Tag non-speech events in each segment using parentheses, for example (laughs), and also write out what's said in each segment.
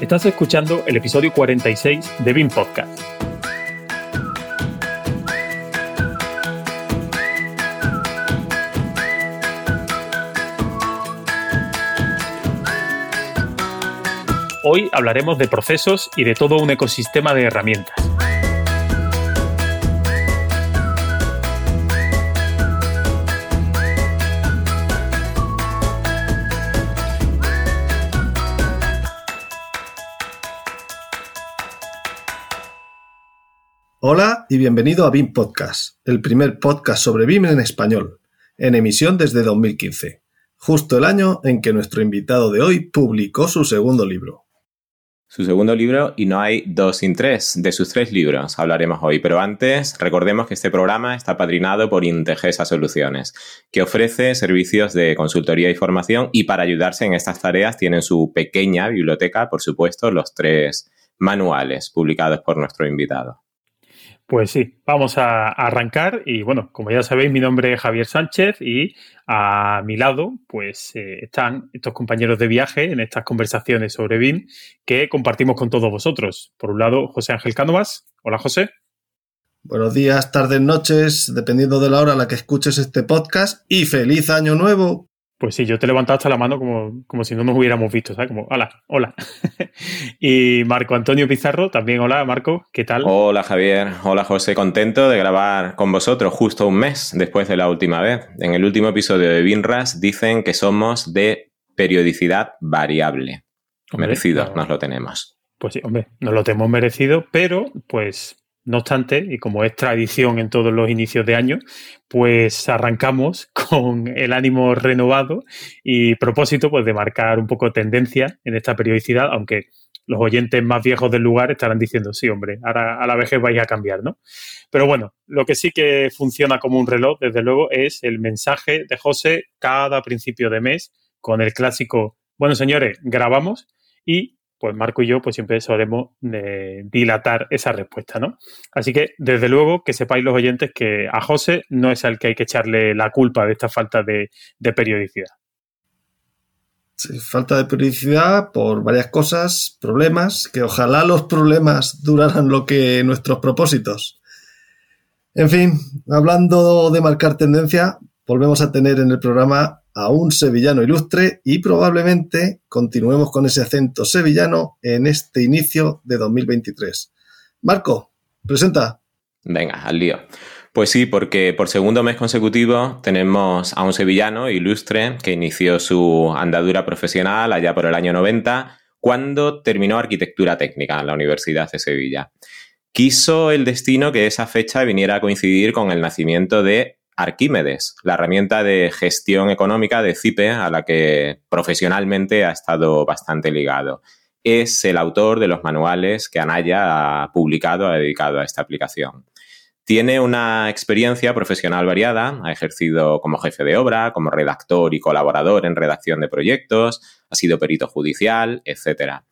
Estás escuchando el episodio 46 de BIM Podcast. Hoy hablaremos de procesos y de todo un ecosistema de herramientas. Hola y bienvenido a BIM Podcast, el primer podcast sobre BIM en español, en emisión desde 2015, justo el año en que nuestro invitado de hoy publicó su segundo libro. Su segundo libro, y no hay dos sin tres, de sus tres libros hablaremos hoy. Pero antes, recordemos que este programa está padrinado por Integesa Soluciones, que ofrece servicios de consultoría y formación y para ayudarse en estas tareas tienen su pequeña biblioteca, por supuesto, los tres manuales publicados por nuestro invitado. Pues sí, vamos a arrancar y bueno, como ya sabéis, mi nombre es Javier Sánchez y a mi lado pues eh, están estos compañeros de viaje en estas conversaciones sobre BIM que compartimos con todos vosotros. Por un lado, José Ángel Cánovas. Hola, José. Buenos días, tardes, noches, dependiendo de la hora a la que escuches este podcast y feliz año nuevo. Pues sí, yo te he levantado hasta la mano como, como si no nos hubiéramos visto, ¿sabes? Como, hola, hola. (laughs) y Marco Antonio Pizarro, también hola, Marco, ¿qué tal? Hola, Javier. Hola, José. Contento de grabar con vosotros justo un mes después de la última vez. En el último episodio de Binras dicen que somos de periodicidad variable. merecido, nos lo tenemos. Pues sí, hombre, nos lo tenemos merecido, pero pues no obstante, y como es tradición en todos los inicios de año, pues arrancamos (laughs) con el ánimo renovado y propósito pues, de marcar un poco tendencia en esta periodicidad, aunque los oyentes más viejos del lugar estarán diciendo, sí, hombre, ahora a la vejez vais a cambiar, ¿no? Pero bueno, lo que sí que funciona como un reloj, desde luego, es el mensaje de José cada principio de mes con el clásico, bueno, señores, grabamos y pues Marco y yo pues siempre solemos eh, dilatar esa respuesta, ¿no? Así que, desde luego, que sepáis los oyentes que a José no es al que hay que echarle la culpa de esta falta de, periodicidad. Sí, falta de periodicidad por varias cosas, problemas, que ojalá los problemas duraran lo que nuestros propósitos. En fin, hablando de marcar tendencia, volvemos a tener en el programa a un sevillano ilustre y probablemente continuemos con ese acento sevillano en este inicio de 2023. Marco, presenta. Venga, al lío. Pues sí, porque por segundo mes consecutivo tenemos a un sevillano ilustre que inició su andadura profesional allá por el año 90, cuando terminó arquitectura técnica en la Universidad de Sevilla. Quiso el destino que esa fecha viniera a coincidir con el nacimiento de Arquímedes, la herramienta de gestión económica de CIPE a la que profesionalmente ha estado bastante ligado. Es el autor de los manuales que Anaya ha publicado, ha dedicado a esta aplicación. Tiene una experiencia profesional variada, ha ejercido como jefe de obra, como redactor y colaborador en redacción de proyectos, ha sido perito judicial, etc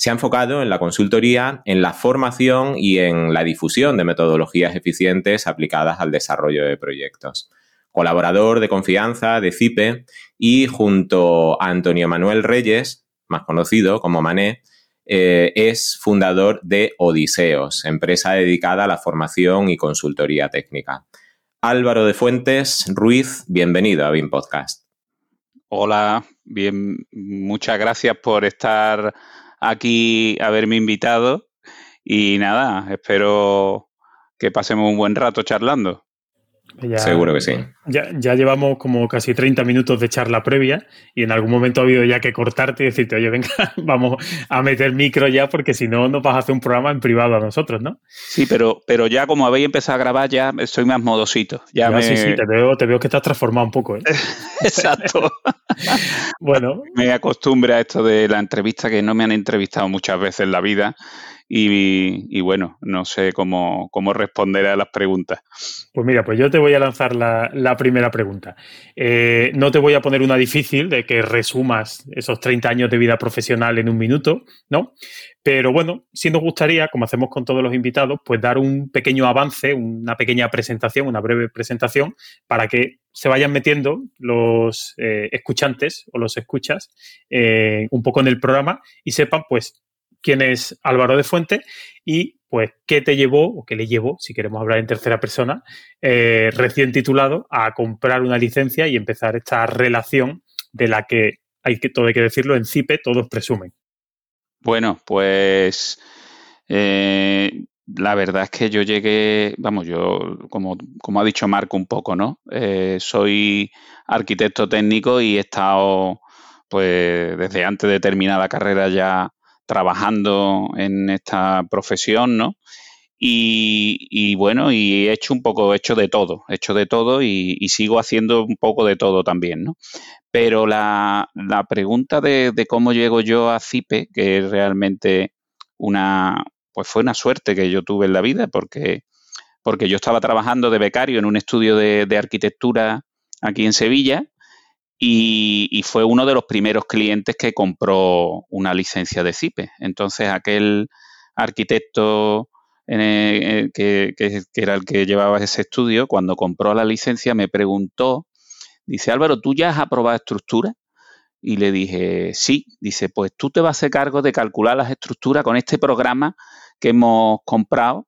se ha enfocado en la consultoría, en la formación y en la difusión de metodologías eficientes aplicadas al desarrollo de proyectos. Colaborador de confianza de CIPE y junto a Antonio Manuel Reyes, más conocido como Mané, eh, es fundador de Odiseos, empresa dedicada a la formación y consultoría técnica. Álvaro de Fuentes Ruiz, bienvenido a BIM Podcast. Hola, bien, muchas gracias por estar aquí haberme invitado y nada, espero que pasemos un buen rato charlando. Seguro que sí. Ya, ya, llevamos como casi 30 minutos de charla previa y en algún momento ha habido ya que cortarte y decirte, oye, venga, (laughs) vamos a meter micro ya porque si no nos vas a hacer un programa en privado a nosotros, ¿no? Sí, pero, pero ya como habéis empezado a grabar ya soy más modosito. Ya, Sí, sí, te veo, te veo que estás transformado un poco. ¿eh? (laughs) Exacto. (laughs) bueno. Me acostumbre a esto de la entrevista que no me han entrevistado muchas veces en la vida y, bueno, no sé cómo, cómo, responder a las preguntas. Pues mira, pues yo te voy a lanzar la, primera pregunta. Eh, no te voy a poner una difícil de que resumas esos 30 años de vida profesional en un minuto, ¿no? Pero bueno, sí nos gustaría, como hacemos con todos los invitados, pues dar un pequeño avance, una pequeña presentación, una breve presentación, para que se vayan metiendo los eh, escuchantes o los escuchas eh, un poco en el programa y sepan, pues, quién es Álvaro de Fuente y pues qué te llevó, o qué le llevó, si queremos hablar en tercera persona, eh, recién titulado, a comprar una licencia y empezar esta relación de la que hay que, todo hay que decirlo, en CIPE todos presumen. Bueno, pues eh, la verdad es que yo llegué, vamos, yo, como, como ha dicho Marco un poco, ¿no? Eh, soy arquitecto técnico y he estado, pues, desde antes de terminar la carrera ya trabajando en esta profesión, ¿no? Y, bueno, y he hecho un poco, he hecho de todo, he hecho de todo y, sigo haciendo un poco de todo también, ¿no? Pero la, pregunta de, cómo llego yo a CIPE, que es realmente una, pues fue una suerte que yo tuve en la vida, porque, porque yo estaba trabajando de becario en un estudio de arquitectura aquí en Sevilla y, fue uno de los primeros clientes que compró una licencia de CIPE. Entonces aquel arquitecto eh, que, era el que llevaba ese estudio, cuando compró la licencia me preguntó, dice Álvaro, ¿tú ya has aprobado estructura? Y le dije, sí. Dice, pues tú te vas a hacer cargo de calcular las estructuras con este programa que hemos comprado.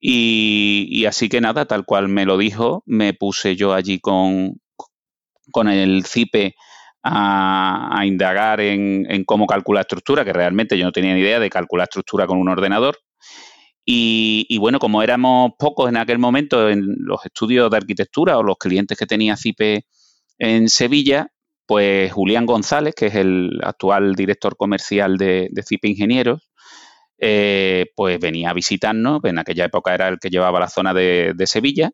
y así que nada, tal cual me lo dijo, me puse yo allí con, con el CIPE a, indagar en, cómo calcular estructura, que realmente yo no tenía ni idea de calcular estructura con un ordenador. Y, bueno, como éramos pocos en aquel momento en los estudios de arquitectura o los clientes que tenía CIPE en Sevilla, pues Julián González, que es el actual director comercial de, CIPE Ingenieros, eh, pues venía a visitarnos, en aquella época era el que llevaba la zona de, de Sevilla,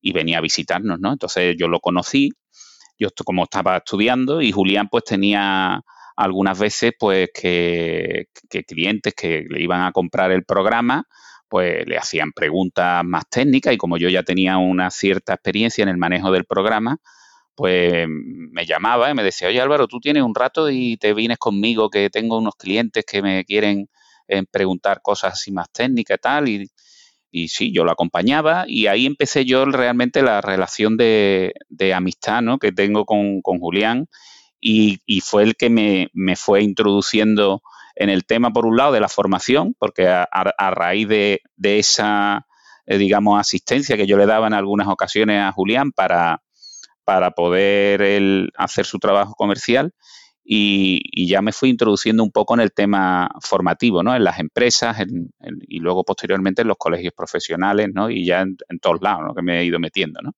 y venía a visitarnos, ¿no? Entonces yo lo conocí, yo como estaba estudiando y Julián pues tenía algunas veces pues que, clientes que le iban a comprar el programa pues le hacían preguntas más técnicas y como yo ya tenía una cierta experiencia en el manejo del programa, pues me llamaba y me decía, oye Álvaro, tú tienes un rato y te vienes conmigo que tengo unos clientes que me quieren eh, preguntar cosas así más técnicas y tal. Y y sí, yo lo acompañaba y ahí empecé yo realmente la relación de, amistad ¿no? que tengo con, Julián y, fue el que me, fue introduciendo en el tema, por un lado, de la formación, porque a, raíz de, esa, eh, digamos, asistencia que yo le daba en algunas ocasiones a Julián para, para poder él hacer su trabajo comercial, y, ya me fui introduciendo un poco en el tema formativo, ¿no? En las empresas y luego posteriormente en los colegios profesionales, ¿no? Y ya en, todos lados, ¿no? Que me he ido metiendo, ¿no?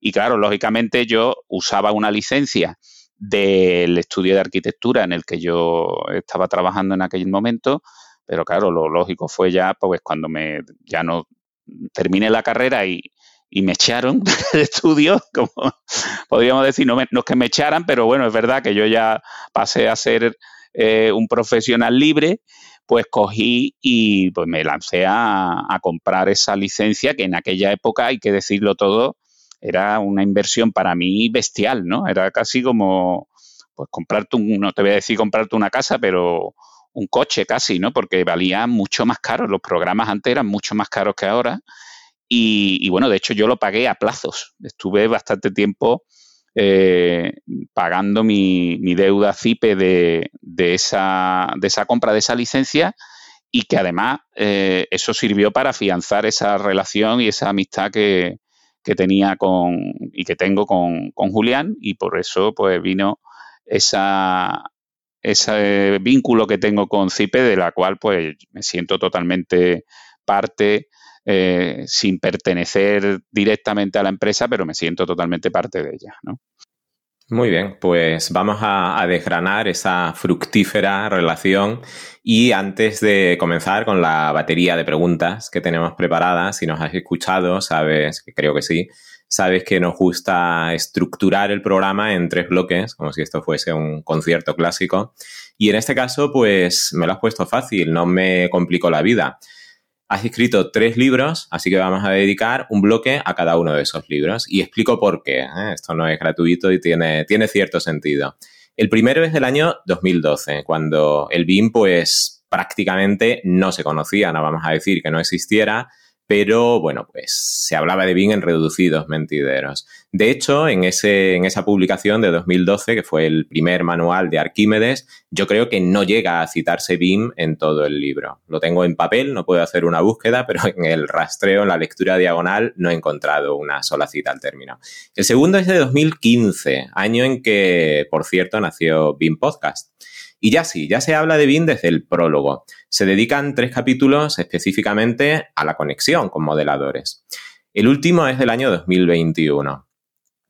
Y claro, lógicamente yo usaba una licencia del estudio de arquitectura en el que yo estaba trabajando en aquel momento, pero claro, lo lógico fue ya, pues cuando me ya no terminé la carrera y, y me echaron (laughs) del estudio, como podríamos decir, no, es que me echaran, pero bueno, es verdad que yo ya pasé a ser eh, un profesional libre, pues cogí y pues me lancé a, comprar esa licencia que en aquella época, hay que decirlo todo, era una inversión para mí bestial, ¿no? Era casi como, pues comprarte un, no te voy a decir comprarte una casa, pero un coche casi, ¿no? Porque valía mucho más caro, los programas antes eran mucho más caros que ahora y, bueno, de hecho yo lo pagué a plazos. Estuve bastante tiempo eh, pagando mi, deuda CIPE de, esa, de esa compra de esa licencia y que además eh, eso sirvió para afianzar esa relación y esa amistad que, tenía con y que tengo con, con, Julián y por eso pues vino esa, ese vínculo que tengo con CIPE de la cual pues me siento totalmente parte eh, sin pertenecer directamente a la empresa, pero me siento totalmente parte de ella. ¿no? Muy bien, pues vamos a, desgranar esa fructífera relación y antes de comenzar con la batería de preguntas que tenemos preparadas, si nos has escuchado, sabes, que creo que sí, sabes que nos gusta estructurar el programa en tres bloques, como si esto fuese un concierto clásico. Y en este caso, pues me lo has puesto fácil, no me complico la vida has escrito tres libros, así que vamos a dedicar un bloque a cada uno de esos libros. Y explico por qué. ¿eh? Esto no es gratuito y tiene, tiene cierto sentido. El primero es del año 2012, cuando el BIM pues prácticamente no se conocía, no vamos a decir que no existiera, pero bueno, pues se hablaba de BIM en reducidos mentideros. De hecho, en, ese, en esa publicación de 2012, que fue el primer manual de Arquímedes, yo creo que no llega a citarse BIM en todo el libro. Lo tengo en papel, no puedo hacer una búsqueda, (laughs) pero en el rastreo, en la lectura diagonal, no he encontrado una sola cita al término. El segundo es de 2015, año en que, por cierto, nació BIM Podcast. Y ya sí, ya se habla de BIM desde el prólogo. Se dedican tres capítulos específicamente a la conexión con modeladores. El último es del año 2021.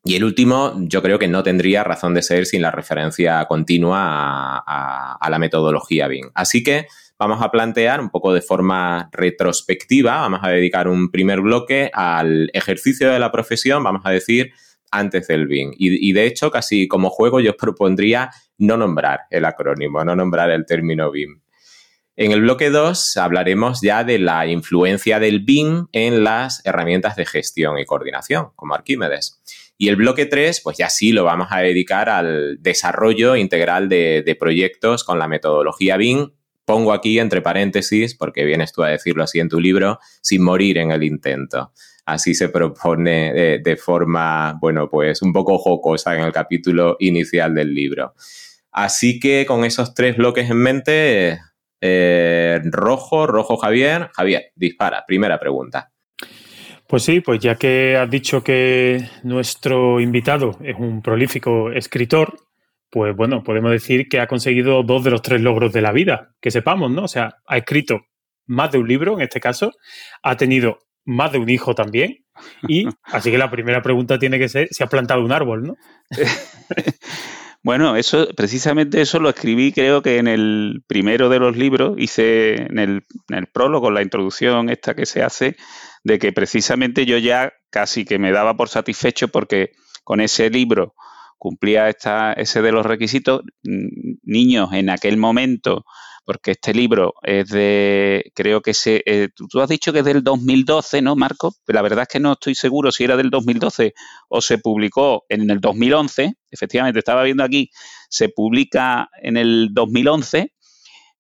Y el último yo creo que no tendría razón de ser sin la referencia continua a, la metodología BIM. Así que vamos a plantear un poco de forma retrospectiva, vamos a dedicar un primer bloque al ejercicio de la profesión, vamos a decir, antes del BIM. Y, de hecho, casi como juego, yo propondría no nombrar el acrónimo, no nombrar el término BIM. En el bloque 2 hablaremos ya de la influencia del BIM en las herramientas de gestión y coordinación, como Arquímedes. Y el bloque 3, pues ya sí lo vamos a dedicar al desarrollo integral de, de proyectos con la metodología BIM. Pongo aquí entre paréntesis, porque vienes tú a decirlo así en tu libro, sin morir en el intento así se propone de, forma, bueno, pues un poco jocosa en el capítulo inicial del libro. Así que con esos tres bloques en mente, eh, rojo, rojo Javier, Javier, dispara, primera pregunta. Pues sí, pues ya que has dicho que nuestro invitado es un prolífico escritor, pues bueno, podemos decir que ha conseguido dos de los tres logros de la vida, que sepamos, ¿no? O sea, ha escrito más de un libro, en este caso, ha tenido más de un hijo también. Y (laughs) así que la primera pregunta tiene que ser si has plantado un árbol, ¿no? (laughs) Bueno, eso, precisamente eso lo escribí, creo que en el primero de los libros, hice en el, prólogo, la introducción esta que se hace, de que precisamente yo ya casi que me daba por satisfecho porque con ese libro cumplía esta, ese de los requisitos. Niños en aquel momento porque este libro es de, creo que se, eh, tú has dicho que es del 2012, ¿no, Marco? La verdad es que no estoy seguro si era del 2012 o se publicó en el 2011. Efectivamente, estaba viendo aquí, se publica en el 2011.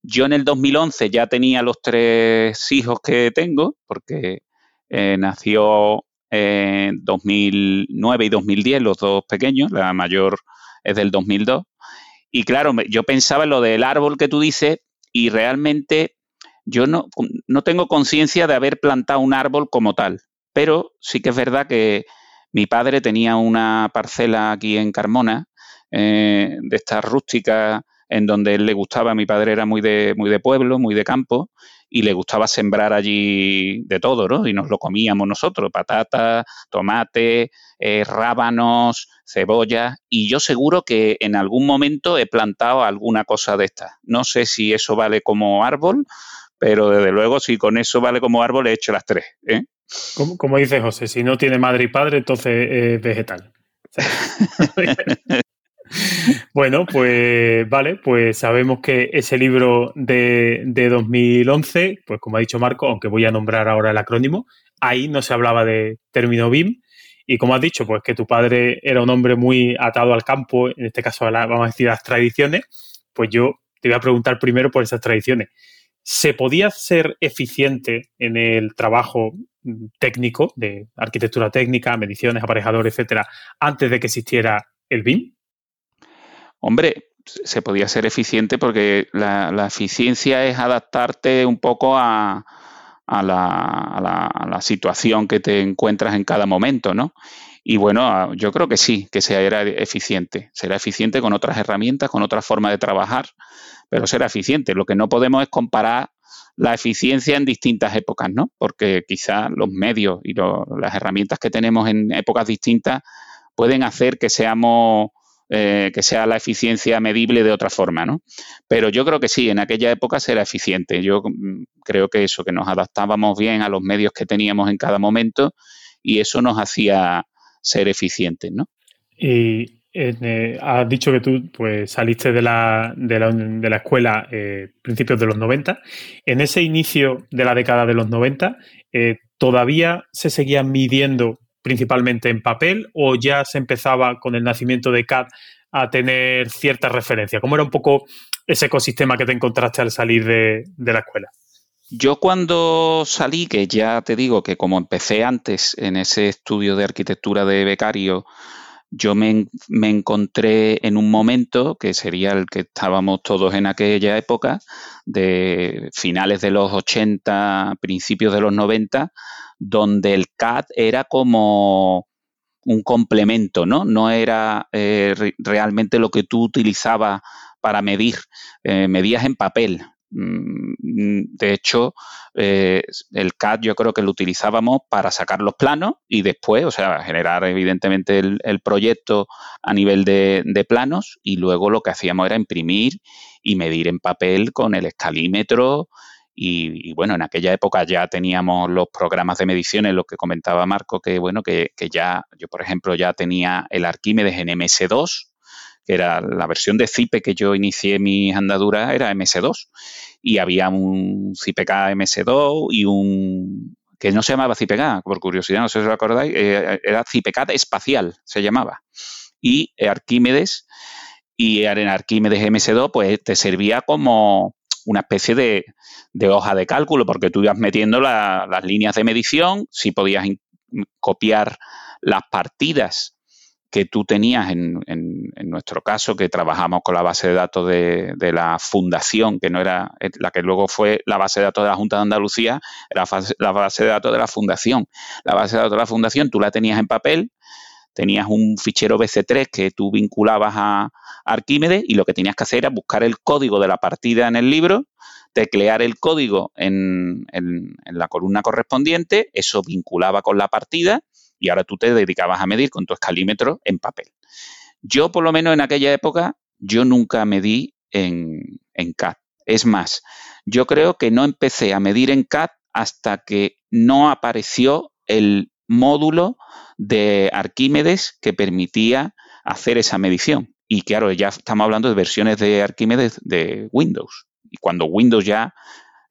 Yo en el 2011 ya tenía los tres hijos que tengo, porque eh, nació en 2009 y 2010, los dos pequeños, la mayor es del 2002. Y claro, yo pensaba en lo del árbol que tú dices, y realmente yo no, no tengo conciencia de haber plantado un árbol como tal, pero sí que es verdad que mi padre tenía una parcela aquí en Carmona, eh, de estas rústicas, en donde él le gustaba, mi padre era muy de, muy de pueblo, muy de campo, y le gustaba sembrar allí de todo, ¿no? Y nos lo comíamos nosotros, patatas, tomate, eh, rábanos, cebolla, y yo seguro que en algún momento he plantado alguna cosa de estas. No sé si eso vale como árbol, pero desde luego si con eso vale como árbol he hecho las tres. ¿eh? Como, dice José, si no tiene madre y padre, entonces es vegetal. (laughs) (laughs) Bueno, pues vale, pues sabemos que ese libro de, de, 2011, pues como ha dicho Marco, aunque voy a nombrar ahora el acrónimo, ahí no se hablaba de término BIM. Y como has dicho, pues que tu padre era un hombre muy atado al campo, en este caso, vamos a decir, a las tradiciones, pues yo te voy a preguntar primero por esas tradiciones. ¿Se podía ser eficiente en el trabajo técnico de arquitectura técnica, mediciones, aparejador, etcétera, antes de que existiera el BIM? Hombre, se podía ser eficiente porque la, eficiencia es adaptarte un poco a, la, situación que te encuentras en cada momento, ¿no? Y bueno, yo creo que sí, que será eficiente. Será eficiente con otras herramientas, con otra forma de trabajar, pero será eficiente. Lo que no podemos es comparar la eficiencia en distintas épocas, ¿no? Porque quizá los medios y las herramientas que tenemos en épocas distintas pueden hacer que seamos eh, que sea la eficiencia medible de otra forma, ¿no? Pero yo creo que sí, en aquella época será eficiente. Yo mm, creo que eso, que nos adaptábamos bien a los medios que teníamos en cada momento y eso nos hacía ser eficientes, ¿no? Y eh, has dicho que tú pues, saliste de la, de la, escuela eh, principios de los 90. En ese inicio de la década de los 90, ¿todavía se seguían midiendo principalmente en papel o ya se empezaba con el nacimiento de CAD a tener cierta referencia? ¿Cómo era un poco ese ecosistema que te encontraste al salir de, la escuela? Yo cuando salí, que ya te digo que como empecé antes en ese estudio de arquitectura de becario, yo me, encontré en un momento que sería el que estábamos todos en aquella época, de finales de los 80, principios de los 90, donde el CAD era como un complemento, ¿no? No era eh, realmente lo que tú utilizabas para medir, eh, medías en papel. Mm, de hecho, eh, el CAD yo creo que lo utilizábamos para sacar los planos y después, o sea, generar evidentemente el, proyecto a nivel de, planos y luego lo que hacíamos era imprimir y medir en papel con el escalímetro. Y, bueno, en aquella época ya teníamos los programas de mediciones, lo que comentaba Marco, que bueno, que, que ya, yo por ejemplo ya tenía el Arquímedes en MS2, que era la versión de Zipe que yo inicié mis andaduras, era MS2. Y había un CIPK MS2 y un que no se llamaba CIPK, por curiosidad, no sé si os acordáis, eh, era CIPK espacial, se llamaba. Y Arquímedes, y en Arquímedes MS2, pues te servía como una especie de, hoja de cálculo, porque tú ibas metiendo las líneas de medición, si podías copiar las partidas que tú tenías en, nuestro caso, que trabajamos con la base de datos de, la fundación, que no era la que luego fue la base de datos de la Junta de Andalucía, era la base de datos de la fundación. La base de datos de la fundación tú la tenías en papel, tenías un fichero BC3 que tú vinculabas a Arquímedes y lo que tenías que hacer era buscar el código de la partida en el libro, teclear el código en la columna correspondiente, eso vinculaba con la partida y ahora tú te dedicabas a medir con tu escalímetro en papel. Yo, por lo menos en aquella época, yo nunca medí en, en CAD. Es más, yo creo que no empecé a medir en CAD hasta que no apareció el módulo de Arquímedes que permitía hacer esa medición. Y claro, ya estamos hablando de versiones de Arquímedes de Windows. Y cuando Windows ya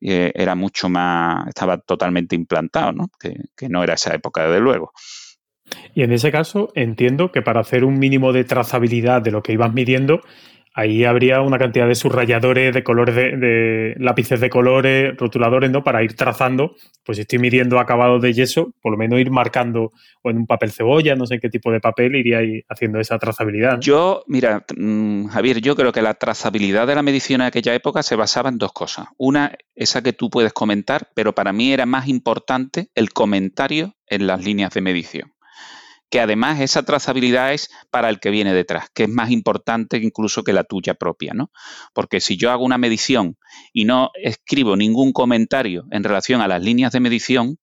eh, era mucho más, estaba totalmente implantado, ¿no? Que, que no era esa época, desde luego. Y en ese caso entiendo que para hacer un mínimo de trazabilidad de lo que ibas midiendo, ahí habría una cantidad de subrayadores, de colores, de, lápices de colores, rotuladores, ¿no? Para ir trazando, pues si estoy midiendo acabado de yeso, por lo menos ir marcando o en un papel cebolla, no sé qué tipo de papel, iría haciendo esa trazabilidad. Yo, mira, mm, Javier, yo creo que la trazabilidad de la medición en aquella época se basaba en dos cosas. Una, esa que tú puedes comentar, pero para mí era más importante el comentario en las líneas de medición que además esa trazabilidad es para el que viene detrás, que es más importante incluso que la tuya propia, ¿no? Porque si yo hago una medición y no escribo ningún comentario en relación a las líneas de medición,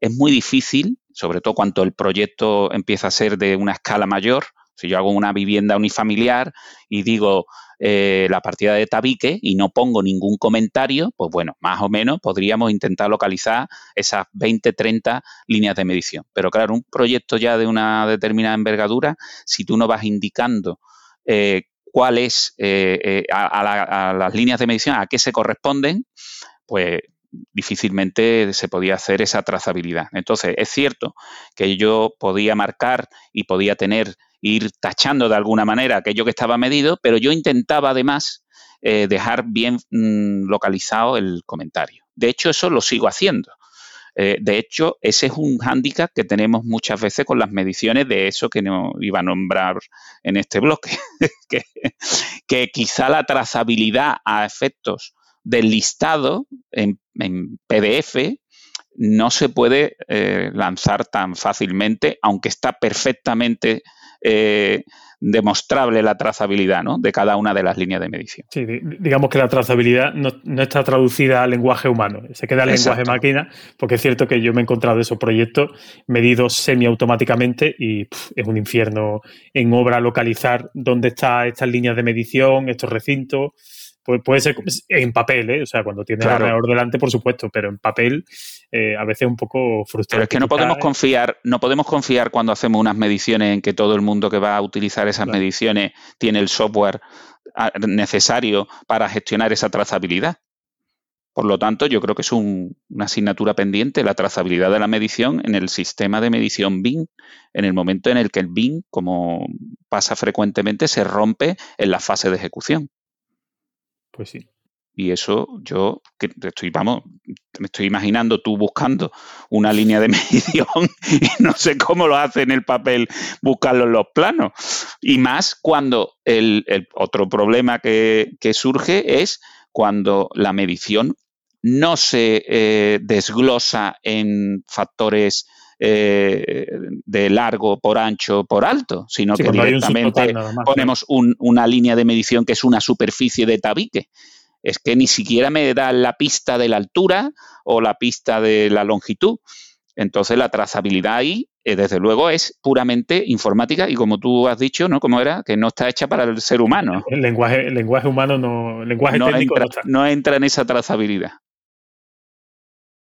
es muy difícil, sobre todo cuando el proyecto empieza a ser de una escala mayor, si yo hago una vivienda unifamiliar y digo eh, la partida de tabique y no pongo ningún comentario, pues bueno, más o menos podríamos intentar localizar esas 20, 30 líneas de medición. Pero claro, un proyecto ya de una determinada envergadura, si tú no vas indicando eh, cuál es eh, a, las líneas de medición, a qué se corresponden, pues difícilmente se podía hacer esa trazabilidad. Entonces, es cierto que yo podía marcar y podía tener ir tachando de alguna manera aquello que estaba medido, pero yo intentaba además eh, dejar bien mm, localizado el comentario. De hecho, eso lo sigo haciendo. Eh, de hecho, ese es un hándicap que tenemos muchas veces con las mediciones de eso que no iba a nombrar en este bloque, (laughs) que, quizá la trazabilidad a efectos del listado en, PDF no se puede eh, lanzar tan fácilmente, aunque está perfectamente eh, demostrable la trazabilidad ¿no? de cada una de las líneas de medición. Sí, digamos que la trazabilidad no, está traducida al lenguaje humano, se queda al lenguaje máquina, porque es cierto que yo me he encontrado esos proyectos medidos semiautomáticamente y es un infierno en obra localizar dónde están estas líneas de medición, estos recintos puede ser en papel, ¿eh? o sea, cuando tienes el ordenador delante, por supuesto, pero en papel eh, a veces es un poco frustrante. Pero es que no podemos confiar, no podemos confiar cuando hacemos unas mediciones en que todo el mundo que va a utilizar esas mediciones tiene el software ah, necesario para gestionar esa trazabilidad. Por lo tanto, yo creo que es una asignatura pendiente la trazabilidad de la medición en el sistema de medición BIM, en el momento en el que el BIM, como pasa frecuentemente, se rompe en la fase de ejecución. Pues sí. Y eso yo que estoy, vamos, me estoy imaginando tú buscando una línea de (laughs) medición y no sé cómo lo hace en el papel buscarlo en los planos. Y más cuando el, otro problema que, surge es cuando la medición no se eh, desglosa en factores eh, de largo por ancho por alto, sino que directamente ponemos una línea de medición que es una superficie de tabique. Es que ni siquiera me da la pista de la altura o la pista de la longitud. Entonces la trazabilidad ahí, eh, desde luego, es puramente informática y como tú has dicho, ¿no? Como era, que no está hecha para el ser humano. El lenguaje, el lenguaje humano no, el lenguaje técnico no entra en esa trazabilidad.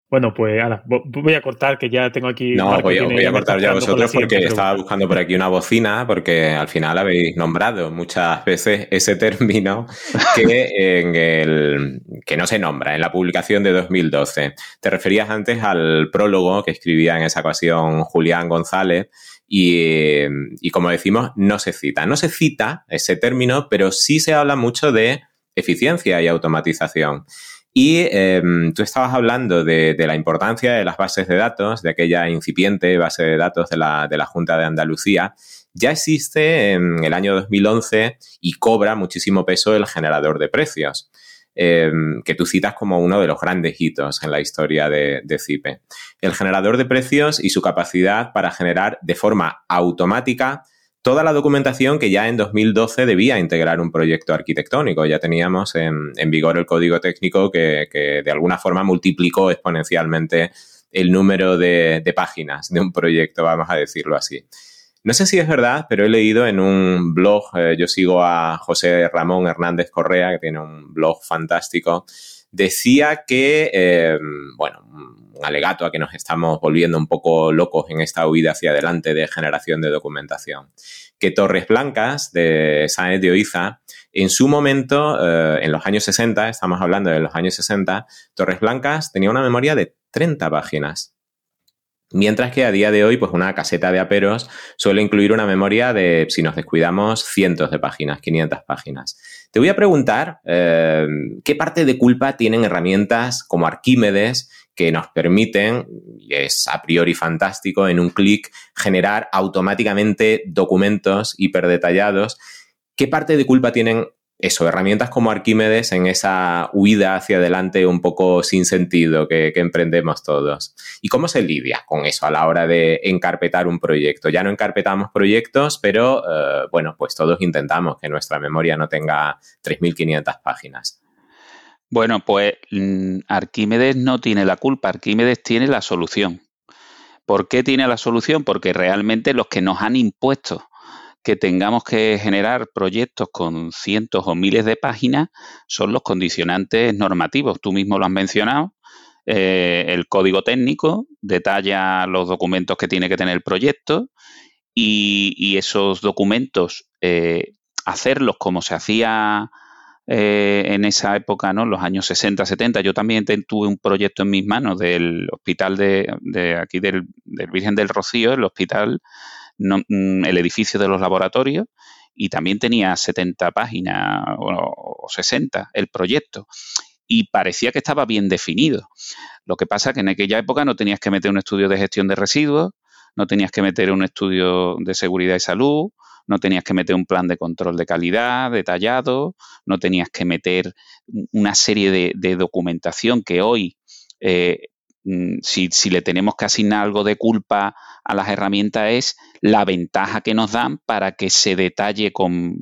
Bueno, pues ahora voy a cortar que ya tengo aquí. No, voy, a cortar ya vosotros porque estaba buscando por aquí una bocina, porque al final habéis nombrado muchas veces ese término (laughs) que, en el, que no se nombra en la publicación de 2012. Te referías antes al prólogo que escribía en esa ocasión Julián González. Y, y como decimos, no se cita. No se cita ese término, pero sí se habla mucho de eficiencia y automatización. Y em, tú estabas hablando de, la importancia de las bases de datos, de aquella incipiente base de datos de la, Junta de Andalucía. Ya existe en el año 2011 y cobra muchísimo peso el generador de precios. Em, que tú citas como uno de los grandes hitos en la historia de, CIPE. El generador de precios y su capacidad para generar de forma automática toda la documentación que ya en 2012 debía integrar un proyecto arquitectónico. Ya teníamos en, vigor el código técnico que, de alguna forma multiplicó exponencialmente el número de, páginas de un proyecto, vamos a decirlo así. No sé si es verdad, pero he leído en un blog, eh, yo sigo a José Ramón Hernández Correa, que tiene un blog fantástico, decía que, eh, bueno, alegato a que nos estamos volviendo un poco locos en esta huida hacia adelante de generación de documentación. Que Torres Blancas de Sáenz de Oiza, en su momento, eh, en los años 60, estamos hablando de los años 60, Torres Blancas tenía una memoria de 30 páginas. Mientras que a día de hoy, pues una caseta de aperos suele incluir una memoria de, si nos descuidamos, cientos de páginas, 500 páginas. Te voy a preguntar eh, qué parte de culpa tienen herramientas como Arquímedes que nos permiten, y es a priori fantástico, en un clic generar automáticamente documentos hiperdetallados. ¿Qué parte de culpa tienen eso, herramientas como Arquímedes en esa huida hacia adelante un poco sin sentido que, emprendemos todos. ¿Y cómo se lidia con eso a la hora de encarpetar un proyecto? Ya no encarpetamos proyectos, pero eh, bueno, pues todos intentamos que nuestra memoria no tenga 3.500 páginas. Bueno, pues mm, Arquímedes no tiene la culpa, Arquímedes tiene la solución. ¿Por qué tiene la solución? Porque realmente los que nos han impuesto que tengamos que generar proyectos con cientos o miles de páginas son los condicionantes normativos. Tú mismo lo has mencionado. Eh, el código técnico detalla los documentos que tiene que tener el proyecto y, esos documentos, eh, hacerlos como se hacía eh, en esa época, ¿no? Los años 60, 70. Yo también tuve un proyecto en mis manos del hospital de, aquí del, Virgen del Rocío, el hospital Mm, el edificio de los laboratorios y también tenía 70 páginas o, 60 el proyecto y parecía que estaba bien definido. Lo que pasa es que en aquella época no tenías que meter un estudio de gestión de residuos, no tenías que meter un estudio de seguridad y salud, no tenías que meter un plan de control de calidad detallado, no tenías que meter una serie de, documentación que hoy eh, Mm, si, le tenemos que asignar algo de culpa a las herramientas es la ventaja que nos dan para que se detalle con,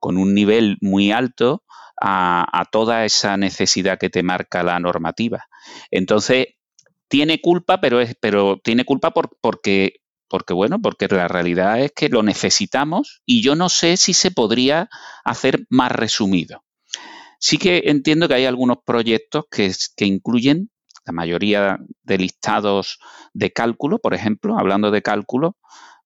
un nivel muy alto a, toda esa necesidad que te marca la normativa. Entonces, tiene culpa, pero, es, pero tiene culpa porque, porque, bueno, porque la realidad es que lo necesitamos y yo no sé si se podría hacer más resumido. Sí que entiendo que hay algunos proyectos que, incluyen la mayoría de listados de cálculo, por ejemplo, hablando de cálculo,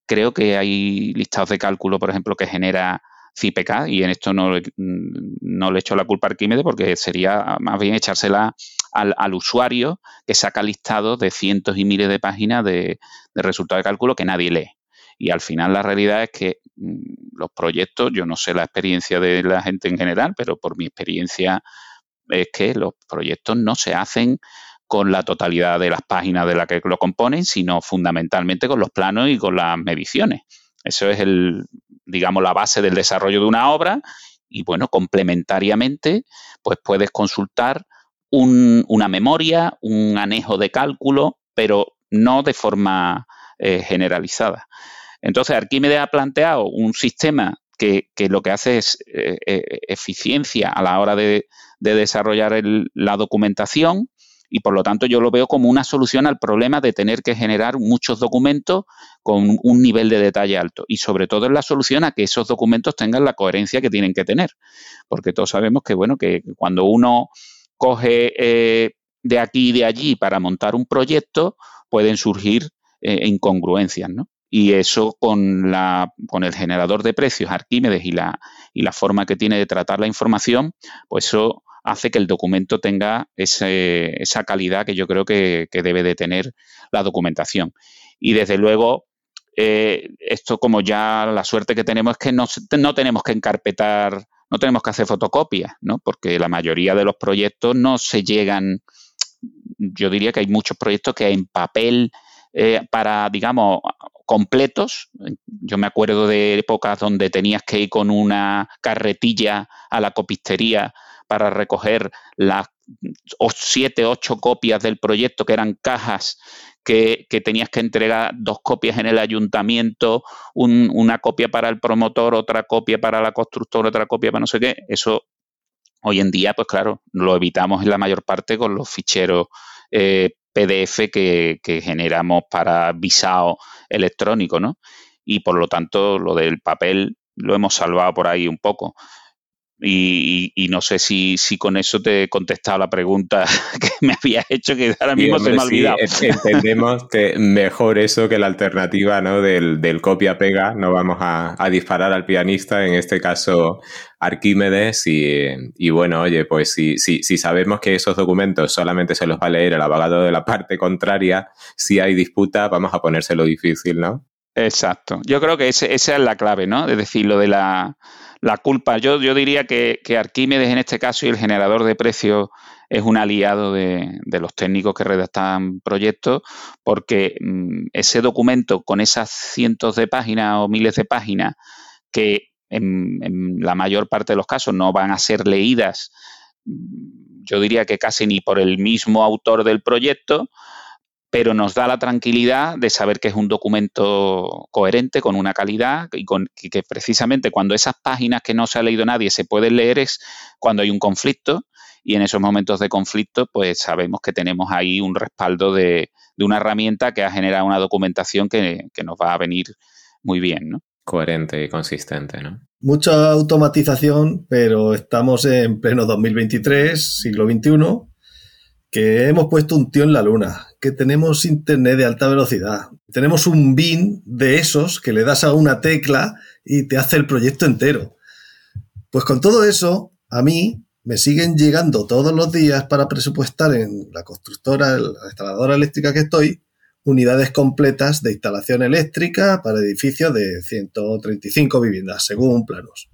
creo que hay listados de cálculo, por ejemplo, que genera CIPK y en esto no, no le echo la culpa a Arquímedes porque sería más bien echársela al, usuario que saca listados de cientos y miles de páginas de, de resultados de cálculo que nadie lee. Y al final la realidad es que mm, los proyectos, yo no sé la experiencia de la gente en general, pero por mi experiencia es que los proyectos no se hacen con la totalidad de las páginas de las que lo componen, sino fundamentalmente con los planos y con las mediciones. Eso es el, digamos, la base del desarrollo de una obra y bueno, complementariamente, pues puedes consultar una memoria, un anejo de cálculo, pero no de forma eh, generalizada. Entonces, Arquímedes ha planteado un sistema que, lo que hace es eh, eh, eficiencia a la hora de, desarrollar la documentación y por lo tanto yo lo veo como una solución al problema de tener que generar muchos documentos con un nivel de detalle alto y sobre todo es la solución a que esos documentos tengan la coherencia que tienen que tener porque todos sabemos que bueno que cuando uno coge eh, de aquí y de allí para montar un proyecto pueden surgir eh, incongruencias ¿no? y eso con, la, con el generador de precios Arquímedes y la, y la forma que tiene de tratar la información pues eso hace que el documento tenga esa calidad que yo creo que, debe de tener la documentación. Y desde luego, eh, esto como ya la suerte que tenemos es que no, no, tenemos que encarpetar, no tenemos que hacer fotocopias, ¿no? Porque la mayoría de los proyectos no se llegan, yo diría que hay muchos proyectos que en papel eh, para, digamos, completos. Yo me acuerdo de épocas donde tenías que ir con una carretilla a la copistería para recoger las siete, ocho copias del proyecto, que eran cajas que, tenías que entregar dos copias en el ayuntamiento, una copia para el promotor, otra copia para la constructora, otra copia para no sé qué. Eso hoy en día, pues claro, lo evitamos en la mayor parte con los ficheros eh, PDF que, que, generamos para visado electrónico, ¿no? Y por lo tanto, lo del papel lo hemos salvado por ahí un poco. Y, no sé si, si, con eso te he contestado la pregunta (laughs) que me había hecho, que ahora mismo se me ha olvidado. entendemos que mejor eso que la alternativa ¿no? del, del copia-pega. No vamos a, disparar al pianista, en este caso Arquímedes. Y, bueno, oye, pues si, si, si, sabemos que esos documentos solamente se los va a leer el abogado de la parte contraria, si hay disputa, vamos a ponérselo difícil, ¿no? Exacto. Yo creo que esa es la clave, ¿no? Es decir, lo de la la culpa. Yo, yo diría que, Arquímedes en este caso y el generador de precios es un aliado de, los técnicos que redactan proyectos, porque mm, ese documento con esas cientos de páginas o miles de páginas que en, la mayor parte de los casos no van a ser leídas, mm, yo diría que casi ni por el mismo autor del proyecto, pero nos da la tranquilidad de saber que es un documento coherente, con una calidad y con, que precisamente cuando esas páginas que no se ha leído nadie se pueden leer es cuando hay un conflicto y en esos momentos de conflicto pues sabemos que tenemos ahí un respaldo de, una herramienta que ha generado una documentación que, que nos va a venir muy bien, ¿no? Coherente y consistente, ¿no? Mucha automatización, pero estamos en pleno 2023, siglo XXI, que hemos puesto un tío en la luna, que tenemos internet de alta velocidad, tenemos un bin de esos que le das a una tecla y te hace el proyecto entero. Pues con todo eso, a mí me siguen llegando todos los días para presupuestar en la constructora, la instaladora eléctrica que estoy, unidades completas de instalación eléctrica para edificios de 135 viviendas, según planos.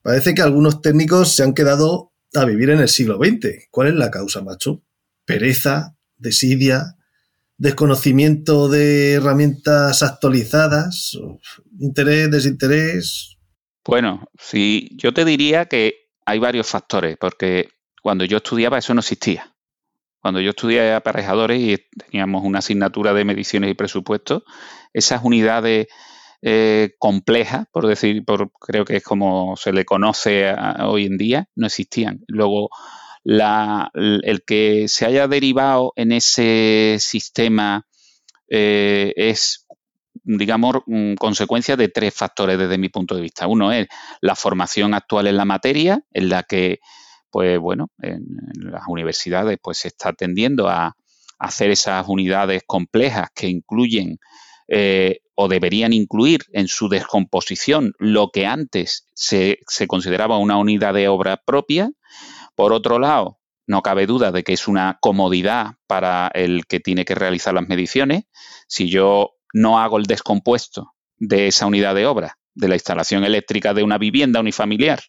Parece que algunos técnicos se han quedado a vivir en el siglo XX. ¿Cuál es la causa, macho? Pereza, desidia, desconocimiento de herramientas actualizadas, interés, desinterés. Bueno, sí, yo te diría que hay varios factores, porque cuando yo estudiaba eso no existía. Cuando yo estudié aparejadores y teníamos una asignatura de mediciones y presupuestos, esas unidades eh, complejas, por decir, creo que es como se le conoce hoy en día, no existían. Luego, el que se haya derivado en ese sistema eh, es, digamos, mm, consecuencia de tres factores desde mi punto de vista. Uno es la formación actual en la materia, en la que, pues bueno, en, las universidades pues se está tendiendo a hacer esas unidades complejas que incluyen eh, o deberían incluir en su descomposición lo que antes se, se, consideraba una unidad de obra propia por otro lado, no cabe duda de que es una comodidad para el que tiene que realizar las mediciones. Si yo no hago el descompuesto de esa unidad de obra, de la instalación eléctrica de una vivienda unifamiliar,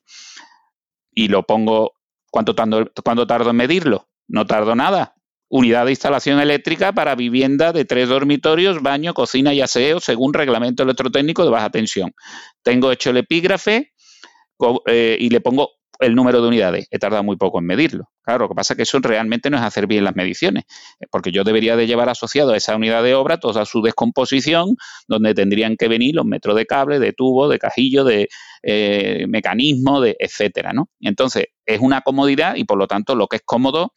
y lo pongo, ¿cuánto ¿cuánto tardo en medirlo? No tardo nada. Unidad de instalación eléctrica para vivienda de tres dormitorios, baño, cocina y aseo, según reglamento electrotécnico de baja tensión. Tengo hecho el epígrafe eh, y le pongo el número de unidades. He tardado muy poco en medirlo. Claro, lo que pasa es que eso realmente no es hacer bien las mediciones, porque yo debería de llevar asociado a esa unidad de obra toda su descomposición, donde tendrían que venir los metros de cable, de tubo, de cajillo, de eh, mecanismo, de etcétera, ¿no? Entonces, es una comodidad y por lo tanto lo que es cómodo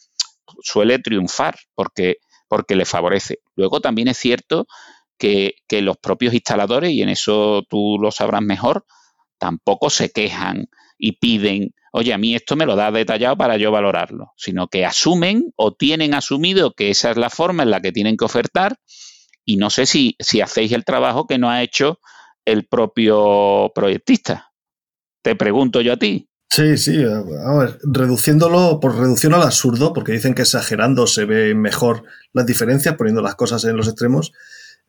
suele triunfar porque, porque le favorece. Luego también es cierto que, que los propios instaladores, y en eso tú lo sabrás mejor, tampoco se quejan y piden, oye, a mí esto me lo da detallado para yo valorarlo, sino que asumen o tienen asumido que esa es la forma en la que tienen que ofertar y no sé si, si hacéis el trabajo que no ha hecho el propio proyectista. Te pregunto yo a ti. Sí, sí, a ver, reduciéndolo por reducción al absurdo, porque dicen que exagerando se ve mejor las diferencias, poniendo las cosas en los extremos,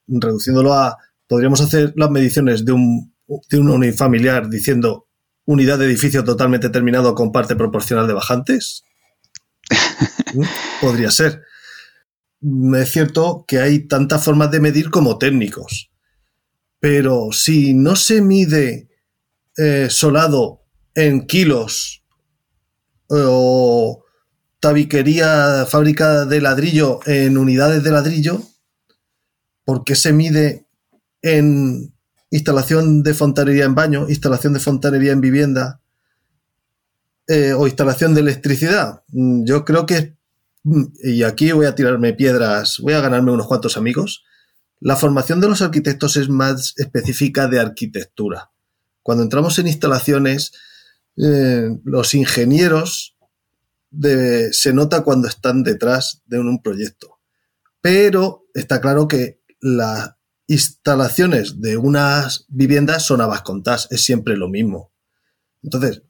reduciéndolo a, podríamos hacer las mediciones de un, de un unifamiliar diciendo unidad de edificio totalmente terminado con parte proporcional de bajantes? (laughs) ¿Mm? Podría ser. Es cierto que hay tantas formas de medir como técnicos, pero si no se mide eh, solado en kilos o tabiquería, fábrica de ladrillo en unidades de ladrillo, ¿por qué se mide en instalación de fontanería en baño, instalación de fontanería en vivienda eh, o instalación de electricidad. Mm, yo creo que, mm, y aquí voy a tirarme piedras, voy a ganarme unos cuantos amigos, la formación de los arquitectos es más específica de arquitectura. Cuando entramos en instalaciones, eh, los ingenieros se nota cuando están detrás de un proyecto. Pero está claro que la instalaciones de unas viviendas son a es siempre lo mismo. Entonces,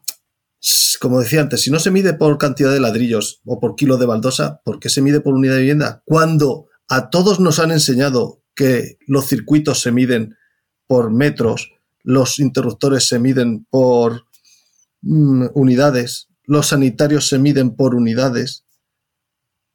como decía antes, si no se mide por cantidad de ladrillos o por kilo de baldosa, ¿por qué se mide por unidad de vivienda? Cuando a todos nos han enseñado que los circuitos se miden por metros, los interruptores se miden por mm, unidades, los sanitarios se miden por unidades.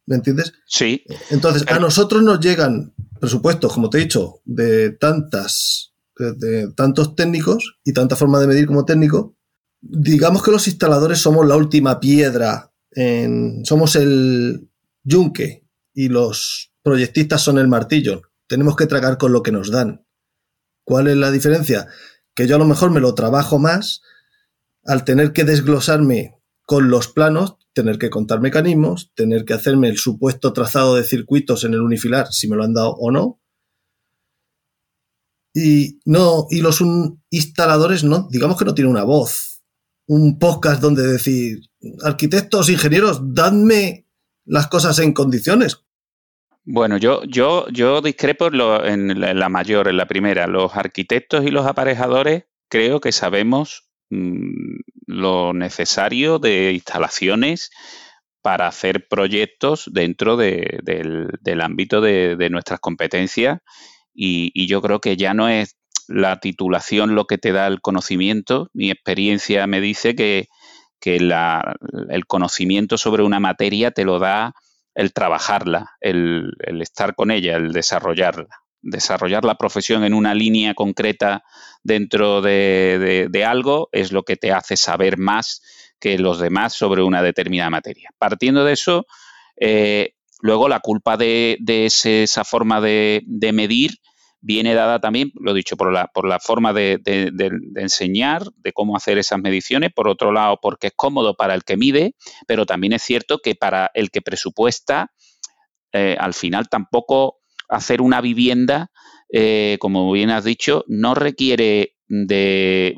¿Me entiendes? Sí. Entonces, a nosotros nos llegan presupuestos, como te he dicho, de tantas, de, tantos técnicos y tanta forma de medir como técnico. Digamos que los instaladores somos la última piedra, en, somos el yunque y los proyectistas son el martillo. Tenemos que tragar con lo que nos dan. ¿Cuál es la diferencia? Que yo a lo mejor me lo trabajo más al tener que desglosarme con los planos, tener que contar mecanismos, tener que hacerme el supuesto trazado de circuitos en el unifilar, si me lo han dado o no. Y no, y los instaladores no, digamos que no tienen una voz, un podcast donde decir, arquitectos, ingenieros, dadme las cosas en condiciones. Bueno, yo, yo, yo discrepo en la mayor, en la primera. Los arquitectos y los aparejadores creo que sabemos lo necesario de instalaciones para hacer proyectos dentro del, ámbito de, nuestras competencias y, yo creo que ya no es la titulación lo que te da el conocimiento. Mi experiencia me dice que, el conocimiento sobre una materia te lo da el trabajarla, el estar con ella, el desarrollarla desarrollar la profesión en una línea concreta dentro de, algo es lo que te hace saber más que los demás sobre una determinada materia. Partiendo de eso, eh, luego la culpa de, esa forma de, medir viene dada también, lo he dicho, por la, por la forma de, enseñar, de cómo hacer esas mediciones, por otro lado, porque es cómodo para el que mide, pero también es cierto que para el que presupuesta, eh, al final tampoco hacer una vivienda, eh, como bien has dicho, no requiere de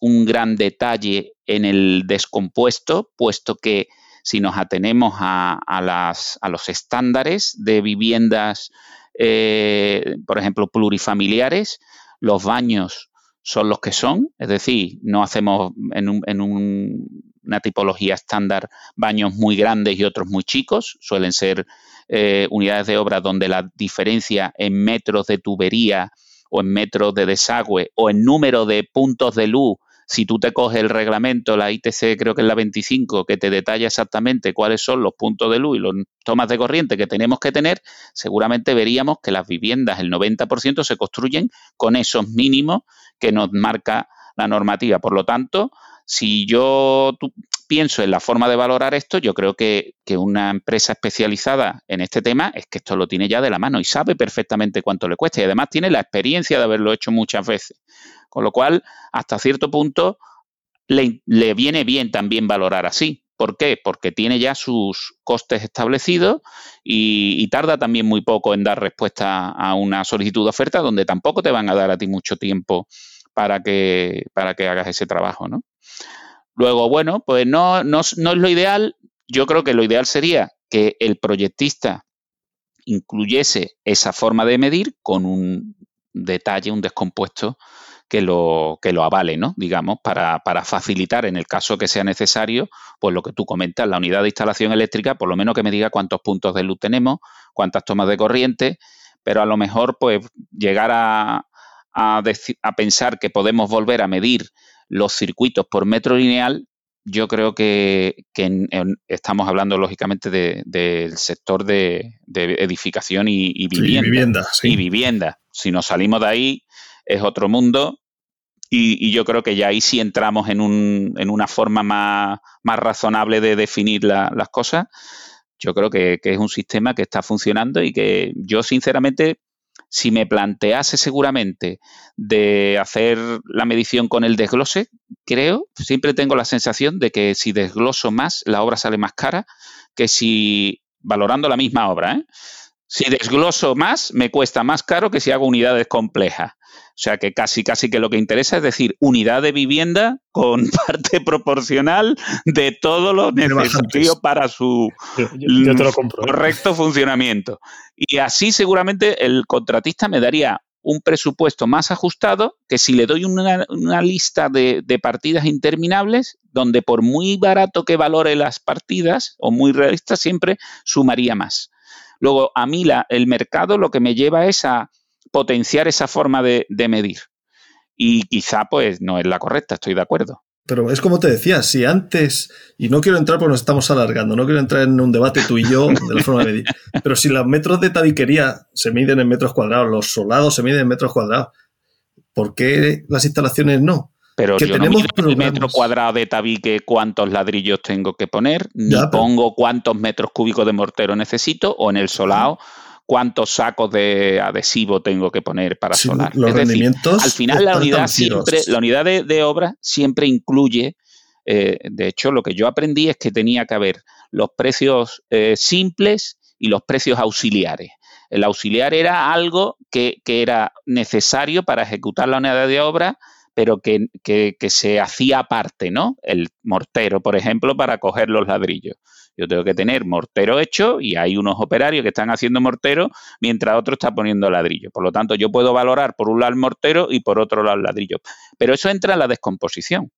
un gran detalle en el descompuesto, puesto que si nos atenemos a, las, a los estándares de viviendas, eh, por ejemplo, plurifamiliares, los baños son los que son, es decir, no hacemos en, en una tipología estándar baños muy grandes y otros muy chicos, suelen ser eh, unidades de obra donde la diferencia en metros de tubería o en metros de desagüe o en número de puntos de luz si tú te coges el reglamento, la ITC creo que es la 25, que te detalla exactamente cuáles son los puntos de luz y los tomas de corriente que tenemos que tener, seguramente veríamos que las viviendas, el 90% se construyen con esos mínimos que nos marca la normativa. Por lo tanto, si yo pienso en la forma de valorar esto, yo creo que, que, una empresa especializada en este tema es que esto lo tiene ya de la mano y sabe perfectamente cuánto le cuesta y además tiene la experiencia de haberlo hecho muchas veces. Con lo cual, hasta cierto punto, le, viene bien también valorar así. ¿Por qué? Porque tiene ya sus costes establecidos y, tarda también muy poco en dar respuesta a una solicitud de oferta donde tampoco te van a dar a ti mucho tiempo para que, para que hagas ese trabajo, ¿no? Luego, bueno, pues no, no, no es lo ideal. Yo creo que lo ideal sería que el proyectista incluyese esa forma de medir con un detalle, un descompuesto que lo, que lo avale, ¿no? Digamos, para, facilitar, en el caso que sea necesario, pues lo que tú comentas, la unidad de instalación eléctrica, por lo menos que me diga cuántos puntos de luz tenemos, cuántas tomas de corriente, pero a lo mejor, pues, llegar a, a, a pensar que podemos volver a medir los circuitos por metro lineal, yo creo que, estamos hablando lógicamente del sector de, edificación y, vivienda. Y vivienda. Si nos salimos de ahí, es otro mundo. Y, yo creo que ya ahí sí entramos en, un, en una forma más, más, razonable de definir las cosas. Yo creo que, es un sistema que está funcionando y que yo sinceramente, si me plantease seguramente de hacer la medición con el desglose, creo, siempre tengo la sensación de que si desgloso más, la obra sale más cara que si valorando la misma obra. ¿eh? Si desgloso más, me cuesta más caro que si hago unidades complejas. O sea que casi, casi que lo que interesa es decir, unidad de vivienda con (laughs) parte proporcional de todo lo necesario para su correcto funcionamiento. Y así seguramente el contratista me daría un presupuesto más ajustado que si le doy una, lista de, de, partidas interminables, donde por muy barato que valore las partidas o muy realista, siempre sumaría más. Luego, a mí la, el mercado lo que me lleva es a potenciar esa forma de, medir. Y quizá pues no es la correcta, estoy de acuerdo. Pero es como te decía, si antes, y no quiero entrar porque nos estamos alargando, no quiero entrar en un debate tú y yo de la forma de medir, (laughs) pero si los metros de tabiquería se miden en metros cuadrados, los solados se miden en metros cuadrados, ¿por qué las instalaciones no? Pero yo no mido el metro cuadrado de tabique cuántos ladrillos tengo que poner, ni pongo cuántos metros cúbicos de mortero necesito, o en el solado cuántos sacos de adhesivo tengo que poner para solar. Los rendimientos al final la unidad siempre, la unidad de, obra siempre incluye, eh, de hecho, lo que yo aprendí es que tenía que haber los precios eh, simples y los precios auxiliares. El auxiliar era algo que, era necesario para ejecutar la unidad de obra, pero que, que, se hacía aparte, ¿no? El mortero, por ejemplo, para coger los ladrillos. Yo tengo que tener mortero hecho y hay unos operarios que están haciendo mortero mientras otro está poniendo ladrillo. Por lo tanto, yo puedo valorar por un lado el mortero y por otro lado el ladrillo. Pero eso entra en la descomposición.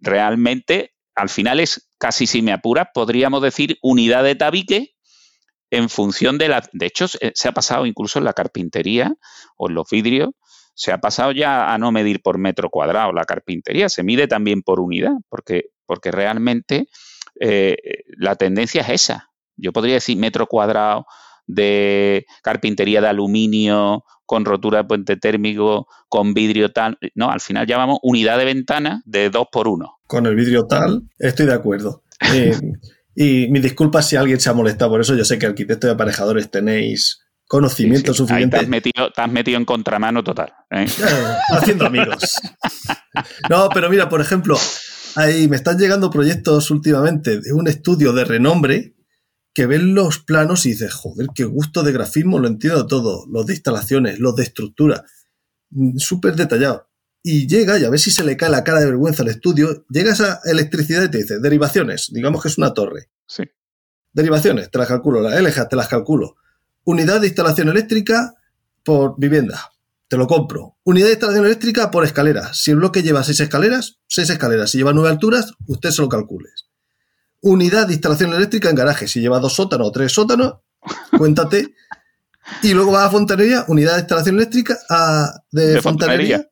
Realmente, al final es casi si me apuras, podríamos decir unidad de tabique en función de la... De hecho, se ha pasado incluso en la carpintería o en los vidrios, se ha pasado ya a no medir por metro cuadrado la carpintería, se mide también por unidad, porque, porque realmente eh, la tendencia es esa. Yo podría decir metro cuadrado de carpintería de aluminio con rotura de puente térmico, con vidrio tal. No, al final llamamos unidad de ventana de 2 por 1 Con el vidrio tal, estoy de acuerdo. Eh, (laughs) y mi disculpa si alguien se ha molestado por eso. Yo sé que arquitectos y aparejadores tenéis conocimiento suficiente. te, has metido, te has metido en contramano total. ¿eh? haciendo amigos. (laughs) No, pero mira, por ejemplo, Ahí me están llegando proyectos últimamente de un estudio de renombre que ven los planos y dices, joder, qué gusto de grafismo, lo entiendo todo, los de instalaciones, los de estructura, mm, súper detallado. Y llega, y a ver si se le cae la cara de vergüenza al estudio, llega esa electricidad y te dice, derivaciones, digamos que es una torre. Sí. Derivaciones, te las calculo, las LG te las calculo. Unidad de instalación eléctrica por vivienda te lo compro. Unidad de instalación eléctrica por escalera. Si el bloque lleva seis escaleras, seis escaleras. Si lleva nueve alturas, usted se lo calcule. Unidad de instalación eléctrica en garaje. Si lleva dos sótanos o tres sótanos, (laughs) cuéntate Y luego vas a fontanería, unidad de instalación eléctrica de, fontanería,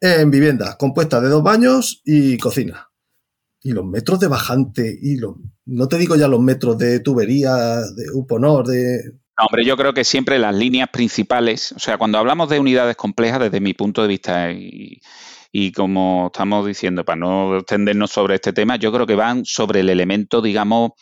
en vivienda, compuesta de dos baños y cocina. Y los metros de bajante, y los, no te digo ya los metros de tubería, de Uponor, de... No, hombre, yo creo que siempre las líneas principales, o sea, cuando hablamos de unidades complejas, desde mi punto de vista, y, como estamos diciendo, para no extendernos sobre este tema, yo creo que van sobre el elemento, digamos,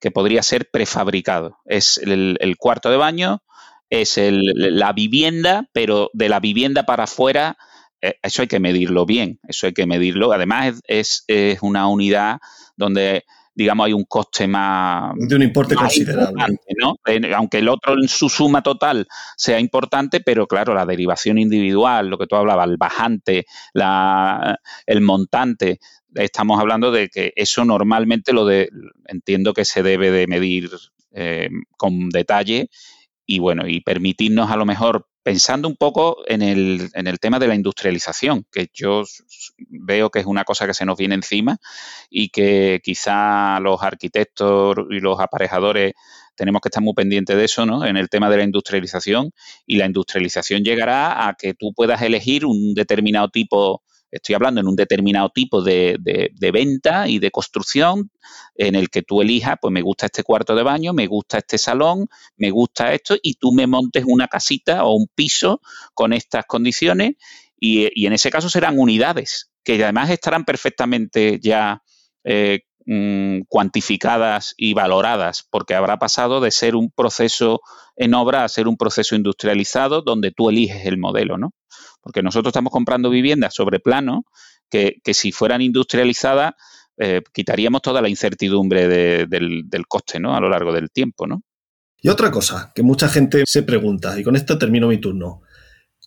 que podría ser prefabricado. Es el, cuarto de baño, es la vivienda, pero de la vivienda para afuera, eh, eso hay que medirlo bien, eso hay que medirlo. Además, es una unidad donde digamos, hay un coste más... De un importe considerable. ¿no? Aunque el otro en su suma total sea importante, pero claro, la derivación individual, lo que tú hablabas, el bajante, la, el montante, estamos hablando de que eso normalmente lo de, entiendo que se debe de medir eh, con detalle y bueno, y permitirnos a lo mejor pensando un poco en el, en el tema de la industrialización, que yo veo que es una cosa que se nos viene encima y que quizá los arquitectos y los aparejadores tenemos que estar muy pendientes de eso, ¿no? En el tema de la industrialización y la industrialización llegará a que tú puedas elegir un determinado tipo Estoy hablando en un determinado tipo de, venta y de construcción en el que tú elijas, pues me gusta este cuarto de baño, me gusta este salón, me gusta esto, y tú me montes una casita o un piso con estas condiciones y, en ese caso serán unidades que además estarán perfectamente ya eh, mm, cuantificadas y valoradas, porque habrá pasado de ser un proceso en obra a ser un proceso industrializado donde tú eliges el modelo, ¿no? Porque nosotros estamos comprando viviendas sobre plano que, si fueran industrializadas eh, quitaríamos toda la incertidumbre del, coste ¿no? a lo largo del tiempo. ¿no? Y otra cosa que mucha gente se pregunta, y con esto termino mi turno,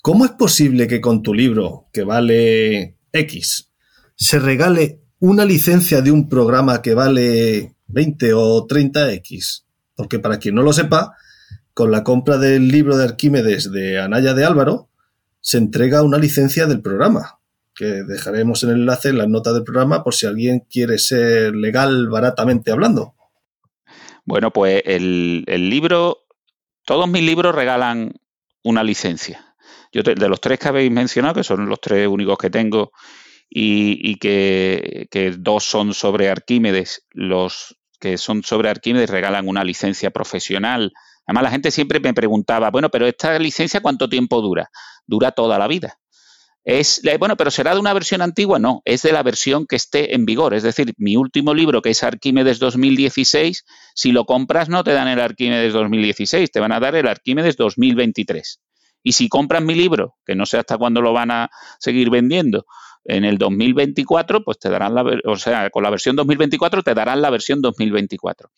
¿cómo es posible que con tu libro, que vale X, se regale una licencia de un programa que vale 20 o 30X? Porque para quien no lo sepa, con la compra del libro de Arquímedes de Anaya de Álvaro, se entrega una licencia del programa, que dejaremos en el enlace en las notas del programa por si alguien quiere ser legal baratamente hablando. Bueno, pues el, libro, todos mis libros regalan una licencia. Yo de los tres que habéis mencionado, que son los tres únicos que tengo, y, que, dos son sobre Arquímedes, los que son sobre Arquímedes regalan una licencia profesional Además, la gente siempre me preguntaba, bueno, pero esta licencia cuánto tiempo dura? Dura toda la vida. Es, bueno, pero ¿será de una versión antigua? No, es de la versión que esté en vigor. Es decir, mi último libro, que es Arquímedes 2016, si lo compras no te dan el Arquímedes 2016, te van a dar el Arquímedes 2023. Y si compras mi libro, que no sé hasta cuándo lo van a seguir vendiendo, en el 2024, pues te darán la, o sea, con la versión 2024 te darán la versión 2024.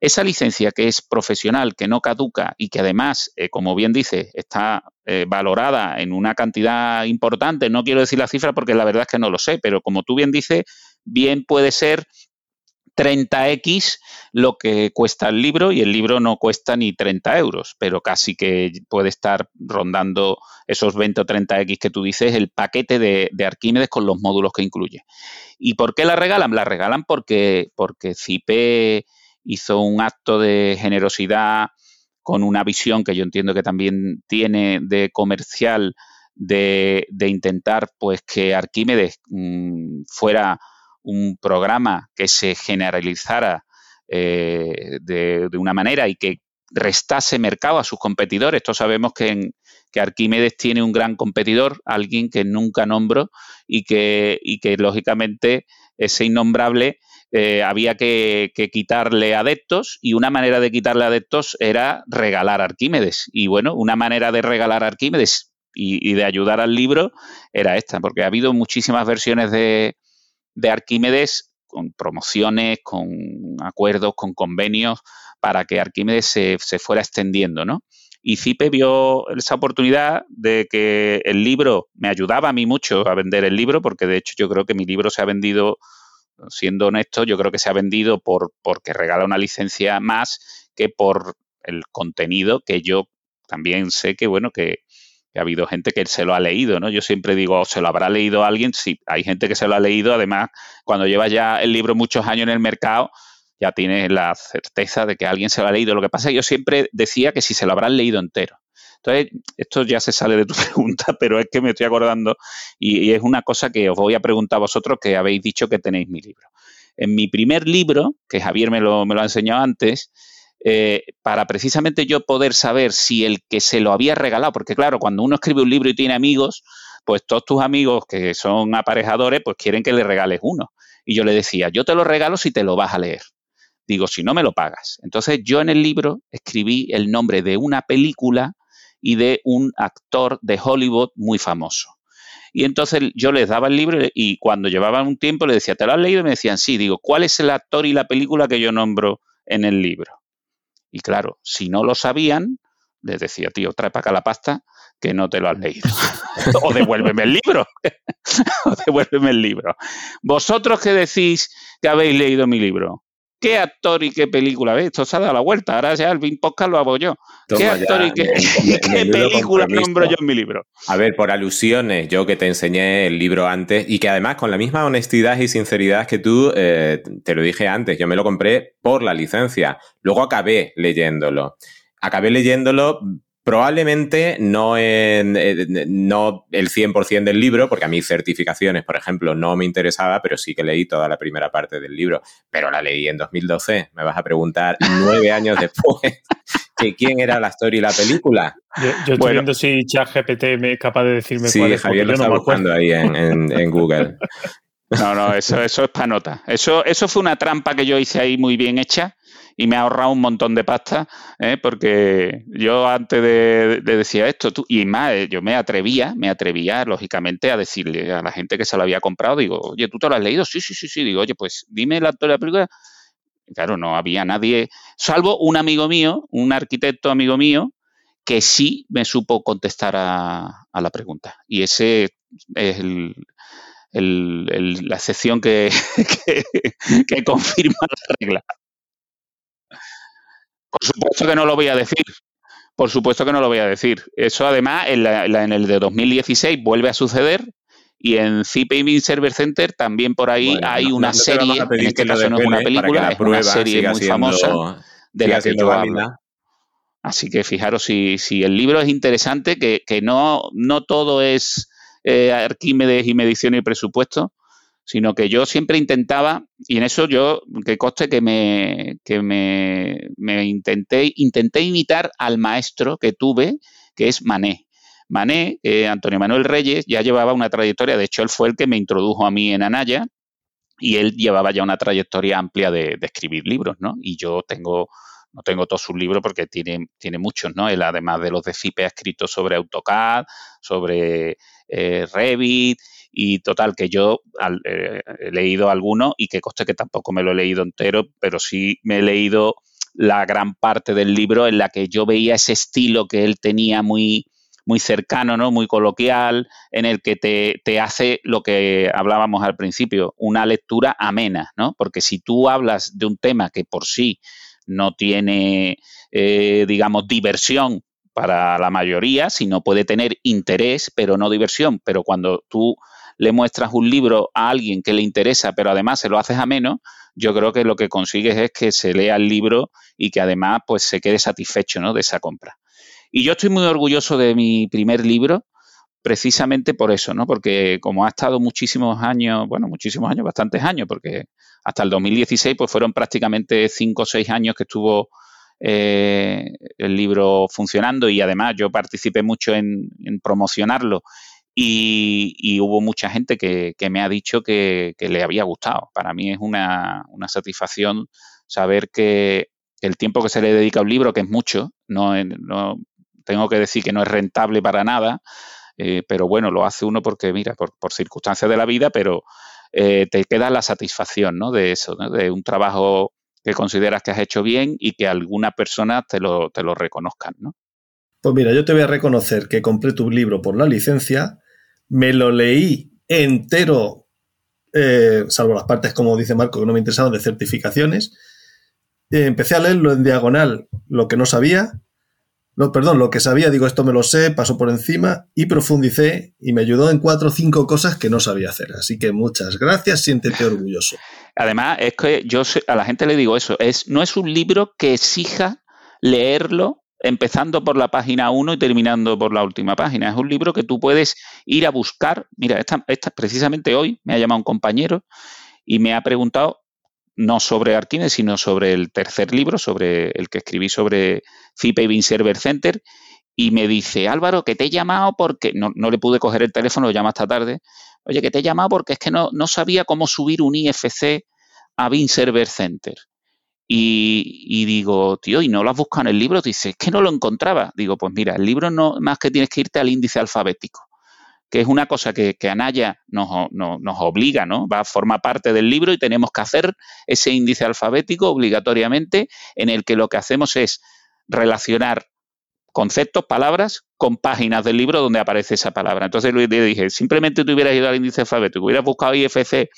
Esa licencia que es profesional, que no caduca y que además, eh, como bien dice, está eh, valorada en una cantidad importante, no quiero decir la cifra porque la verdad es que no lo sé, pero como tú bien dices, bien puede ser 30x lo que cuesta el libro y el libro no cuesta ni 30 euros, pero casi que puede estar rondando esos 20 o 30x que tú dices, el paquete de, de Arquímedes con los módulos que incluye. ¿Y por qué la regalan? La regalan porque, porque CIPE hizo un acto de generosidad con una visión que yo entiendo que también tiene de comercial de, intentar pues que Arquímedes mm, fuera un programa que se generalizara eh, de, una manera y que restase mercado a sus competidores. Todos sabemos que, que Arquímedes tiene un gran competidor, alguien que nunca nombro y que, y que lógicamente ese innombrable eh, había que, quitarle adeptos y una manera de quitarle adeptos era regalar Arquímedes. Y bueno, una manera de regalar Arquímedes y, de ayudar al libro era esta, porque ha habido muchísimas versiones de, Arquímedes con promociones, con acuerdos, con convenios para que Arquímedes se, se fuera extendiendo, ¿no? Y Cipe vio esa oportunidad de que el libro me ayudaba a mí mucho a vender el libro, porque de hecho yo creo que mi libro se ha vendido siendo honesto, yo creo que se ha vendido por porque regala una licencia más que por el contenido que yo también sé que, bueno, que, ha habido gente que se lo ha leído, ¿no? Yo siempre digo, ¿se lo habrá leído alguien? Sí, hay gente que se lo ha leído, además, cuando lleva ya el libro muchos años en el mercado, ya tienes la certeza de que alguien se lo ha leído. Lo que pasa es que yo siempre decía que si se lo habrán leído entero. Entonces, esto ya se sale de tu (laughs) pregunta, pero es que me estoy acordando y, es una cosa que os voy a preguntar a vosotros que habéis dicho que tenéis mi libro. En mi primer libro, que Javier me lo, me lo ha enseñado antes, eh, para precisamente yo poder saber si el que se lo había regalado, porque claro, cuando uno escribe un libro y tiene amigos, pues todos tus amigos que son aparejadores, pues quieren que le regales uno. Y yo le decía, yo te lo regalo si te lo vas a leer. Digo, si no me lo pagas. Entonces yo en el libro escribí el nombre de una película y de un actor de Hollywood muy famoso. Y entonces yo les daba el libro y cuando llevaban un tiempo le decía, ¿te lo has leído? Y me decían, sí. Digo, ¿cuál es el actor y la película que yo nombro en el libro? Y claro, si no lo sabían, les decía, tío, trae para acá la pasta que no te lo has leído. (laughs) o devuélveme el libro. (laughs) o devuélveme el libro. Vosotros que decís que habéis leído mi libro, ¿Qué actor y qué película? ¿Ves? Esto se ha dado la vuelta. Ahora ya el Bing Podcast lo hago yo. ¿Qué actor y qué, (laughs) película nombro yo en mi libro? A ver, por alusiones, yo que te enseñé el libro antes y que además con la misma honestidad y sinceridad que tú, eh, te lo dije antes, yo me lo compré por la licencia. Luego acabé leyéndolo. Acabé leyéndolo Probablemente no, en, no el 100% del libro, porque a mí certificaciones, por ejemplo, no me interesaba, pero sí que leí toda la primera parte del libro. Pero la leí en 2012. Me vas a preguntar nueve años después (laughs) que quién era la historia y la película. Yo, estoy viendo si ChatGPT es capaz de decirme sí, cuál es. Javier lo está buscando ahí en, Google. (laughs) No, no, eso, eso es para nota. Eso, eso fue una trampa que yo hice ahí muy bien hecha y me ha ahorrado un montón de pasta, ¿eh? porque yo antes de, decir esto, tú, y más, eh, yo me atrevía, me atrevía, lógicamente, a decirle a la gente que se lo había comprado, digo, oye, ¿tú te lo has leído? Sí, sí, sí, sí, digo, oye, pues dime la de la película. claro, no había nadie, salvo un amigo mío, un arquitecto amigo mío, que sí me supo contestar a, la pregunta. Y ese es la excepción (laughs) que, que confirma la regla. Por supuesto que no lo voy a decir. Por supuesto que no lo voy a decir. Eso además en, el de 2016 vuelve a suceder y en CPM Server Center también por ahí hay una serie, en este caso no es una película, es una serie muy famosa de la que yo hablo. Así que fijaros si, si el libro es interesante, que, que no, no todo es eh, Arquímedes y medición y presupuesto, sino que yo siempre intentaba, y en eso yo, que coste que me, que me, intenté, intenté imitar al maestro que tuve, que es Mané. Mané, eh, Antonio Manuel Reyes, ya llevaba una trayectoria, de hecho él fue el que me introdujo a mí en Anaya, y él llevaba ya una trayectoria amplia de, escribir libros, ¿no? Y yo tengo, no tengo todos sus libros porque tiene, tiene muchos, ¿no? Él además de los de FIPE ha escrito sobre AutoCAD, sobre eh, Revit, y total, que yo eh, he leído alguno y que coste que tampoco me lo he leído entero, pero sí me he leído la gran parte del libro en la que yo veía ese estilo que él tenía muy, muy cercano, ¿no? Muy coloquial, en el que te, te, hace lo que hablábamos al principio, una lectura amena, ¿no? Porque si tú hablas de un tema que por sí no tiene, eh, digamos, diversión para la mayoría, sino puede tener interés, pero no diversión, pero cuando tú le muestras un libro a alguien que le interesa, pero además se lo haces a menos, yo creo que lo que consigues es que se lea el libro y que además pues se quede satisfecho ¿no? de esa compra. Y yo estoy muy orgulloso de mi primer libro, precisamente por eso, ¿no? Porque como ha estado muchísimos años, bueno, muchísimos años, bastantes años, porque hasta el 2016 pues fueron prácticamente cinco o seis años que estuvo eh, el libro funcionando y además yo participé mucho en promocionarlo y, hubo mucha gente que, me ha dicho que, le había gustado. Para mí es una, satisfacción saber que el tiempo que se le dedica a un libro, que es mucho, no, no tengo que decir que no es rentable para nada, eh, pero bueno, lo hace uno porque, mira, por, circunstancias de la vida, pero eh, te queda la satisfacción ¿no? de eso, de un trabajo que consideras que has hecho bien y que alguna persona te lo, te lo reconozcan, ¿no? Pues mira, yo te voy a reconocer que compré tu libro por la licencia, me lo leí entero, eh, salvo las partes, como dice Marco, que no me interesaban, de certificaciones. Eh, empecé a leerlo en diagonal, lo que no sabía, No, perdón, lo que sabía, digo, esto me lo sé, paso por encima y profundicé y me ayudó en cuatro o cinco cosas que no sabía hacer. Así que muchas gracias, siéntete orgulloso. Además, es que yo a la gente le digo eso, es, no es un libro que exija leerlo empezando por la página 1 y terminando por la última página. Es un libro que tú puedes ir a buscar. Mira, esta, esta, precisamente hoy me ha llamado un compañero y me ha preguntado no sobre Arquines, sino sobre el tercer libro, sobre el que escribí sobre FIPE y Server Center, y me dice, Álvaro, que te he llamado porque, no, no, le pude coger el teléfono, lo llama esta tarde, oye, que te he llamado porque es que no, no sabía cómo subir un IFC a Bean Server Center. Y, digo, tío, ¿y no lo has buscado en el libro? Dice, es que no lo encontraba. Digo, pues mira, el libro no más que tienes que irte al índice alfabético que es una cosa que, que Anaya nos, nos, obliga, ¿no? Va a formar parte del libro y tenemos que hacer ese índice alfabético obligatoriamente en el que lo que hacemos es relacionar conceptos, palabras, con páginas del libro donde aparece esa palabra. Entonces le dije, simplemente te hubieras ido al índice alfabético, hubieras buscado IFC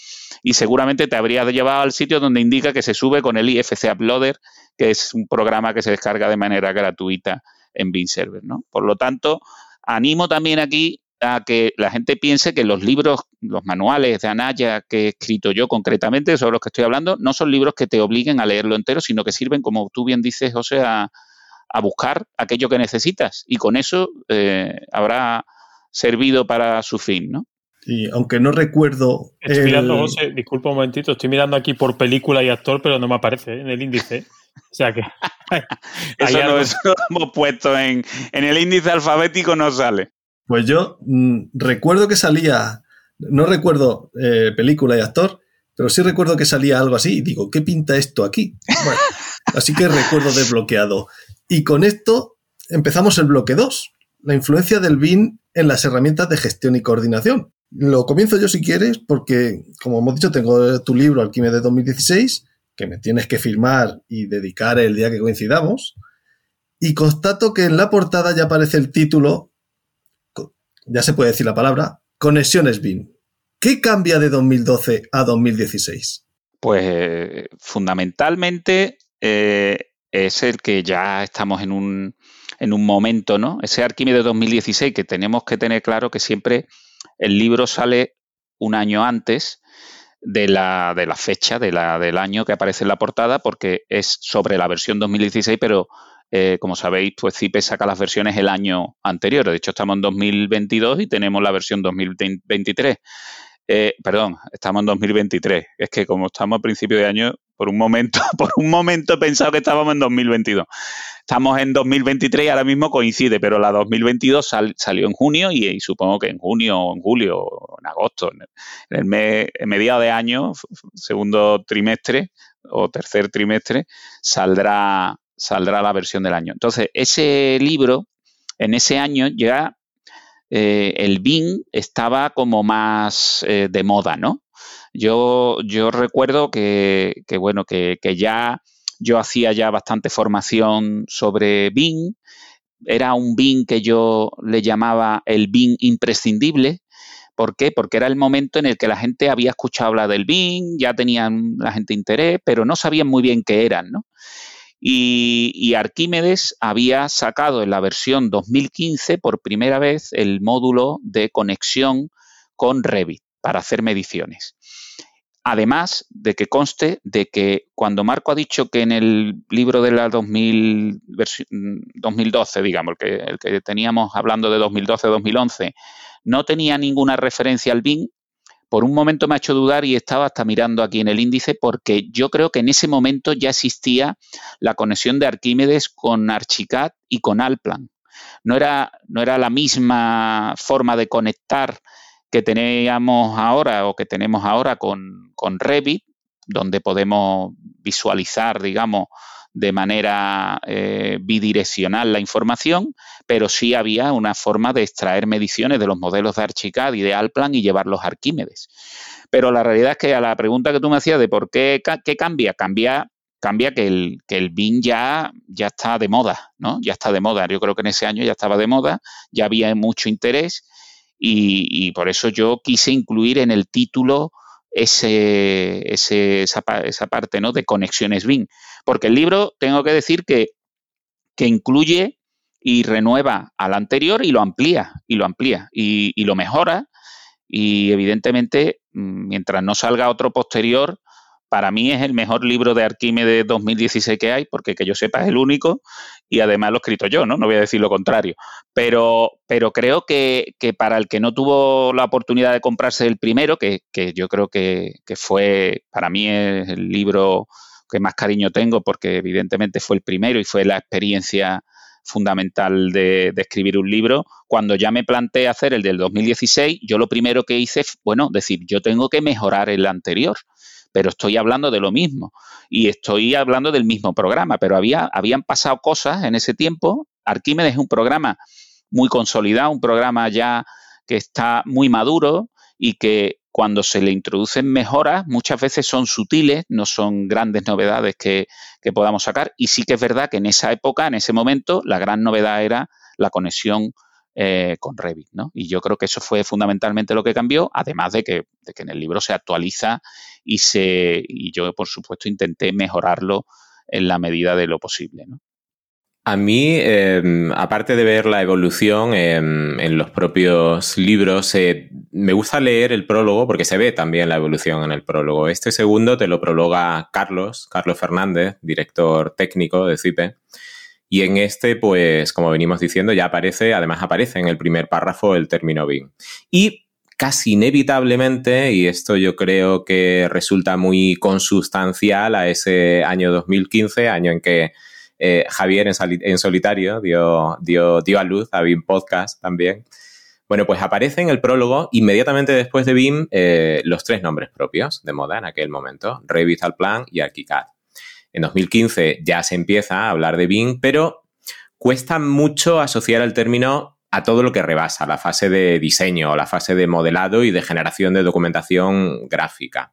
y seguramente te habrías llevado al sitio donde indica que se sube con el IFC Uploader, que es un programa que se descarga de manera gratuita en Bean Server, ¿no? Por lo tanto, animo también aquí a que la gente piense que los libros, los manuales de Anaya que he escrito yo concretamente, sobre los que estoy hablando, no son libros que te obliguen a leerlo entero, sino que sirven, como tú bien dices, José, a, buscar aquello que necesitas. Y con eso eh, habrá servido para su fin, ¿no? Y aunque no recuerdo. Estoy mirando, José, disculpa un momentito, estoy mirando aquí por película y actor, pero no me aparece ¿eh? en el índice. O sea que. (laughs) eso, no, eso lo hemos puesto en, en el índice alfabético, no sale. Pues yo mm, recuerdo que salía, no recuerdo eh, película y actor, pero sí recuerdo que salía algo así y digo, ¿qué pinta esto aquí? Bueno, así que recuerdo desbloqueado. Y con esto empezamos el bloque 2, la influencia del BIN en las herramientas de gestión y coordinación. Lo comienzo yo si quieres, porque como hemos dicho, tengo tu libro Alquimia 2016, que me tienes que firmar y dedicar el día que coincidamos. Y constato que en la portada ya aparece el título ya se puede decir la palabra, conexiones BIM. ¿Qué cambia de 2012 a 2016? Pues fundamentalmente eh, es el que ya estamos en un, en un momento, ¿no? Ese Arquímedes 2016 que tenemos que tener claro que siempre el libro sale un año antes de la, de la fecha de la, del año que aparece en la portada porque es sobre la versión 2016, pero eh, como sabéis, pues CIPE saca las versiones el año anterior. De hecho, estamos en 2022 y tenemos la versión 2023. Eh, perdón, estamos en 2023. Es que como estamos a principio de año, por un momento, (laughs) por un momento he pensado que estábamos en 2022. Estamos en 2023 y ahora mismo coincide, pero la 2022 salió en junio y, supongo que en junio o en julio o en agosto, en el, mes, en mediado de año, segundo trimestre o tercer trimestre, saldrá saldrá la versión del año. Entonces, ese libro, en ese año ya eh, el BIM estaba como más eh, de moda, ¿no? Yo, recuerdo que, bueno, que, ya yo hacía ya bastante formación sobre BIM. Era un BIM que yo le llamaba el BIM imprescindible. ¿Por qué? Porque era el momento en el que la gente había escuchado hablar del BIM, ya tenían la gente interés, pero no sabían muy bien qué eran, ¿no? Y, Arquímedes había sacado en la versión 2015 por primera vez el módulo de conexión con Revit para hacer mediciones. Además de que conste de que cuando Marco ha dicho que en el libro de la 2000, 2012, digamos, el que, el que teníamos hablando de 2012-2011, no tenía ninguna referencia al BIM, por un momento me ha hecho dudar y estaba hasta mirando aquí en el índice porque yo creo que en ese momento ya existía la conexión de Arquímedes con Archicad y con Alplan. No era, no era la misma forma de conectar que teníamos ahora o que tenemos ahora con, con Revit, donde podemos visualizar, digamos, de manera eh, bidireccional la información, pero sí había una forma de extraer mediciones de los modelos de Archicad y de Alplan y llevarlos a Arquímedes. Pero la realidad es que a la pregunta que tú me hacías de por qué, qué cambia, cambia cambia que el, que el BIM ya, ya está de moda, ¿no? Ya está de moda. Yo creo que en ese año ya estaba de moda, ya había mucho interés y, por eso yo quise incluir en el título ese, esa, esa, parte ¿no? de conexiones BIM. Porque el libro, tengo que decir que, que incluye y renueva al anterior y lo amplía, y lo amplía, y, y lo mejora. Y evidentemente, mm, mientras no salga otro posterior, para mí es el mejor libro de Arquímedes 2016 que hay, porque que yo sepa es el único y además lo he escrito yo, ¿no? No voy a decir lo contrario. Pero, pero creo que, para el que no tuvo la oportunidad de comprarse el primero, que, yo creo que, fue, para mí es el libro que más cariño tengo, porque evidentemente fue el primero y fue la experiencia fundamental de, de, escribir un libro. Cuando ya me planteé hacer el del 2016, yo lo primero que hice, bueno, decir, yo tengo que mejorar el anterior pero estoy hablando de lo mismo y estoy hablando del mismo programa, pero había, habían pasado cosas en ese tiempo. Arquímedes es un programa muy consolidado, un programa ya que está muy maduro y que cuando se le introducen mejoras, muchas veces son sutiles, no son grandes novedades que, que, podamos sacar. Y sí que es verdad que en esa época, en ese momento, la gran novedad era la conexión eh, con Revit. ¿no? Y yo creo que eso fue fundamentalmente lo que cambió, además de que, en el libro se actualiza y, se, y yo, por supuesto, intenté mejorarlo en la medida de lo posible. A mí, em, aparte de ver la evolución en los propios libros, eh, me gusta leer el prólogo porque se ve también la evolución en el prólogo. Este segundo te lo prologa Carlos, Carlos Fernández, director técnico de CIPE. Y en este, pues, como venimos diciendo, ya aparece, además aparece en el primer párrafo el término BIM. Y casi inevitablemente, y esto yo creo que resulta muy consustancial a ese año 2015, año en que eh, Javier en, solitario dio, dio, dio a luz a BIM Podcast también. Bueno, pues aparece en el prólogo, inmediatamente después de BIM, eh, los tres nombres propios de moda en aquel momento, Revit Plan y ArchiCAD. En 2015 ya se empieza a hablar de Bing, pero cuesta mucho asociar el término a todo lo que rebasa, la fase de diseño, la fase de modelado y de generación de documentación gráfica.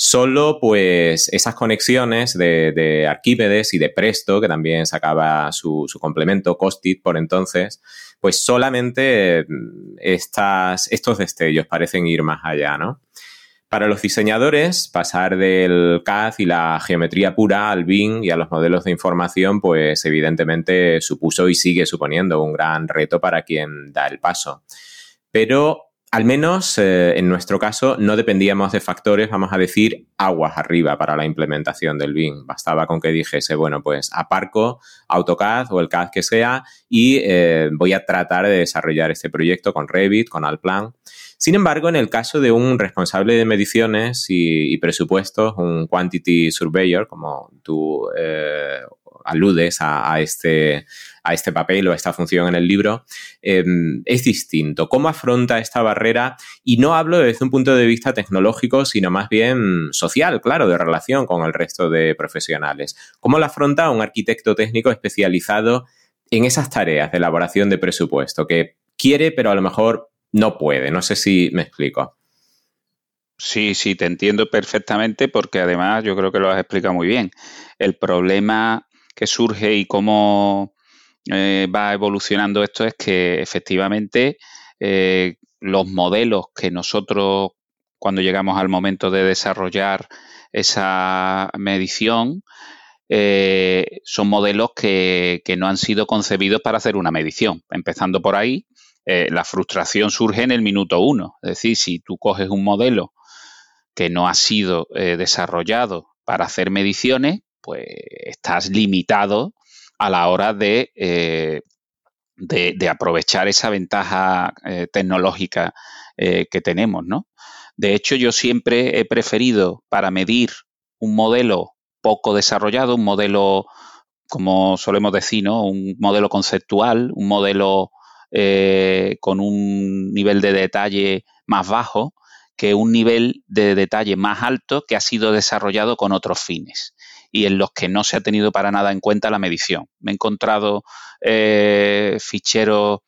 Solo pues esas conexiones de, Arquímedes y de Presto, que también sacaba su, su complemento Costit por entonces, pues solamente mm, estas, estos destellos parecen ir más allá, ¿no? Para los diseñadores, pasar del CAD y la geometría pura al BIM y a los modelos de información, pues evidentemente supuso y sigue suponiendo un gran reto para quien da el paso. Pero al menos eh, en nuestro caso no dependíamos de factores, vamos a decir, aguas arriba para la implementación del BIM. Bastaba con que dijese, bueno, pues aparco AutoCAD o el CAD que sea y eh, voy a tratar de desarrollar este proyecto con Revit, con Alplan. Sin embargo, en el caso de un responsable de mediciones y, presupuestos, un quantity surveyor, como tú eh, aludes a, este, a este papel o a esta función en el libro, em, es distinto. ¿Cómo afronta esta barrera? Y no hablo desde un punto de vista tecnológico, sino más bien social, claro, de relación con el resto de profesionales. ¿Cómo la afronta un arquitecto técnico especializado en esas tareas de elaboración de presupuesto que quiere, pero a lo mejor no puede. No sé si me explico. Sí, sí, te entiendo perfectamente porque además yo creo que lo has explicado muy bien. El problema que surge y cómo eh, va evolucionando esto es que efectivamente eh, los modelos que nosotros cuando llegamos al momento de desarrollar esa medición eh, son modelos que, que, no han sido concebidos para hacer una medición. Empezando por ahí, la frustración surge en el minuto uno. Es decir, si tú coges un modelo que no ha sido desarrollado para hacer mediciones, pues estás limitado a la hora de, eh, de, aprovechar esa ventaja tecnológica que tenemos, ¿no? De hecho, yo siempre he preferido para medir un modelo poco desarrollado, un modelo, como solemos decir, ¿no? Un modelo conceptual, un modelo eh, con un nivel de detalle más bajo que un nivel de detalle más alto que ha sido desarrollado con otros fines y en los que no se ha tenido para nada en cuenta la medición. Me he encontrado eh, ficheros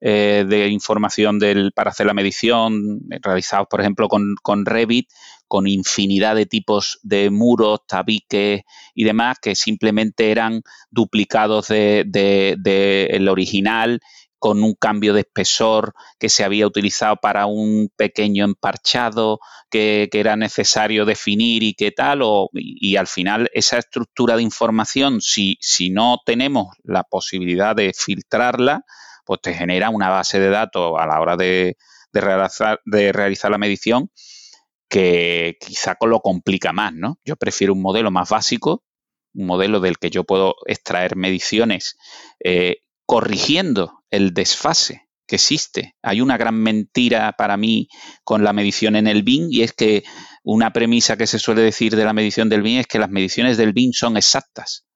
eh, de información para hacer la medición realizados, por ejemplo, con, Revit, con infinidad de tipos de muros, tabiques y demás que simplemente eran duplicados del de, original con un cambio de espesor que se había utilizado para un pequeño emparchado que, era necesario definir y qué tal, o, y, al final esa estructura de información, si, si no tenemos la posibilidad de filtrarla, pues te genera una base de datos a la hora de, de, realizar, de realizar la medición que quizá lo complica más, ¿no? Yo prefiero un modelo más básico, un modelo del que yo puedo extraer mediciones eh, corrigiendo el desfase que existe. Hay una gran mentira para mí con la medición en el BIN y es que una premisa que se suele decir de la medición del BIN es que las mediciones del BIN son exactas.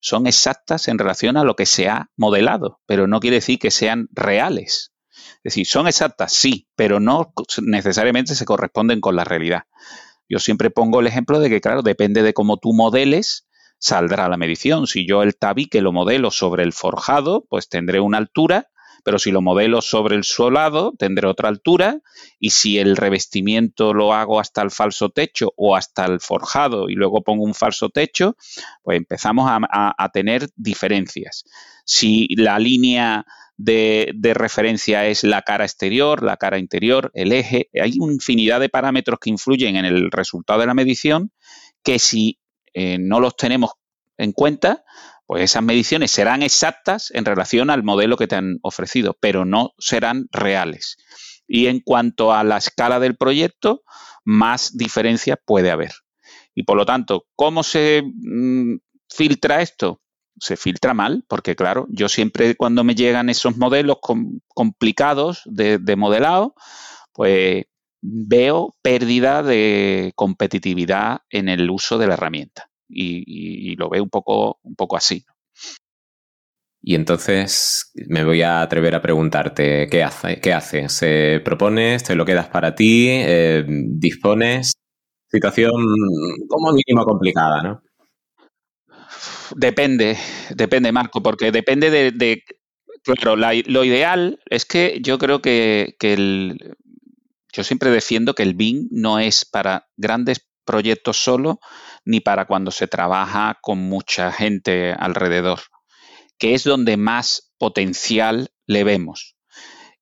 Son exactas en relación a lo que se ha modelado, pero no quiere decir que sean reales. Es decir, son exactas, sí, pero no necesariamente se corresponden con la realidad. Yo siempre pongo el ejemplo de que, claro, depende de cómo tú modeles, saldrá la medición. Si yo el tabique lo modelo sobre el forjado, pues tendré una altura, pero si lo modelo sobre el solado, tendré otra altura, y si el revestimiento lo hago hasta el falso techo o hasta el forjado y luego pongo un falso techo, pues empezamos a, tener diferencias. Si la línea de, de, referencia es la cara exterior, la cara interior, el eje. Hay una infinidad de parámetros que influyen en el resultado de la medición que si eh, no los tenemos en cuenta, pues esas mediciones serán exactas en relación al modelo que te han ofrecido, pero no serán reales. Y en cuanto a la escala del proyecto, más diferencia puede haber. Y por lo tanto, ¿cómo se mm, filtra esto? Se filtra mal, porque claro, yo siempre cuando me llegan esos modelos complicados de, de modelado, pues veo pérdida de competitividad en el uso de la herramienta. Y, lo veo un poco, un poco así. Y entonces me voy a atrever a preguntarte, ¿qué, hace, qué haces? ¿Se propones? ¿Te lo quedas para ti? Eh, ¿Dispones? Situación como mínimo complicada, ¿no? Depende, depende, Marco, porque depende de... claro, lo ideal es que yo creo que, que el, yo siempre defiendo que el BIM no es para grandes proyectos solo, ni para cuando se trabaja con mucha gente alrededor, que es donde más potencial le vemos.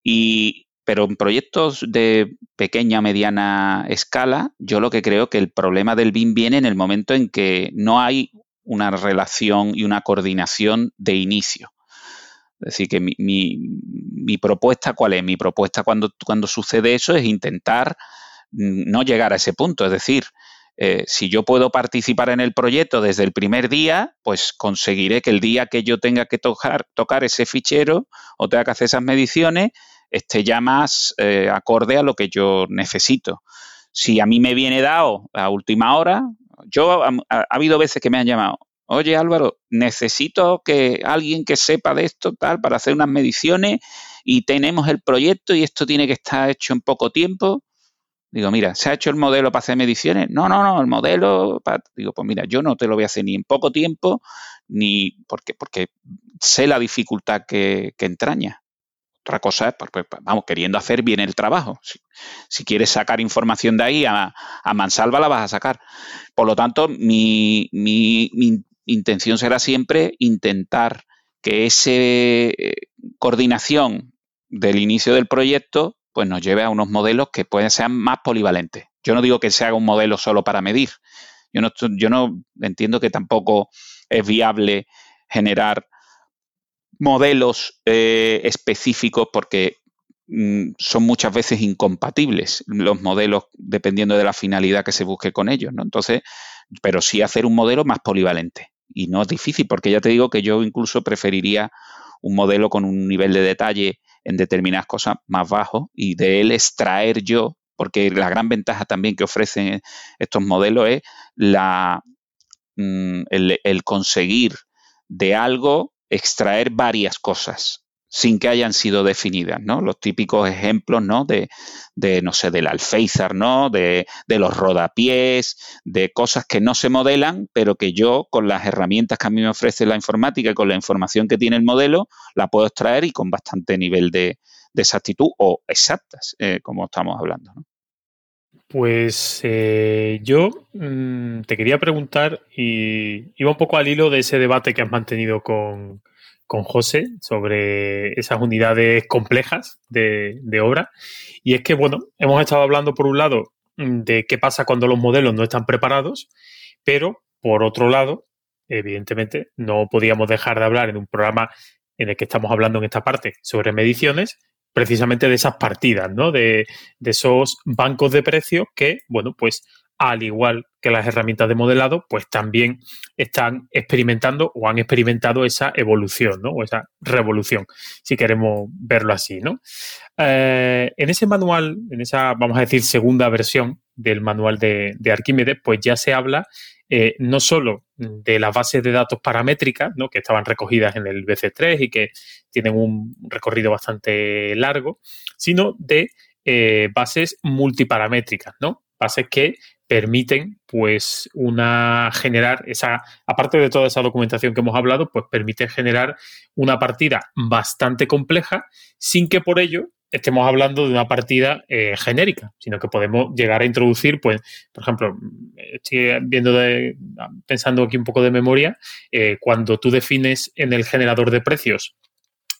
Y, pero en proyectos de pequeña, mediana escala, yo lo que creo que el problema del BIM viene en el momento en que no hay una relación y una coordinación de inicio. Es decir, que mi, propuesta, ¿cuál es? Mi propuesta cuando, cuando sucede eso es intentar no llegar a ese punto. Es decir, eh, si yo puedo participar en el proyecto desde el primer día, pues conseguiré que el día que yo tenga que tocar, tocar ese fichero o tenga que hacer esas mediciones, esté ya más eh, acorde a lo que yo necesito. Si a mí me viene dado a última hora, yo ha habido veces que me han llamado, oye Álvaro, necesito que alguien que sepa de esto tal para hacer unas mediciones y tenemos el proyecto y esto tiene que estar hecho en poco tiempo. Digo, mira, ¿se ha hecho el modelo para hacer mediciones? No, no, no, el modelo, digo, pues mira, yo no te lo voy a hacer ni en poco tiempo, ni porque, porque sé la dificultad que, entraña. Otra cosa es, pues, pues, vamos, queriendo hacer bien el trabajo. Si, quieres sacar información de ahí a, a, mansalva, la vas a sacar. Por lo tanto, mi, mi, mi intención será siempre intentar que esa eh, coordinación del inicio del proyecto pues nos lleve a unos modelos que pueden ser más polivalentes. Yo no digo que se haga un modelo solo para medir. Yo no, yo no entiendo que tampoco es viable generar modelos eh, específicos porque mm, son muchas veces incompatibles los modelos dependiendo de la finalidad que se busque con ellos, ¿no? Entonces, pero sí hacer un modelo más polivalente y no es difícil, porque ya te digo que yo incluso preferiría un modelo con un nivel de detalle en determinadas cosas más bajo y de él extraer yo, porque la gran ventaja también que ofrecen estos modelos es la, mm, el, el conseguir de algo extraer varias cosas sin que hayan sido definidas, ¿no? Los típicos ejemplos, ¿no? De, de no sé, del alféizar, ¿no? De, de, los rodapiés, de cosas que no se modelan, pero que yo, con las herramientas que a mí me ofrece la informática y con la información que tiene el modelo, la puedo extraer y con bastante nivel de, exactitud o exactas, eh, como estamos hablando, ¿no? Pues eh, yo mm, te quería preguntar, y iba un poco al hilo de ese debate que has mantenido con, con José sobre esas unidades complejas de, obra. Y es que, bueno, hemos estado hablando por un lado de qué pasa cuando los modelos no están preparados, pero por otro lado, evidentemente, no podíamos dejar de hablar en un programa en el que estamos hablando en esta parte sobre mediciones, precisamente de esas partidas, ¿no? De, de esos bancos de precios que, bueno, pues al igual que las herramientas de modelado, pues también están experimentando o han experimentado esa evolución, ¿no? O esa revolución, si queremos verlo así, ¿no? Eh, en ese manual, en esa, vamos a decir, segunda versión del manual de, de Arquímedes, pues ya se habla eh, no solo de las bases de datos paramétricas, ¿no? que estaban recogidas en el BC3 y que tienen un recorrido bastante largo, sino de eh, bases multiparamétricas, ¿no? Bases que permiten pues una generar esa aparte de toda esa documentación que hemos hablado pues permite generar una partida bastante compleja sin que por ello estemos hablando de una partida eh, genérica, sino que podemos llegar a introducir, pues, por ejemplo, estoy viendo de, pensando aquí un poco de memoria, eh, cuando tú defines en el generador de precios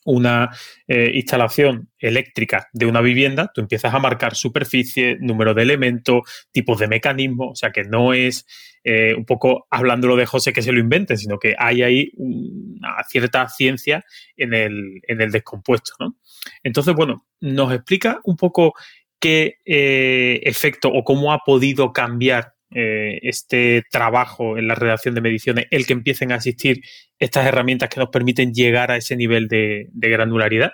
una eh, instalación eléctrica de una vivienda, tú empiezas a marcar superficie, número de elementos, tipos de mecanismos, o sea que no es eh, un poco hablándolo de José que se lo invente, sino que hay ahí una cierta ciencia en el, en el descompuesto. ¿no? Entonces, bueno, nos explica un poco qué eh, efecto o cómo ha podido cambiar eh, este trabajo en la redacción de mediciones, el que empiecen a existir estas herramientas que nos permiten llegar a ese nivel de, granularidad?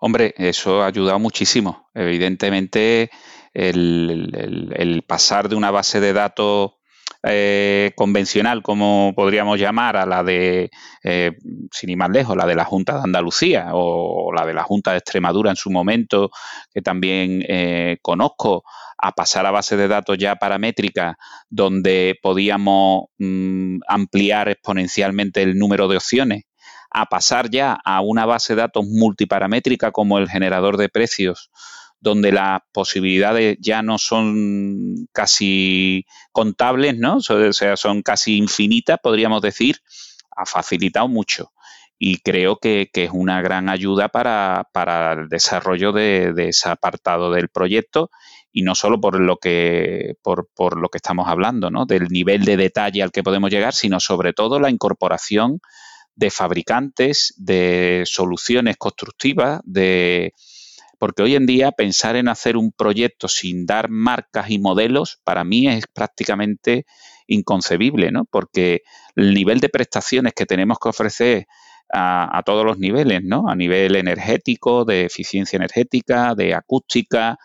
Hombre, eso ha ayudado muchísimo. Evidentemente, el, pasar de una base de datos eh, convencional, como podríamos llamar, a la de, eh, sin ir más lejos, la de la Junta de Andalucía o la de la Junta de Extremadura en su momento, que también conozco, a pasar a base de datos ya paramétrica, donde podíamos mm, ampliar exponencialmente el número de opciones, a pasar ya a una base de datos multiparamétrica como el generador de precios, donde las posibilidades ya no son casi contables, ¿no? O sea, son casi infinitas, podríamos decir, ha facilitado mucho. Y creo que, es una gran ayuda para, el desarrollo de, de, ese apartado del proyecto y no solo por lo que, por, por lo que estamos hablando, ¿no? del nivel de detalle al que podemos llegar, sino sobre todo la incorporación de fabricantes, de soluciones constructivas, de porque hoy en día pensar en hacer un proyecto sin dar marcas y modelos para mí es prácticamente inconcebible, ¿no? Porque el nivel de prestaciones que tenemos que ofrecer a, a, todos los niveles, ¿no? A nivel energético, de eficiencia energética, de acústica,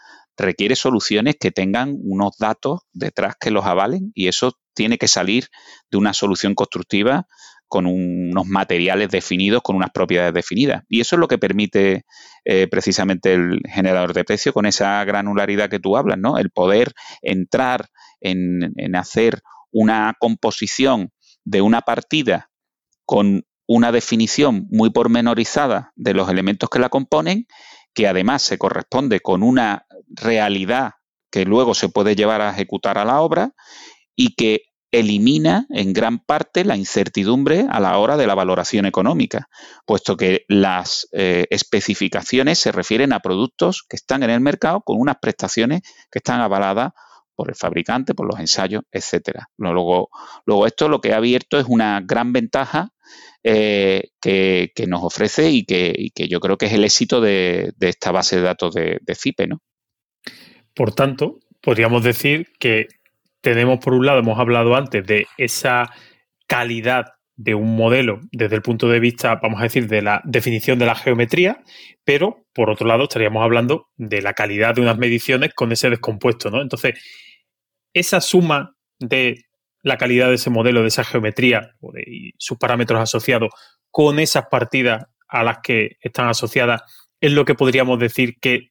requiere soluciones que tengan unos datos detrás que los avalen y eso tiene que salir de una solución constructiva con unos materiales definidos, con unas propiedades definidas. Y eso es lo que permite eh, precisamente el generador de precio con esa granularidad que tú hablas, ¿no? El poder entrar en, en hacer una composición de una partida con una definición muy pormenorizada de los elementos que la componen, que además se corresponde con una realidad que luego se puede llevar a ejecutar a la obra y que elimina en gran parte la incertidumbre a la hora de la valoración económica, puesto que las eh, especificaciones se refieren a productos que están en el mercado con unas prestaciones que están avaladas por el fabricante, por los ensayos, etcétera. Luego, luego esto lo que ha abierto es una gran ventaja eh, que, nos ofrece y que, yo creo que es el éxito de, esta base de datos de, de CIPE, ¿no? Por tanto, podríamos decir que tenemos, por un lado, hemos hablado antes de esa calidad de un modelo desde el punto de vista, vamos a decir, de la definición de la geometría, pero por otro lado estaríamos hablando de la calidad de unas mediciones con ese descompuesto, ¿no? Entonces, esa suma de la calidad de ese modelo, de esa geometría o de sus parámetros asociados con esas partidas a las que están asociadas, es lo que podríamos decir que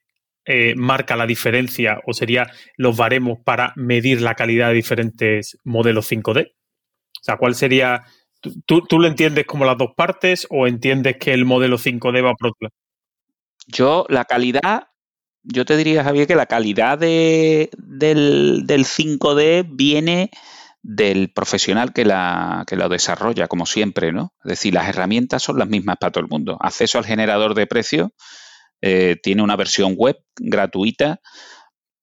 eh, marca la diferencia o sería los baremos para medir la calidad de diferentes modelos 5D? O sea, ¿cuál sería? ¿Tú, tú lo entiendes como las dos partes o entiendes que el modelo 5D va por otro Yo, la calidad, yo te diría, Javier, que la calidad de, del, del 5D viene del profesional que la, que lo desarrolla, como siempre, ¿no? Es decir, las herramientas son las mismas para todo el mundo. Acceso al generador de precios eh, tiene una versión web gratuita,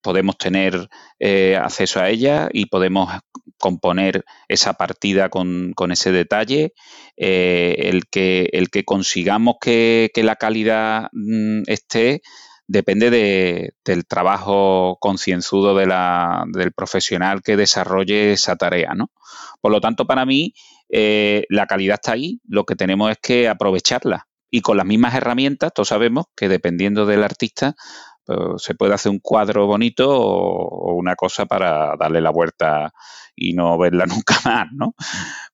podemos tener eh, acceso a ella y podemos componer esa partida con, ese detalle. Eh, el, que, el que consigamos que, la calidad mm, esté depende del trabajo concienzudo de del profesional que desarrolle esa tarea. ¿no? Por lo tanto, para mí, la calidad está ahí, lo que tenemos es que aprovecharla y con las mismas herramientas, todos sabemos que dependiendo del artista, pues, se puede hacer un cuadro bonito o, una cosa para darle la vuelta y no verla (laughs) nunca más, ¿no?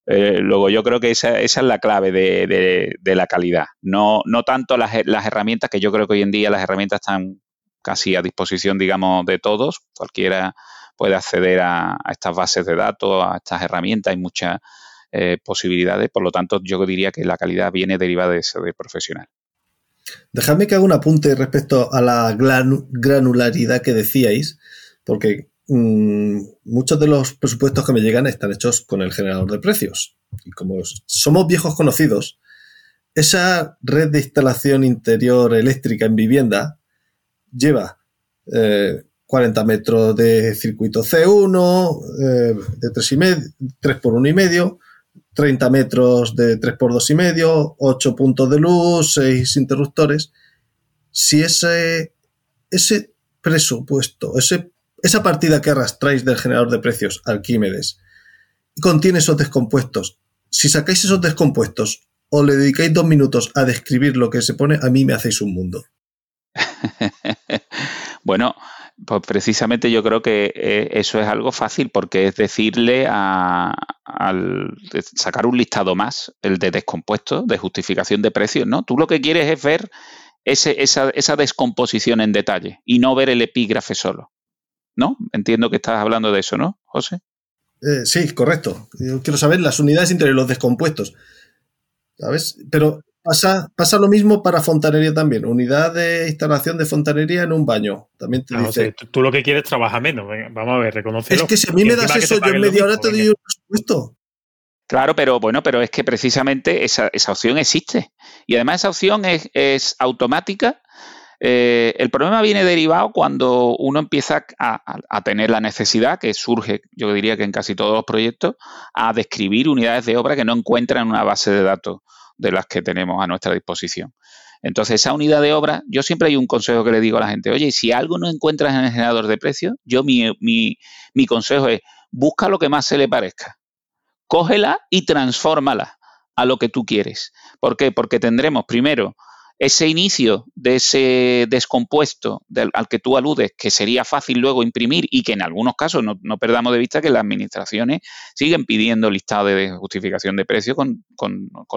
Eh, luego yo creo que esa, es la clave de, la calidad. No, no tanto las, herramientas, que yo creo que hoy en día las herramientas están casi a disposición, digamos, de todos. Cualquiera puede acceder a, a estas bases de datos, a estas herramientas. Hay muchas eh, posibilidades. Por lo tanto, yo diría que la calidad viene derivada de eso, de profesional. Dejadme que haga un apunte respecto a la granularidad que decíais, porque mm, muchos de los presupuestos que me llegan están hechos con el generador de precios. Y como somos viejos conocidos, esa red de instalación interior eléctrica en vivienda lleva 40 eh, metros de circuito C1, eh, de 3, y 3 por 1,5 y medio, 30 metros de 3x2 y medio, 8 puntos de luz, 6 interruptores. Si ese, ese presupuesto, ese, esa partida que arrastráis del generador de precios, Arquímedes, contiene esos descompuestos, si sacáis esos descompuestos o le dedicáis dos minutos a describir lo que se pone, a mí me hacéis un mundo. (laughs) bueno, pues precisamente yo creo que eh, eso es algo fácil porque es decirle a, al sacar un listado más, el de descompuesto, de justificación de precios, ¿no? Tú lo que quieres es ver ese, esa, esa, descomposición en detalle y no ver el epígrafe solo, ¿no? Entiendo que estás hablando de eso, ¿no, José? Eh, sí, correcto. Yo quiero saber las unidades interiores, los descompuestos. ¿Sabes? Pero Pasa, pasa lo mismo para fontanería también. Unidad de instalación de fontanería en un baño. También te dice. tú lo que quieres trabaja menos. vamos a ver, reconocelo. Es que si a mí me das eso, yo en media hora te doy un presupuesto. Claro, pero bueno, pero es que precisamente esa, esa opción existe. Y además esa opción es, es automática. Eh, el problema viene derivado cuando uno empieza a, a, tener la necesidad, que surge, yo diría que en casi todos los proyectos, a describir unidades de obra que no encuentran en una base de datos de las que tenemos a nuestra disposición. Entonces, esa unidad de obra, yo siempre hay un consejo que le digo a la gente, oye, si algo no encuentras en el generador de precios, yo mi, mi, mi consejo es, busca lo que más se le parezca, cógela y transfórmala a lo que tú quieres. ¿Por qué? Porque tendremos primero ese inicio de ese descompuesto al que tú aludes, que sería fácil luego imprimir y que en algunos casos no, perdamos de vista que las administraciones siguen pidiendo listado de justificación de precios con,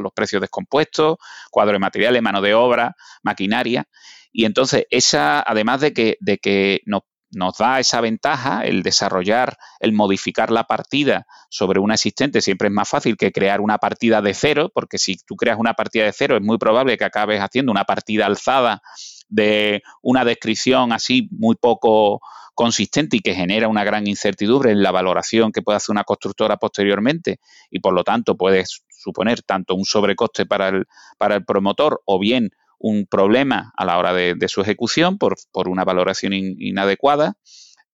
los precios descompuestos, cuadro de materiales, mano de obra, maquinaria. Y entonces, esa, además de que, de que nos nos da esa ventaja, el desarrollar, el modificar la partida sobre una existente. Siempre es más fácil que crear una partida de cero, porque si tú creas una partida de cero es muy probable que acabes haciendo una partida alzada de una descripción así muy poco consistente y que genera una gran incertidumbre en la valoración que puede hacer una constructora posteriormente. Y por lo tanto puedes suponer tanto un sobrecoste para el, para el promotor o bien un problema a la hora de, su ejecución por, una valoración inadecuada,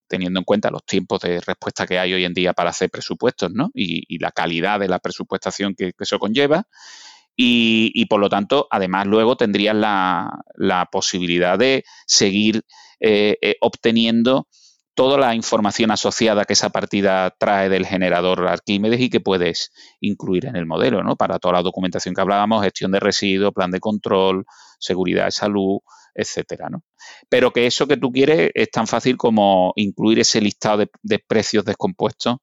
teniendo en cuenta los tiempos de respuesta que hay hoy en día para hacer presupuestos ¿no? y, la calidad de la presupuestación que, eso conlleva. Y, por lo tanto, además luego tendrías la, posibilidad de seguir eh, eh, obteniendo toda la información asociada que esa partida trae del generador Arquímedes y que puedes incluir en el modelo, ¿no? Para toda la documentación que hablábamos, gestión de residuos, plan de control, seguridad de salud, etcétera, ¿no? Pero que eso que tú quieres es tan fácil como incluir ese listado de, precios descompuestos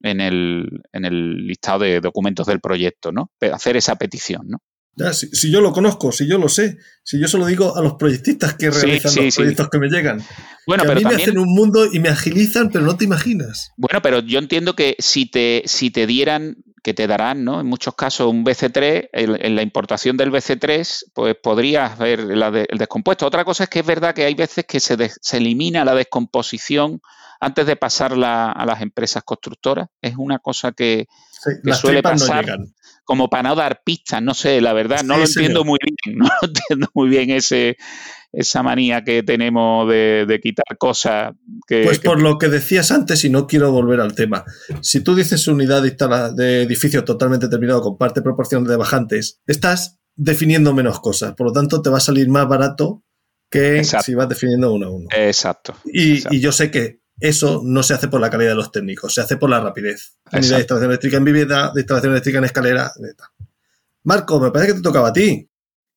en el, en el listado de documentos del proyecto, ¿no? Hacer esa petición, ¿no? Si, yo lo conozco, si yo lo sé, si yo se lo digo a los proyectistas que realizan los proyectos que me llegan. Bueno, pero a mí me hacen un mundo y me agilizan, pero no te imaginas. Bueno, pero yo entiendo que si te, si te dieran, que te darán, ¿no? En muchos casos un BC3, en la importación del BC3, pues podrías ver el descompuesto. Otra cosa es que es verdad que hay veces que se, se elimina la descomposición antes de pasarla a las empresas constructoras. Es una cosa que, suele pasar como para no dar pistas, no sé, la verdad, no lo entiendo muy bien, (laughs) no lo entiendo muy bien ese, esa manía que tenemos de, quitar cosas que... Pues por lo que decías antes, y no quiero volver al tema, si tú dices unidad de, de edificio totalmente terminado con parte proporcional de bajantes, estás definiendo menos cosas, por lo tanto te va a salir más barato que si vas definiendo uno a uno. Exacto y, yo sé que eso no se hace por la calidad de los técnicos, se hace por la rapidez. Unidad de instalación eléctrica en vivienda, de instalación eléctrica en escalera. Marco, me parece que te tocaba a ti.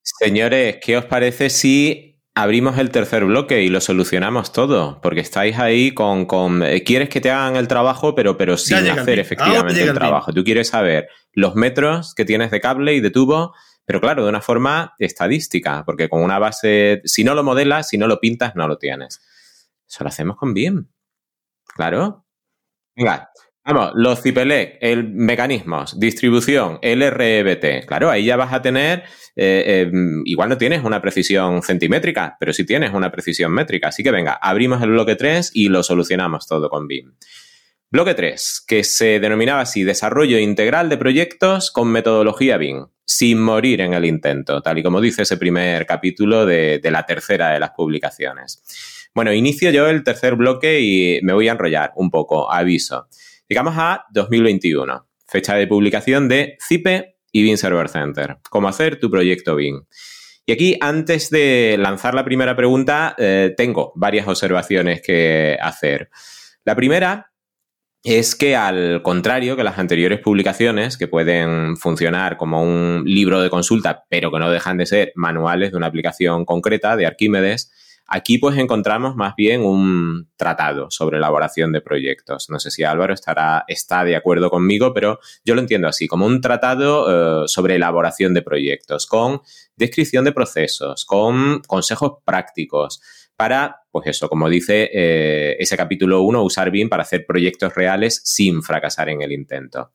Señores, ¿qué os parece si abrimos el tercer bloque y lo solucionamos todo, porque estáis ahí con, con eh, quieres que te hagan el trabajo, pero, pero sin hacer efectivamente el, trabajo. Tú quieres saber los metros que tienes de cable y de tubo, pero claro, de una forma estadística, porque con una base, si no lo modelas, si no lo pintas, no lo tienes. Eso lo hacemos con BIM. Claro. Venga, Vamos, los CIPELEC, el mecanismos, distribución, LREBT. Claro, ahí ya vas a tener, eh, em, igual no tienes una precisión centimétrica, pero sí tienes una precisión métrica. Así que venga, abrimos el bloque 3 y lo solucionamos todo con BIM. Bloque 3, que se denominaba así, desarrollo integral de proyectos con metodología BIM, sin morir en el intento, tal y como dice ese primer capítulo de la tercera de las publicaciones. Bueno, inicio yo el tercer bloque y me voy a enrollar un poco, aviso. Llegamos a 2021, fecha de publicación de CIPE y BIM Server Center. ¿Cómo hacer tu proyecto BIM? Y aquí, antes de lanzar la primera pregunta, eh, tengo varias observaciones que hacer. La primera es que al contrario que las anteriores publicaciones, que pueden funcionar como un libro de consulta, pero que no dejan de ser manuales de una aplicación concreta de Arquímedes, Aquí pues encontramos más bien un tratado sobre elaboración de proyectos. No sé si Álvaro estará, está de acuerdo conmigo, pero yo lo entiendo así, como un tratado eh, sobre elaboración de proyectos, con descripción de procesos, con consejos prácticos para, pues eso, como dice eh, ese capítulo 1, usar bien para hacer proyectos reales sin fracasar en el intento.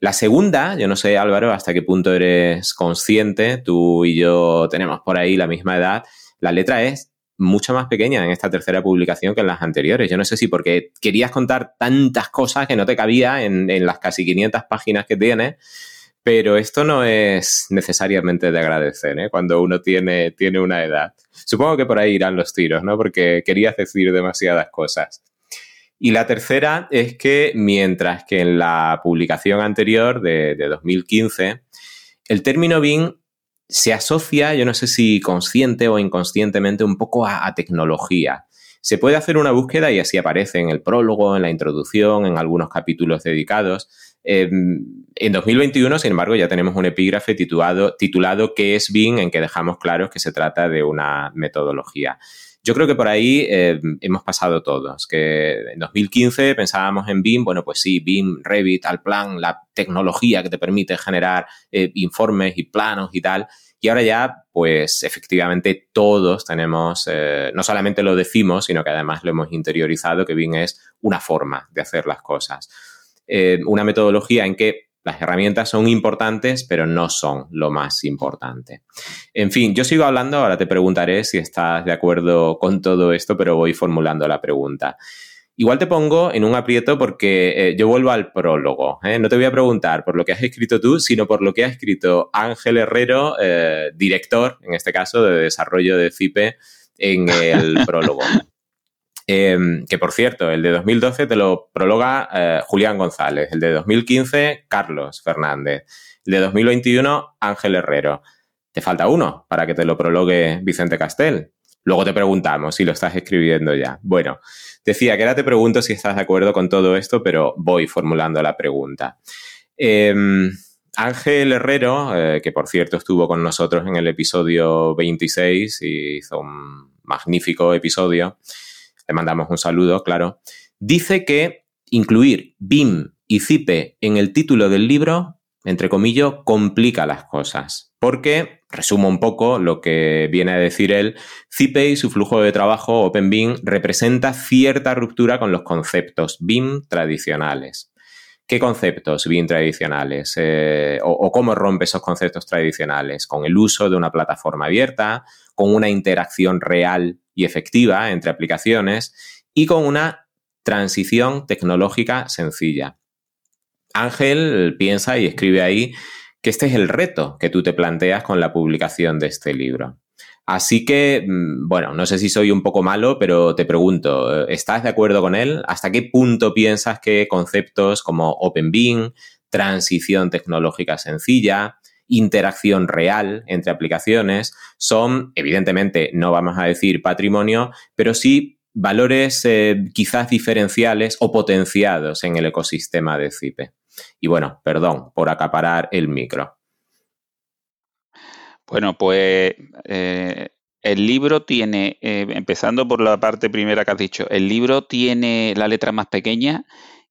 La segunda, yo no sé Álvaro hasta qué punto eres consciente, tú y yo tenemos por ahí la misma edad, la letra es mucho más pequeña en esta tercera publicación que en las anteriores. Yo no sé si porque querías contar tantas cosas que no te cabía en, las casi 500 páginas que tienes, pero esto no es necesariamente de agradecer ¿eh? cuando uno tiene, tiene una edad. Supongo que por ahí irán los tiros, ¿no? Porque querías decir demasiadas cosas. Y la tercera es que mientras que en la publicación anterior de, de 2015, el término BIM se asocia, yo no sé si consciente o inconscientemente, un poco a, tecnología. Se puede hacer una búsqueda y así aparece en el prólogo, en la introducción, en algunos capítulos dedicados. Em, en 2021, sin embargo, ya tenemos un epígrafe titulado, titulado ¿Qué es BIM? en que dejamos claro que se trata de una metodología. Yo creo que por ahí em, hemos pasado todos, que en 2015 pensábamos en BIM, bueno, pues sí, BIM, Revit, al plan, la tecnología que te permite generar eh, informes y planos y tal, y ahora ya, pues efectivamente todos tenemos, eh, no solamente lo decimos, sino que además lo hemos interiorizado, que bien es una forma de hacer las cosas. Eh, una metodología en que las herramientas son importantes, pero no son lo más importante. En fin, yo sigo hablando, ahora te preguntaré si estás de acuerdo con todo esto, pero voy formulando la pregunta. Igual te pongo en un aprieto porque eh, yo vuelvo al prólogo. ¿eh? No te voy a preguntar por lo que has escrito tú, sino por lo que ha escrito Ángel Herrero, eh, director, en este caso, de desarrollo de CIPE, en el (laughs) prólogo. Em, que por cierto, el de 2012 te lo prologa Julián González, el de 2015 Carlos Fernández, el de 2021 Ángel Herrero. Te falta uno para que te lo prologue Vicente Castel. Luego te preguntamos si lo estás escribiendo ya. Bueno, decía que ahora te pregunto si estás de acuerdo con todo esto, pero voy formulando la pregunta. Em, Ángel Herrero, eh, que por cierto estuvo con nosotros en el episodio 26 y hizo un magnífico episodio, le mandamos un saludo, claro, dice que incluir BIM y CIPE en el título del libro, entre comillas, complica las cosas. Porque resumo un poco lo que viene a decir él, CIPE y su flujo de trabajo OpenBIM representa cierta ruptura con los conceptos BIM tradicionales. ¿Qué conceptos BIM tradicionales? Eh, o, cómo rompe esos conceptos tradicionales? Con el uso de una plataforma abierta, con una interacción real y efectiva entre aplicaciones y con una Transición tecnológica sencilla. Ángel piensa y escribe ahí que este es el reto que tú te planteas con la publicación de este libro. Así que, mm, bueno, no sé si soy un poco malo, pero te pregunto, ¿estás de acuerdo con él? ¿Hasta qué punto piensas que conceptos como Open transición tecnológica sencilla, interacción real entre aplicaciones son, evidentemente, no vamos a decir patrimonio, pero sí valores eh, quizás diferenciales o potenciados en el ecosistema de CIPE? Y bueno, perdón por acaparar el micro. Bueno, pues eh, el libro tiene, eh, empezando por la parte primera que has dicho, el libro tiene la letra más pequeña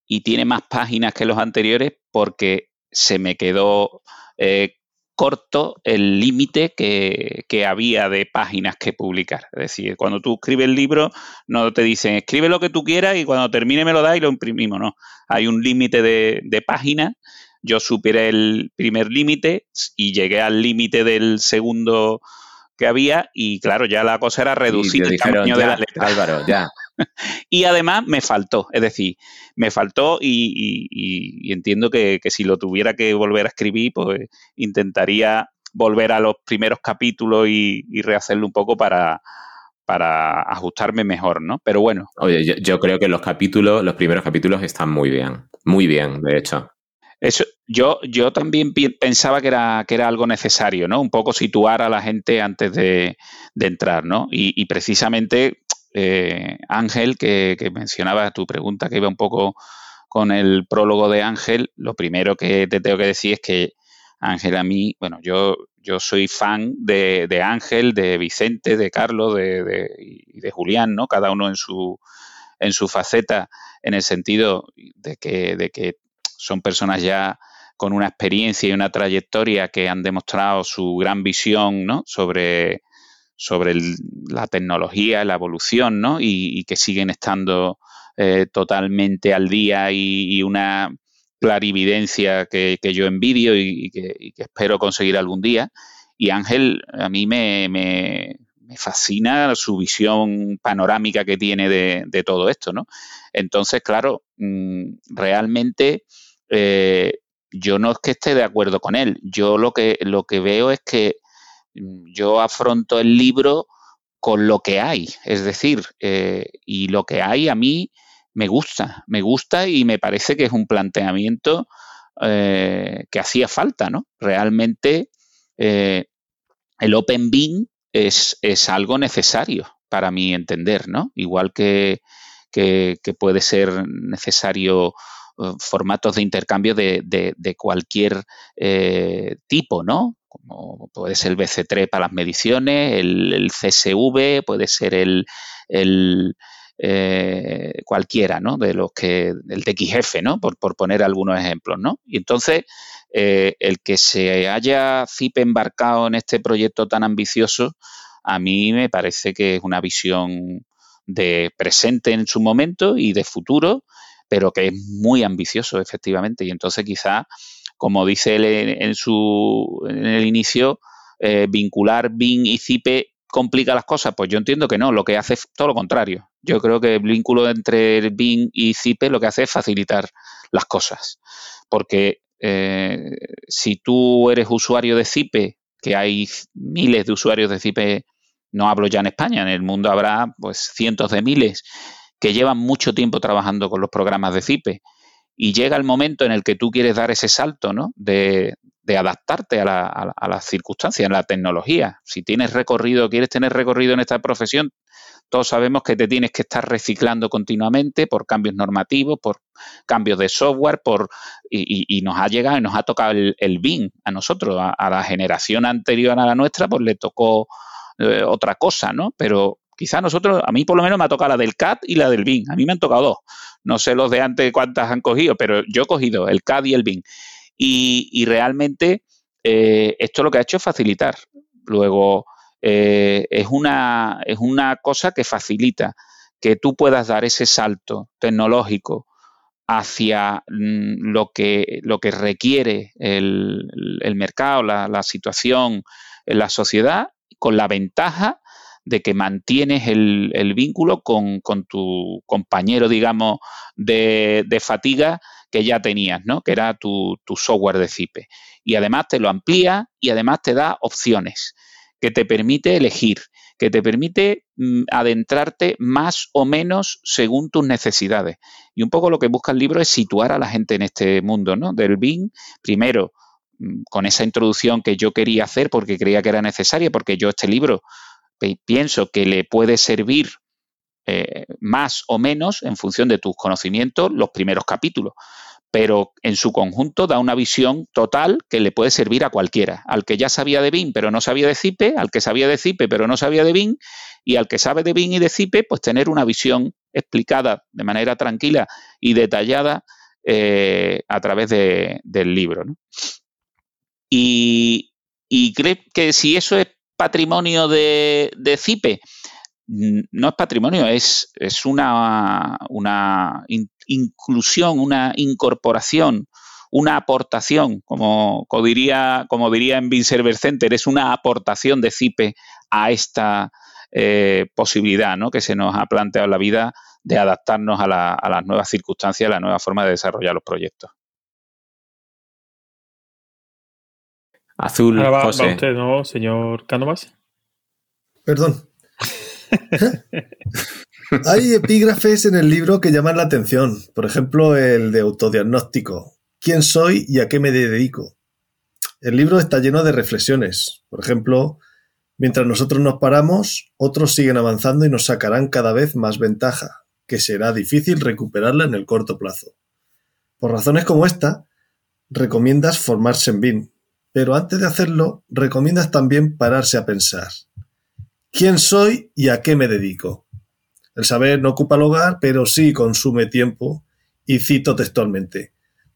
y tiene más páginas que los anteriores porque se me quedó eh, corto el límite que, había de páginas que publicar. Es decir, cuando tú escribes el libro, no te dicen escribe lo que tú quieras y cuando termine me lo das y lo imprimimos. No, hay un límite de, de páginas yo superé el primer límite y llegué al límite del segundo que había y claro, ya la cosa era reducir el tamaño de la letra. Álvaro, ya. (laughs) y además me faltó, es decir, me faltó y, entiendo que, si lo tuviera que volver a escribir, pues intentaría volver a los primeros capítulos y, rehacerlo un poco para, para ajustarme mejor, ¿no? Pero bueno. Oye, yo, yo, creo que los capítulos, los primeros capítulos están muy bien, muy bien, de hecho. Eso, yo, yo también pensaba que era, que era algo necesario, ¿no? Un poco situar a la gente antes de, entrar, ¿no? Y, precisamente eh, Ángel, que, mencionaba tu pregunta, que iba un poco con el prólogo de Ángel, lo primero que te tengo que decir es que Ángel a mí, bueno, yo, yo soy fan de, de Ángel, de Vicente, de Carlos de, de, y de Julián, ¿no? Cada uno en su, en su faceta, en el sentido de que, de que son personas ya con una experiencia y una trayectoria que han demostrado su gran visión ¿no? sobre, sobre la tecnología, la evolución, ¿no? y, que siguen estando eh, totalmente al día y, una clarividencia que, yo envidio y, que, espero conseguir algún día. Y Ángel, a mí me, me, fascina su visión panorámica que tiene de, de todo esto, ¿no? Entonces, claro, mm, realmente eh, yo no es que esté de acuerdo con él. Yo lo que, lo que veo es que mm, yo afronto el libro con lo que hay. Es decir, eh, y lo que hay a mí me gusta, me gusta y me parece que es un planteamiento eh, que hacía falta, ¿no? Realmente el Open Bean es, es, algo necesario para mi entender, ¿no? Igual que, que puede ser necesario formatos de intercambio de, cualquier eh, tipo, ¿no? Como puede ser el BC3 para las mediciones, el, CSV, puede ser el, eh, cualquiera, ¿no? De los que, el TXF, ¿no? Por, poner algunos ejemplos, ¿no? Y entonces, el que se haya CIP embarcado en este proyecto tan ambicioso, a mí me parece que es una visión de presente en su momento y de futuro pero que es muy ambicioso, efectivamente. Y entonces quizá, como dice él en, su, en el inicio, eh, vincular BIN y CIPE complica las cosas. Pues yo entiendo que no, lo que hace es todo lo contrario. Yo creo que el vínculo entre BIN y CIPE lo que hace es facilitar las cosas. Porque eh, si tú eres usuario de CIPE, que hay miles de usuarios de CIPE, no hablo ya en España, en el mundo habrá pues cientos de miles, que llevan mucho tiempo trabajando con los programas de CIPE y llega el momento en el que tú quieres dar ese salto, ¿no? De, adaptarte a, las circunstancias, a la tecnología. Si tienes recorrido, quieres tener recorrido en esta profesión, todos sabemos que te tienes que estar reciclando continuamente por cambios normativos, por cambios de software, por y, nos ha llegado y nos ha tocado el, el BIM a nosotros, a, la generación anterior a la nuestra, pues le tocó eh, otra cosa, ¿no? Pero Quizá nosotros, a mí por lo menos me ha tocado la del CAD y la del BIM. A mí me han tocado dos. No sé los de antes cuántas han cogido, pero yo he cogido el CAD y el BIM. Y, realmente eh, esto lo que ha hecho es facilitar. Luego, eh, es, una, es una cosa que facilita que tú puedas dar ese salto tecnológico hacia mm, lo que, lo que requiere el, mercado, la, la situación la sociedad, con la ventaja de que mantienes el, vínculo con, tu compañero, digamos, de, fatiga que ya tenías, ¿no? Que era tu, tu software de CIPE. Y además te lo amplía y además te da opciones que te permite elegir, que te permite mm, adentrarte más o menos según tus necesidades. Y un poco lo que busca el libro es situar a la gente en este mundo, ¿no? Del BIM, primero, mm, con esa introducción que yo quería hacer porque creía que era necesaria, porque yo este libro pienso que le puede servir eh, más o menos en función de tus conocimientos los primeros capítulos, pero en su conjunto da una visión total que le puede servir a cualquiera, al que ya sabía de BIM pero no sabía de CIPE, al que sabía de CIPE pero no sabía de BIM y al que sabe de BIM y de CIPE, pues tener una visión explicada de manera tranquila y detallada eh, a través del libro. Y, y creo que si eso es patrimonio de, CIPE? No es patrimonio, es, es una, una inclusión, una incorporación, una aportación, como, diría, como diría en Bill Server Center, es una aportación de CIPE a esta eh, posibilidad ¿no? que se nos ha planteado en la vida de adaptarnos a, las nuevas circunstancias, a la nueva forma de desarrollar los proyectos. Azul, va, usted, ¿no, señor Cánovas? Perdón. (laughs) Hay epígrafes en el libro que llaman la atención. Por ejemplo, el de autodiagnóstico. ¿Quién soy y a qué me dedico? El libro está lleno de reflexiones. Por ejemplo, mientras nosotros nos paramos, otros siguen avanzando y nos sacarán cada vez más ventaja, que será difícil recuperarla en el corto plazo. Por razones como esta, recomiendas formarse en BIM, pero antes de hacerlo, recomiendas también pararse a pensar. ¿Quién soy y a qué me dedico? El saber no ocupa el hogar, pero sí consume tiempo, y cito textualmente.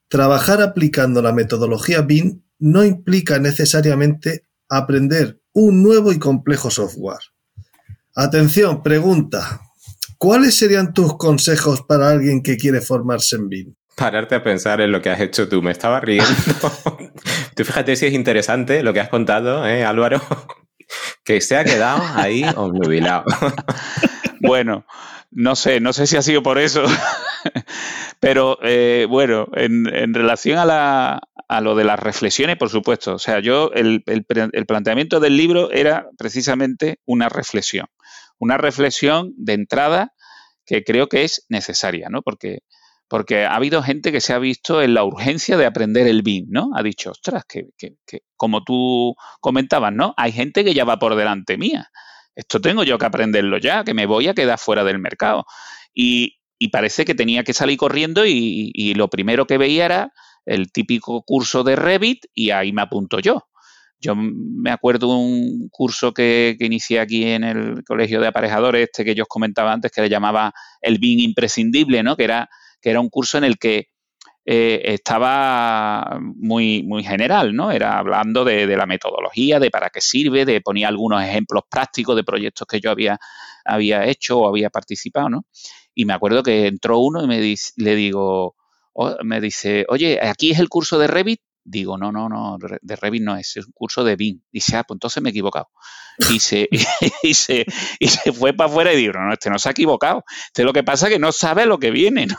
Trabajar aplicando la metodología BIM no implica necesariamente aprender un nuevo y complejo software. Atención, pregunta. ¿Cuáles serían tus consejos para alguien que quiere formarse en BIM? Pararte a pensar en lo que has hecho tú. Me estaba riendo. (laughs) tú fíjate si es interesante lo que has contado, ¿eh, Álvaro? que se ha quedado ahí obnubilado. (laughs) bueno, no sé, no sé si ha sido por eso. (laughs) Pero eh, bueno, en, relación a, lo de las reflexiones, por supuesto. O sea, yo, el, el planteamiento del libro era precisamente una reflexión. Una reflexión de entrada que creo que es necesaria, ¿no? Porque porque ha habido gente que se ha visto en la urgencia de aprender el BIM, ¿no? Ha dicho, ostras, que, como tú comentabas, ¿no? Hay gente que ya va por delante mía. Esto tengo yo que aprenderlo ya, que me voy a quedar fuera del mercado. Y, parece que tenía que salir corriendo y, lo primero que veía era el típico curso de Revit y ahí me apunto yo. Yo me acuerdo un curso que, que, inicié aquí en el colegio de aparejadores, este que yo os comentaba antes, que le llamaba el BIM imprescindible, ¿no? Que era que era un curso en el que eh, estaba muy, muy general, ¿no? Era hablando de, la metodología, de para qué sirve, de ponía algunos ejemplos prácticos de proyectos que yo había, había hecho o había participado, ¿no? Y me acuerdo que entró uno y me le digo, me dice, oye, aquí es el curso de Revit Digo, no, no, no, de Revit no es, es un curso de BIM. Dice, ah, pues entonces me he equivocado. Y se, (laughs) y, se, y se fue para afuera y digo, no, este no se ha equivocado. Este lo que pasa es que no sabe lo que viene, (laughs) ¿no?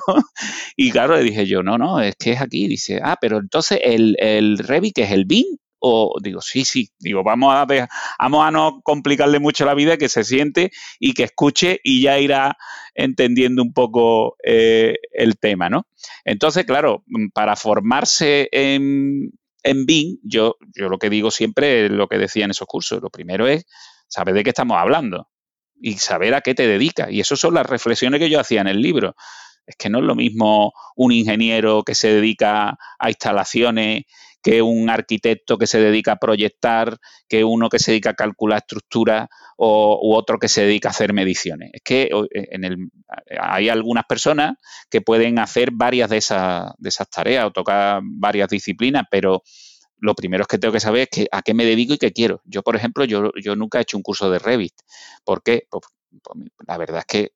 Y claro, le dije yo, no, no, es que es aquí. Dice, ah, pero entonces el, el Revit, que es el BIM, o digo, sí, sí, digo, vamos a, vamos a no complicarle mucho la vida, que se siente y que escuche y ya irá entendiendo un poco eh, el tema, ¿no? Entonces, claro, para formarse en, en BIM, yo, yo lo que digo siempre es lo que decía en esos cursos. Lo primero es saber de qué estamos hablando y saber a qué te dedicas. Y esas son las reflexiones que yo hacía en el libro. Es que no es lo mismo un ingeniero que se dedica a instalaciones que un arquitecto que se dedica a proyectar, que uno que se dedica a calcular estructuras o, u otro que se dedica a hacer mediciones. Es que eh, en el, hay algunas personas que pueden hacer varias de esas, de esas tareas o tocar varias disciplinas, pero lo primero es que tengo que saber es que, a qué me dedico y qué quiero. Yo, por ejemplo, yo, yo nunca he hecho un curso de Revit. ¿Por qué? Pues, pues, la verdad es que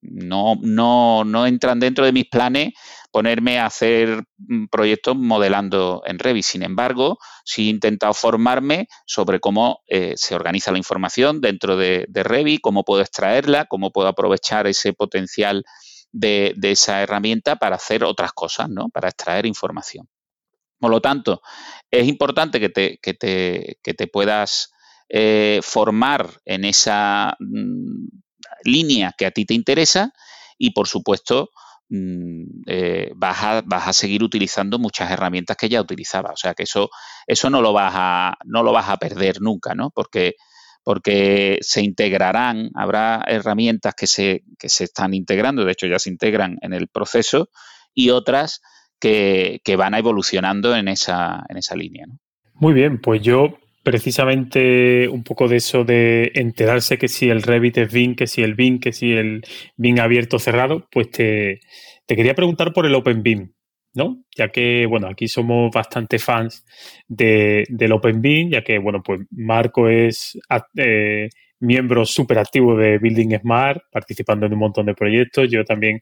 no, no, no entran dentro de mis planes ponerme a hacer mm, proyectos modelando en Revit. Sin embargo, sí he intentado formarme sobre cómo eh, se organiza la información dentro de, Revit, cómo puedo extraerla, cómo puedo aprovechar ese potencial de, esa herramienta para hacer otras cosas, ¿no? Para extraer información. Por lo tanto, es importante que te, que te, que te puedas eh, formar en esa mm, línea que a ti te interesa y, por supuesto, Mm, eh, vas, a, vas, a, seguir utilizando muchas herramientas que ya utilizaba. O sea que eso, eso no, lo vas a, no lo vas a perder nunca, ¿no? Porque, porque se integrarán, habrá herramientas que se, que se están integrando, de hecho ya se integran en el proceso, y otras que, que van evolucionando en esa, en esa línea. Muy bien, pues yo precisamente un poco de eso de enterarse que si el Revit es BIM, que si el BIM, que si el BIM abierto o cerrado, pues te, quería preguntar por el Open BIM, ¿no? Ya que, bueno, aquí somos bastante fans de, del Open BIM, ya que, bueno, pues Marco es eh, miembro súper activo de Building Smart, participando en un montón de proyectos. Yo también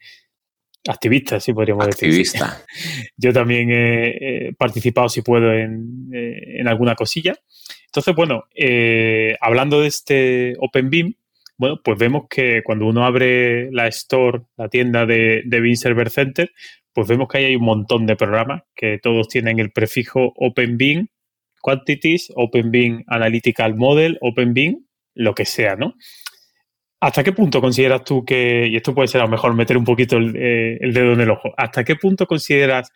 activista, sí podríamos activista. decir. (laughs) Yo también he, participado, si puedo, en, eh, en alguna cosilla. Entonces, bueno, eh, hablando de este OpenBeam, bueno, pues vemos que cuando uno abre la store, la tienda de, de Beam Server Center, pues vemos que ahí hay un montón de programas que todos tienen el prefijo OpenBeam Quantities, OpenBeam Analytical Model, OpenBeam, lo que sea, ¿no? ¿Hasta qué punto consideras tú que, y esto puede ser a lo mejor meter un poquito el, eh, dedo en el ojo, ¿hasta qué punto consideras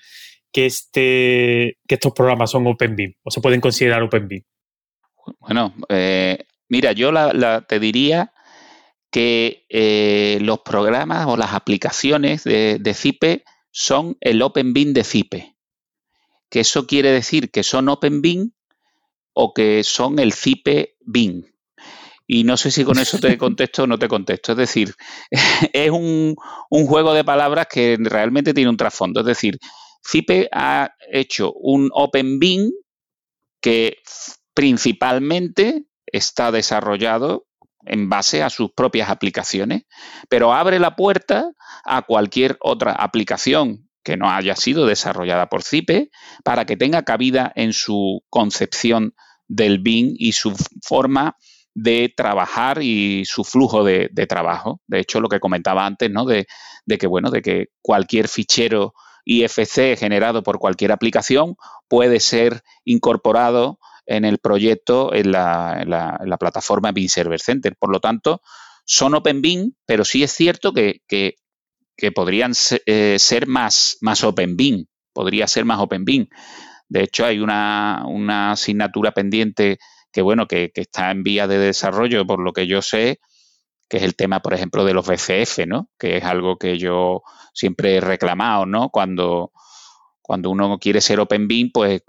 que, este, que estos programas son OpenBeam o se pueden considerar OpenBeam? Bueno, eh, mira, yo te diría que eh, los programas o las aplicaciones de, de CIPE son el OpenBeam de CIPE. Que eso quiere decir que son OpenBeam o que son el CIPE BIM. Y no sé si con eso te (laughs) contesto o no te contesto. Es decir, (laughs) es un, un juego de palabras que realmente tiene un trasfondo. Es decir, CIPE ha hecho un OpenBeam que principalmente está desarrollado en base a sus propias aplicaciones, pero abre la puerta a cualquier otra aplicación que no haya sido desarrollada por CIPE para que tenga cabida en su concepción del BIM y su forma de trabajar y su flujo de, trabajo. De hecho, lo que comentaba antes, ¿no? De, de, que, bueno, de que cualquier fichero IFC generado por cualquier aplicación puede ser incorporado en el proyecto en la, plataforma BIM Server Center. Por lo tanto, son OpenBIM, pero sí es cierto que, podrían eh, ser, más, más OpenBIM, podría ser más OpenBIM. De hecho, hay una, asignatura pendiente que, bueno, que, está en vía de desarrollo, por lo que yo sé, que es el tema, por ejemplo, de los BCF, ¿no? Que es algo que yo siempre he reclamado, ¿no? Cuando, cuando uno quiere ser OpenBIM, pues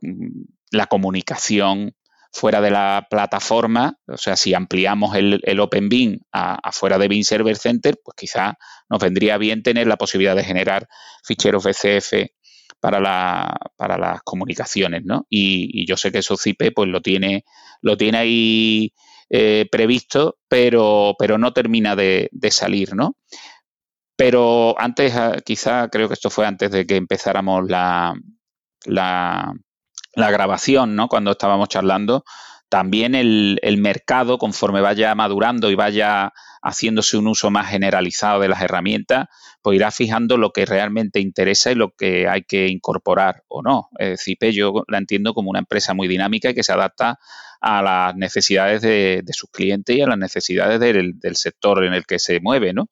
la comunicación fuera de la plataforma, o sea, si ampliamos el, el OpenBeam afuera de Beam Server Center, pues quizá nos vendría bien tener la posibilidad de generar ficheros BCF para, la, para las comunicaciones, ¿no? Y, yo sé que eso CIPE pues lo tiene, lo tiene ahí eh, previsto, pero, pero no termina de, salir, ¿no? Pero antes, ah, quizá creo que esto fue antes de que empezáramos la, la, la grabación, ¿no? Cuando estábamos charlando, también el, mercado, conforme vaya madurando y vaya haciéndose un uso más generalizado de las herramientas, pues irá fijando lo que realmente interesa y lo que hay que incorporar o no. CIPE yo la entiendo como una empresa muy dinámica y que se adapta a las necesidades de, sus clientes y a las necesidades del, sector en el que se mueve, ¿no?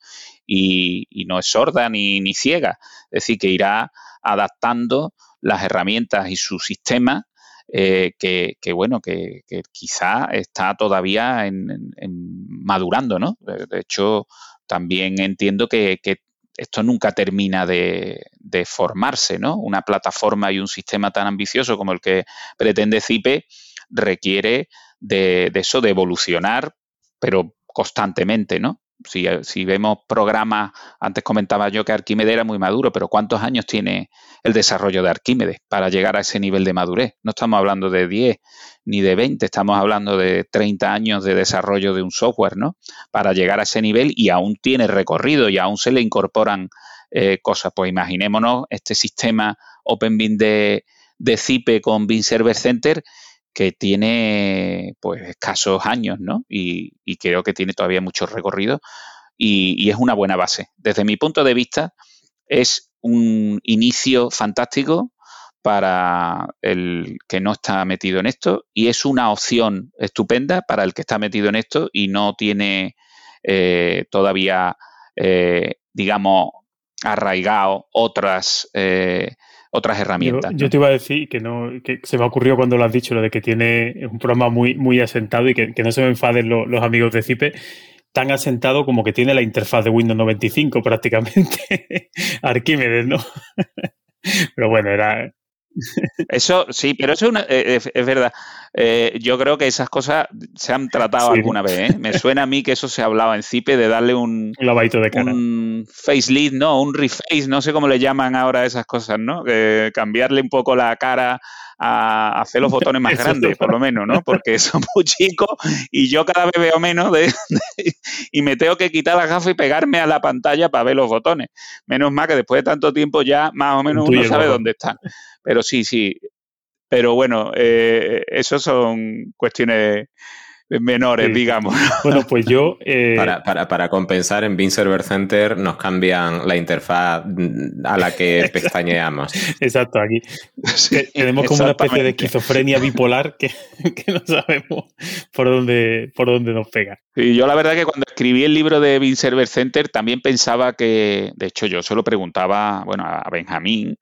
Y, no es sorda ni, ni ciega, es decir, que irá adaptando las herramientas y su sistema eh, que, bueno, que, quizá está todavía en, madurando, ¿no? De, hecho, también entiendo que, esto nunca termina de, formarse, ¿no? Una plataforma y un sistema tan ambicioso como el que pretende CIPE requiere de, eso, de evolucionar, pero constantemente, ¿no? Si, vemos programas, antes comentaba yo que Arquímedes era muy maduro, pero ¿cuántos años tiene el desarrollo de Arquímedes para llegar a ese nivel de madurez? No estamos hablando de 10 ni de 20, estamos hablando de 30 años de desarrollo de un software, ¿no? Para llegar a ese nivel y aún tiene recorrido y aún se le incorporan eh, cosas. Pues imaginémonos este sistema OpenBIN de, de CIPE con BIN Server Center que tiene pues escasos años, ¿no? Y, creo que tiene todavía mucho recorrido y, es una buena base. Desde mi punto de vista, es un inicio fantástico para el que no está metido en esto y es una opción estupenda para el que está metido en esto y no tiene eh, todavía, eh, digamos, arraigado otras eh, otras herramientas. Yo, te iba a decir que no que se me ocurrió cuando lo has dicho, lo de que tiene un programa muy, muy asentado y que, no se me enfaden los amigos de CIPE, tan asentado como que tiene la interfaz de Windows 95 prácticamente. (laughs) Arquímedes, ¿no? (laughs) Pero bueno, era, eso sí, pero eso es, eh, es, verdad. Eh, yo creo que esas cosas se han tratado alguna vez. ¿eh? Me suena a mí que eso se hablaba en CIPE de darle un, un de cara. Un facelift, ¿no? Un reface, no sé cómo le llaman ahora esas cosas, ¿no? cambiarle un poco la cara a hacer los (laughs) botones más grandes, por lo menos, ¿no? Porque (laughs) son muy chicos y yo cada vez veo menos de, y me tengo que quitar la gafa y pegarme a la pantalla para ver los botones. Menos mal que después de tanto tiempo ya más o menos uno sabe dónde están. Pero sí, sí. Pero bueno, eh, eso son cuestiones menores, digamos. (laughs) Bueno, pues yo... Eh, para, compensar, en Bean Server Center nos cambian la interfaz a la que (laughs) pestañeamos. Exacto, aquí tenemos como una especie de esquizofrenia bipolar (laughs) que, no sabemos por dónde, por dónde nos pega. Y yo la verdad que cuando escribí el libro de Bean Server Center también pensaba que, de hecho yo se lo preguntaba, bueno, a Benjamín,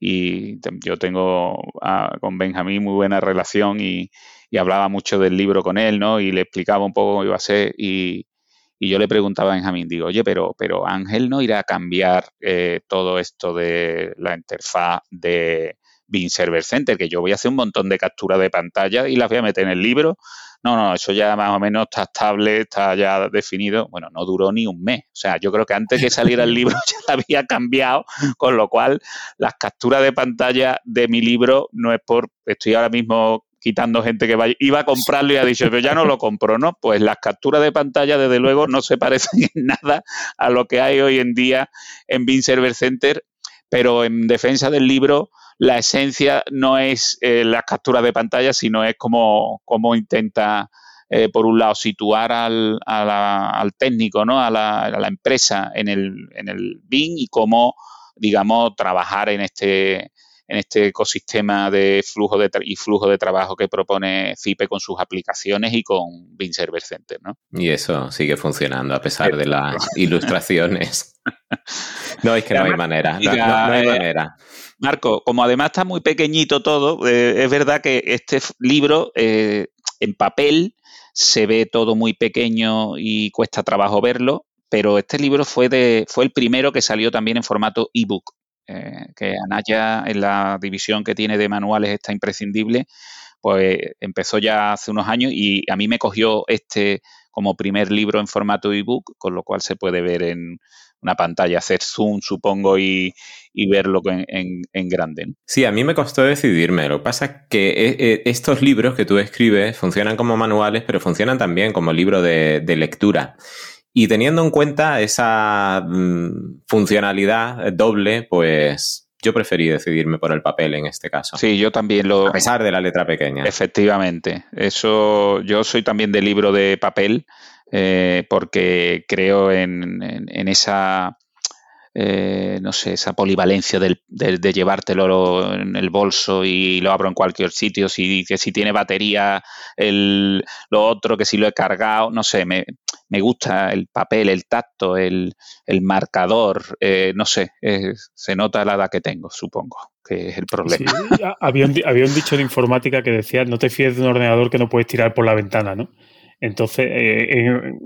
y yo tengo ah, con Benjamín muy buena relación y, y hablaba mucho del libro con él, ¿no? Y le explicaba un poco cómo iba a ser y, yo le preguntaba a Benjamín, digo, oye, pero, pero Ángel no irá a cambiar eh, todo esto de la interfaz de Bean Server Center, que yo voy a hacer un montón de capturas de pantalla y las voy a meter en el libro. No, no, eso ya más o menos está estable, está ya definido. Bueno, no duró ni un mes. O sea, yo creo que antes que saliera el libro (laughs) ya había cambiado, con lo cual las capturas de pantalla de mi libro no es por, estoy ahora mismo quitando gente que vaya, iba a comprarlo y ha dicho, pero ya no lo compro, ¿no? Pues las capturas de pantalla, desde luego, no se parecen en nada a lo que hay hoy en día en Bean Server Center, pero en defensa del libro, la esencia no es eh, las capturas de pantalla, sino es como, como intenta, eh, por un lado, situar al, al técnico, ¿no? A la, a la, empresa en el, en el BIN y cómo, digamos, trabajar en este en este ecosistema de flujo de y flujo de trabajo que propone CIPE con sus aplicaciones y con Bean Server Center, ¿no? Y eso sigue funcionando a pesar de las (laughs) ilustraciones. no, es que no hay manera. No, hay manera. Marco, como además está muy pequeñito todo, eh, es verdad que este libro eh, en papel se ve todo muy pequeño y cuesta trabajo verlo, pero este libro fue, de, fue el primero que salió también en formato ebook. Eh, que Anaya en la división que tiene de manuales está imprescindible, pues empezó ya hace unos años y a mí me cogió este como primer libro en formato ebook, con lo cual se puede ver en una pantalla, hacer zoom, supongo, y, verlo en, en, grande. Sí, a mí me costó decidirme. Lo que pasa es que eh, eh, estos libros que tú escribes funcionan como manuales, pero funcionan también como libro de, de lectura. Y teniendo en cuenta esa mm, funcionalidad doble, pues yo preferí decidirme por el papel en este caso. Sí, yo también lo. A pesar de la letra pequeña. Efectivamente. Eso, yo soy también de libro de papel, eh, porque creo en, en esa eh, no sé, esa polivalencia del, de, llevártelo en el bolso y lo abro en cualquier sitio, si, que si tiene batería, el, lo otro, que si lo he cargado, no sé, me, me gusta el papel, el tacto, el, el marcador, eh, no sé, se nota la edad que tengo, supongo que es el problema. había, un, había un dicho de informática que decía, no te fíes de un ordenador que no puedes tirar por la ventana, ¿no? Entonces, eh, en,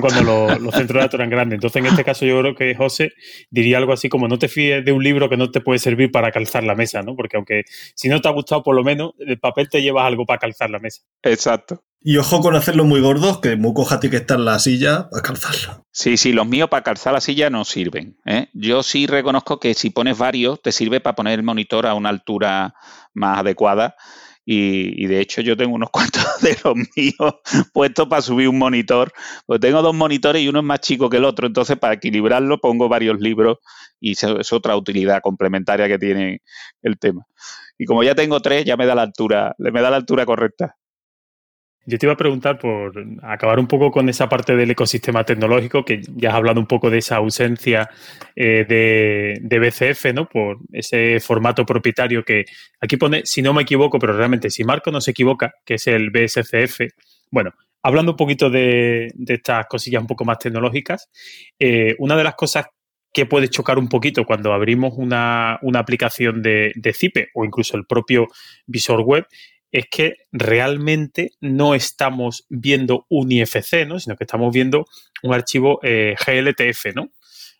cuando los, centros de datos eran grandes. Entonces, en este caso, yo creo que José diría algo así como: no te fíes de un libro que no te puede servir para calzar la mesa, ¿no? Porque aunque si no te ha gustado, por lo menos el papel te llevas algo para calzar la mesa. Exacto. Y ojo con hacerlo muy gordos, que muy coja tiene que estar la silla para calzarlo. Sí, sí, los míos para calzar la silla no sirven. ¿eh? Yo sí reconozco que si pones varios, te sirve para poner el monitor a una altura más adecuada. Y, de hecho yo tengo unos (laughs) cuantos de los míos puestos para subir un monitor. Pues tengo dos monitores y uno es más chico que el otro, entonces para equilibrarlo pongo varios libros y es otra utilidad complementaria que tiene el tema. Y como ya tengo tres, ya me da la altura, me da la altura correcta. Yo te iba a preguntar por acabar un poco con esa parte del ecosistema tecnológico, que ya has hablado un poco de esa ausencia eh, de, BCF, ¿no? Por ese formato propietario que aquí pone, si no me equivoco, pero realmente si Marco no se equivoca, que es el BSCF. Bueno, hablando un poquito de, estas cosillas un poco más tecnológicas, eh, una de las cosas que puede chocar un poquito cuando abrimos una, aplicación de, de Zipe o incluso el propio visor web es que realmente no estamos viendo un IFC, ¿no? Sino que estamos viendo un archivo eh, GLTF, ¿no?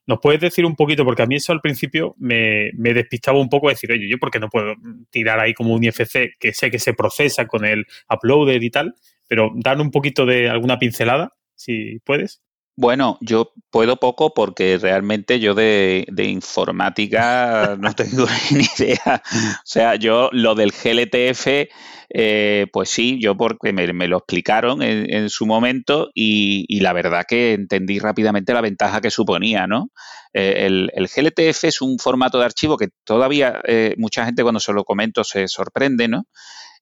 ¿Nos puedes decir un poquito? Porque a mí eso al principio me, despistaba un poco decir, oye, yo por qué no puedo tirar ahí como un IFC que sé que se procesa con el uploader y tal, pero dan un poquito de alguna pincelada, si puedes. Bueno, yo puedo poco porque realmente yo de, informática no (laughs) tengo (laughs) ni idea. O sea, yo lo del GLTF, eh, pues sí, yo porque me, lo explicaron en, su momento y, la verdad que entendí rápidamente la ventaja que suponía, ¿no? Eh, el, GLTF es un formato de archivo que todavía eh, mucha gente cuando se lo comento se sorprende, ¿no?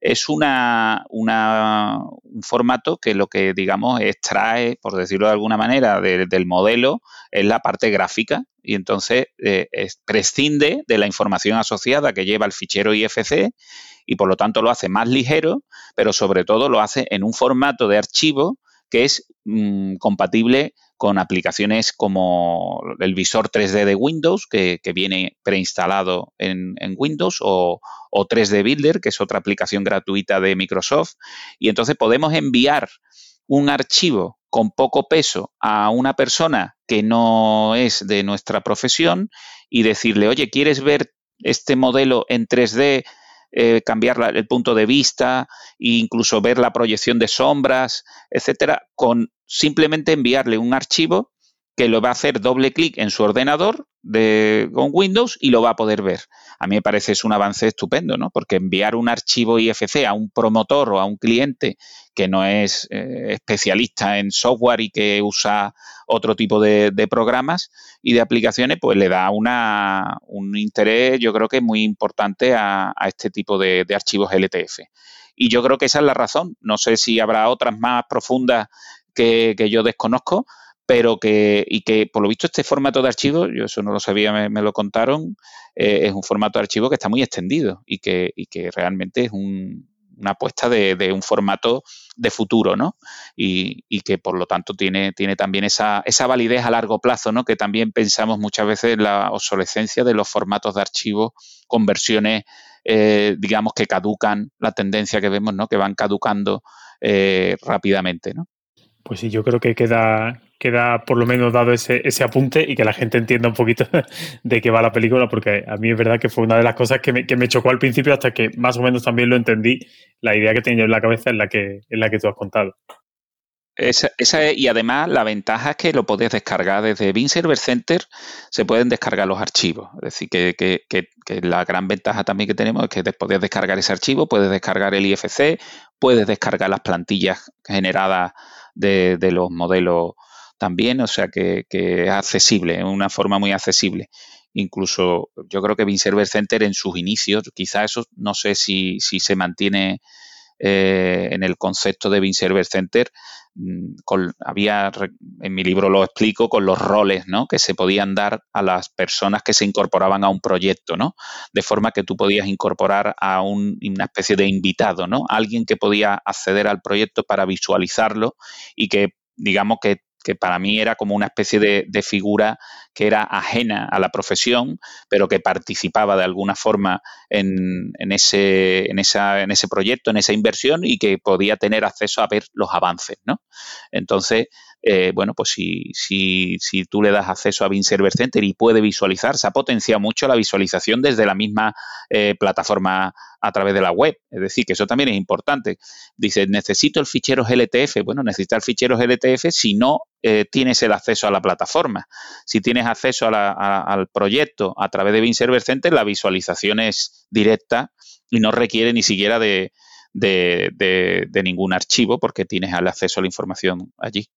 Es una, un formato que lo que, digamos, extrae, por decirlo de alguna manera, del modelo es la parte gráfica y entonces eh, prescinde de la información asociada que lleva el fichero IFC y por lo tanto lo hace más ligero, pero sobre todo lo hace en un formato de archivo que es mm, compatible con aplicaciones como el visor 3D de Windows, que, viene preinstalado en, Windows, o, 3D Builder, que es otra aplicación gratuita de Microsoft. Y entonces podemos enviar un archivo con poco peso a una persona que no es de nuestra profesión y decirle, oye, ¿quieres ver este modelo en 3D? Eh, cambiar el punto de vista e incluso ver la proyección de sombras, etcétera, con simplemente enviarle un archivo que lo va a hacer doble clic en su ordenador de, con Windows y lo va a poder ver. A mí me parece es un avance estupendo, ¿no? Porque enviar un archivo IFC a un promotor o a un cliente que no es eh, especialista en software y que usa otro tipo de, programas y de aplicaciones, pues le da una, un interés, yo creo que muy importante a, este tipo de, de archivos LTF. Y yo creo que esa es la razón. No sé si habrá otras más profundas que, yo desconozco, pero que, y que por lo visto este formato de archivo, yo eso no lo sabía, me, lo contaron, eh, es un formato de archivo que está muy extendido y que, y que realmente es una apuesta de, un formato de futuro, ¿no? Y, y, que por lo tanto tiene, tiene también esa, esa validez a largo plazo, ¿no? Que también pensamos muchas veces en la obsolescencia de los formatos de archivo con versiones, eh, digamos, que caducan, la tendencia que vemos, ¿no? Que van caducando eh, rápidamente, ¿no? Pues sí, yo creo que queda, queda por lo menos dado ese, ese apunte y que la gente entienda un poquito (laughs) de qué va la película, porque a mí es verdad que fue una de las cosas que me, que me chocó al principio hasta que más o menos también lo entendí. La idea que tenía en la cabeza es la que, es la que tú has contado. Esa, esa y además la ventaja es que lo podés descargar desde Bean Server Center, se pueden descargar los archivos. Es decir, que, que, que, la gran ventaja también que tenemos es que podés descargar ese archivo, puedes descargar el IFC, puedes descargar las plantillas generadas de, los modelos también, o sea que, es accesible, es una forma muy accesible. Incluso yo creo que Bean Server Center en sus inicios, quizá eso no sé si, si se mantiene eh, en el concepto de Bean Server Center, mm, había, en mi libro lo explico, con los roles ¿no? que se podían dar a las personas que se incorporaban a un proyecto, ¿no? De forma que tú podías incorporar a un, una especie de invitado, ¿no? Alguien que podía acceder al proyecto para visualizarlo y que, digamos, que que para mí era como una especie de, figura que era ajena a la profesión, pero que participaba de alguna forma en, ese, en, esa, en ese proyecto, en esa inversión y que podía tener acceso a ver los avances, ¿no? Entonces, eh, bueno, pues si, si, si, tú le das acceso a Bean Server Center y puede visualizar, se ha potenciado mucho la visualización desde la misma eh, plataforma a través de la web. Es decir, que eso también es importante. Dice, necesito el fichero GLTF. Bueno, necesita el fichero GLTF si no eh, tienes el acceso a la plataforma. Si tienes acceso al proyecto a través de Bean Server Center, la visualización es directa y no requiere ni siquiera de, de ningún archivo porque tienes el acceso a la información allí.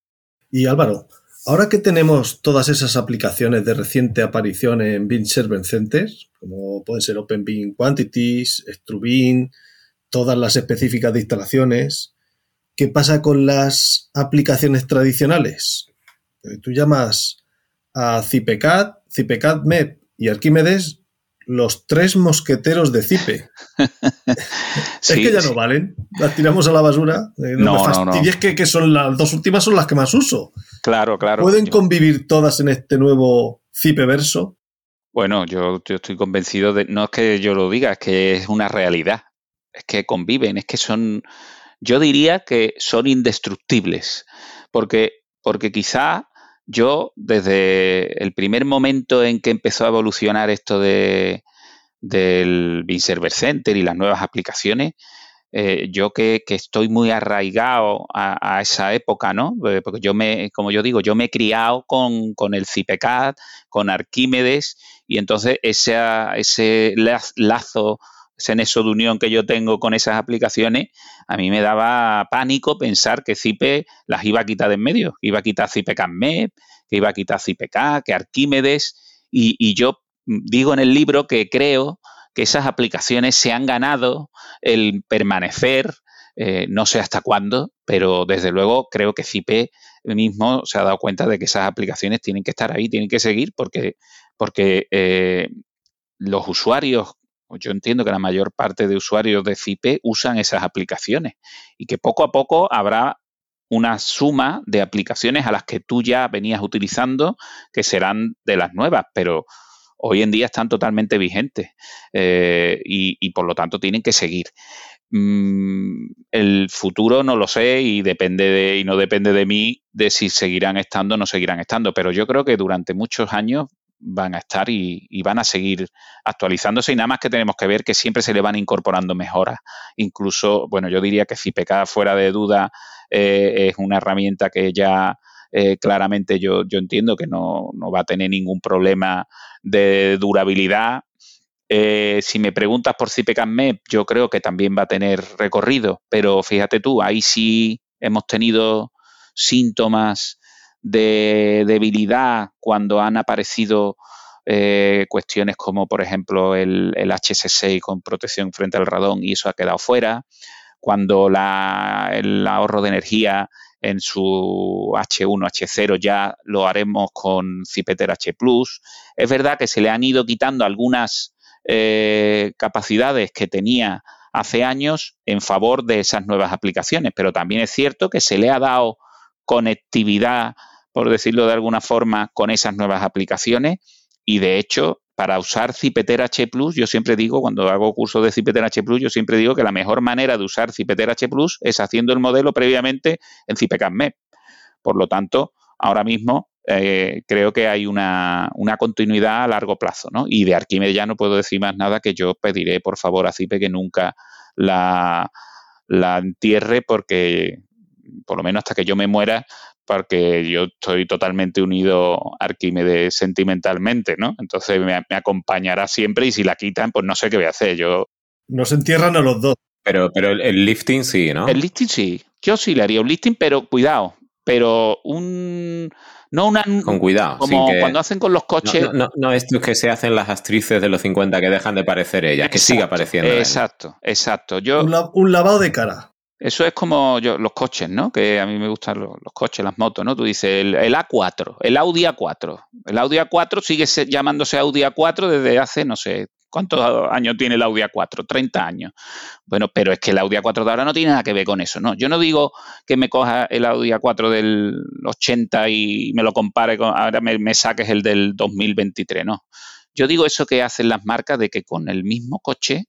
Y Álvaro, ahora que tenemos todas esas aplicaciones de reciente aparición en Bean Server Center, como pueden ser OpenBean Quantities, StruBean, todas las específicas de instalaciones, ¿qué pasa con las aplicaciones tradicionales? Eh, tú llamas a Zipecat, Zipecat Med y Arquímedes los tres mosqueteros de Zipe. (laughs) es que ya no valen. Las tiramos a la basura. Eh, no, no, no, que, que, son las dos últimas son las que más uso. Claro, claro. ¿Pueden convivir todas en este nuevo Zipe verso? Bueno, yo, yo estoy convencido de. No es que yo lo diga, es que es una realidad. Es que conviven, es que son. Yo diría que son indestructibles. Porque, porque quizá yo, desde el primer momento en que empezó a evolucionar esto de, del Bean Server Center y las nuevas aplicaciones, eh, yo que, estoy muy arraigado a, esa época, ¿no? Eh, porque yo me, como yo digo, yo me he criado con, con el CIPECAT, con Arquímedes, y entonces ese, ese lazo ese nexo de unión que yo tengo con esas aplicaciones, a mí me daba pánico pensar que Cipe las iba a quitar de en medio, iba a quitar CIPECAMEP, que iba a quitar CIPECA, que Arquímedes, y, yo digo en el libro que creo que esas aplicaciones se han ganado el permanecer, eh, no sé hasta cuándo, pero desde luego creo que CIPE mismo se ha dado cuenta de que esas aplicaciones tienen que estar ahí, tienen que seguir, porque, porque eh, los usuarios yo entiendo que la mayor parte de usuarios de CIPE usan esas aplicaciones y que poco a poco habrá una suma de aplicaciones a las que tú ya venías utilizando que serán de las nuevas, pero hoy en día están totalmente vigentes eh, y, por lo tanto tienen que seguir. Mm, el futuro no lo sé y depende de, y no depende de mí de si seguirán estando o no seguirán estando, pero yo creo que durante muchos años van a estar y, van a seguir actualizándose y nada más que tenemos que ver que siempre se le van incorporando mejoras. Incluso, bueno, yo diría que CIPECA fuera de duda eh, es una herramienta que ya eh, claramente yo, yo, entiendo que no, no, va a tener ningún problema de durabilidad. Eh, si me preguntas por CIPECA MEP, yo creo que también va a tener recorrido, pero fíjate tú, ahí sí hemos tenido síntomas de debilidad cuando han aparecido eh, cuestiones como, por ejemplo, el, el, HC6 con protección frente al radón y eso ha quedado fuera, cuando el ahorro de energía en su H1, H0 ya lo haremos con Cipeter H. Es verdad que se le han ido quitando algunas eh, capacidades que tenía hace años en favor de esas nuevas aplicaciones, pero también es cierto que se le ha dado conectividad por decirlo de alguna forma, con esas nuevas aplicaciones. Y de hecho, para usar Cipeter H Plus, yo siempre digo, cuando hago cursos de Cipeter H Plus, yo siempre digo que la mejor manera de usar Cipeter H Plus es haciendo el modelo previamente en CIPECAMMEP. Por lo tanto, ahora mismo eh, creo que hay una, continuidad a largo plazo, ¿no? Y de Arquímedes ya no puedo decir más nada que yo pediré, por favor, a CIPE que nunca la entierre porque, por lo menos hasta que yo me muera, porque yo estoy totalmente unido a Arquímedes sentimentalmente, ¿no? Entonces me, acompañará siempre y si la quitan, pues no sé qué voy a hacer. Yo... se entierran a los dos. Pero, pero el, lifting sí, ¿no? El lifting sí. Yo sí le haría un lifting, pero cuidado. Pero un... No una... Con cuidado. Como cuando hacen con los coches... No, no, no, esto que se hacen las actrices de los 50 que dejan de parecer ellas, que siga apareciendo. Exacto, exacto. Yo... un lavado de cara. Eso es como yo, los coches, ¿no? Que a mí me gustan los, coches, las motos, ¿no? Tú dices el, A4, el Audi A4. El Audi A4 sigue llamándose Audi A4 desde hace, no sé, ¿Cuántos años tiene el Audi A4? 30 años. Bueno, pero es que el Audi A4 de ahora no tiene nada que ver con eso, ¿no? Yo no digo que me coja el Audi A4 del 80 y me lo compare con, ahora me, me saques el del 2023, no. Yo digo eso que hacen las marcas de que con el mismo coche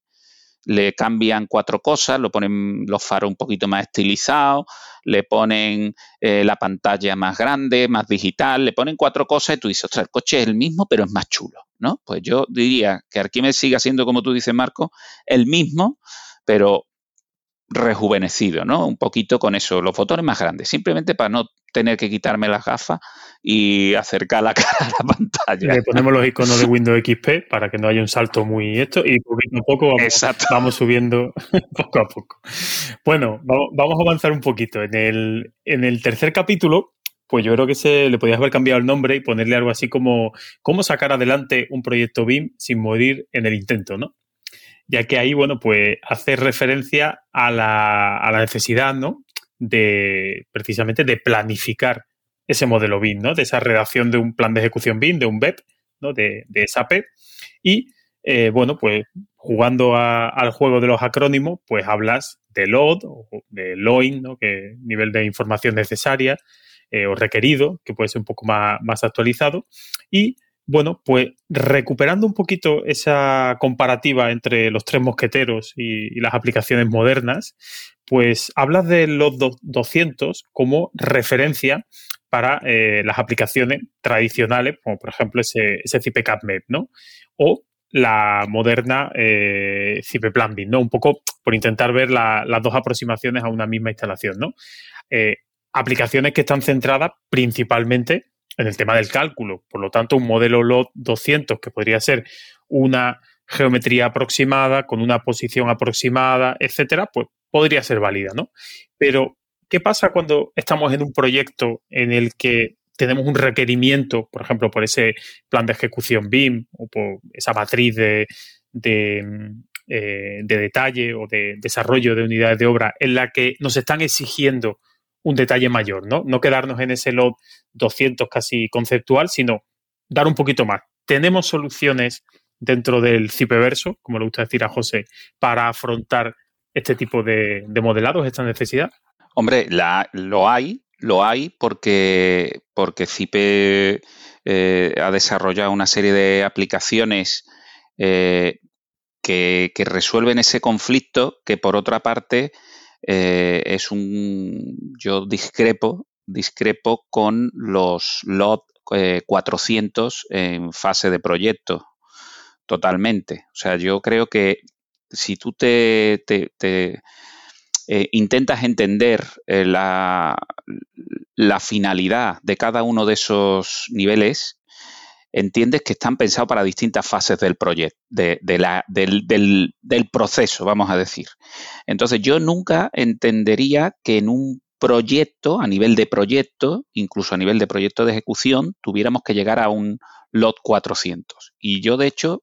le cambian cuatro cosas, lo ponen los faros un poquito más estilizados, le ponen eh, la pantalla más grande, más digital, le ponen cuatro cosas y tú dices, ostras, el coche es el mismo, pero es más chulo, ¿no? Pues yo diría que Arquímedes siga siendo, como tú dices, Marco, el mismo, pero rejuvenecido, ¿no? Un poquito con eso, los botones más grandes, simplemente para no tener que quitarme las gafas y acercar la (laughs) cara a la pantalla. Le ponemos los iconos de Windows XP para que no haya un salto muy esto y poquito a poco vamos, subiendo (laughs) poco a poco. Bueno, vamos, a avanzar un poquito. En el, en el tercer capítulo, pues yo creo que se le podías haber cambiado el nombre y ponerle algo así como cómo sacar adelante un proyecto BIM sin morir en el intento, ¿no? Ya que ahí, bueno, pues hace referencia a la, a la necesidad, ¿no? De precisamente de planificar ese modelo BIM, ¿no? De esa redacción de un plan de ejecución BIM, de un BEP, ¿no? De, de SAP. Y, eh, bueno, pues jugando al juego de los acrónimos, pues hablas de LOD o de LOIN, ¿no? Que nivel de información necesaria eh, o requerido, que puede ser un poco más, más actualizado. Y, bueno, pues recuperando un poquito esa comparativa entre los tres mosqueteros y, y las aplicaciones modernas, pues hablas de los 200 como referencia para eh, las aplicaciones tradicionales, como por ejemplo ese, ese CIPE-CAPMEP, ¿no? O la moderna eh, CIPE Planning, ¿no? Un poco por intentar ver las dos aproximaciones a una misma instalación, ¿no? Eh, aplicaciones que están centradas principalmente en el tema del cálculo. Por lo tanto, un modelo LOT 200 que podría ser una geometría aproximada, con una posición aproximada, etcétera, pues podría ser válida, ¿no? Pero, ¿qué pasa cuando estamos en un proyecto en el que tenemos un requerimiento, por ejemplo, por ese plan de ejecución BIM o por esa matriz de, eh, detalle o de desarrollo de unidades de obra en la que nos están exigiendo un detalle mayor, ¿no? No quedarnos en ese lot 200 casi conceptual, sino dar un poquito más. Tenemos soluciones dentro del CIPEverso, como le gusta decir a José, para afrontar este tipo de, modelados, esta necesidad? Hombre, lo hay, lo hay porque, porque CIPE eh, ha desarrollado una serie de aplicaciones eh, que, resuelven ese conflicto que por otra parte eh, es un yo discrepo discrepo con los LOT 400 en fase de proyecto totalmente. O sea, yo creo que si tú te, eh, intentas entender eh, la, finalidad de cada uno de esos niveles, entiendes que están pensados para distintas fases del proyecto, de, del, del, proceso, vamos a decir. Entonces, yo nunca entendería que en un proyecto, a nivel de proyecto, incluso a nivel de proyecto de ejecución, tuviéramos que llegar a un lot 400. Y yo, de hecho,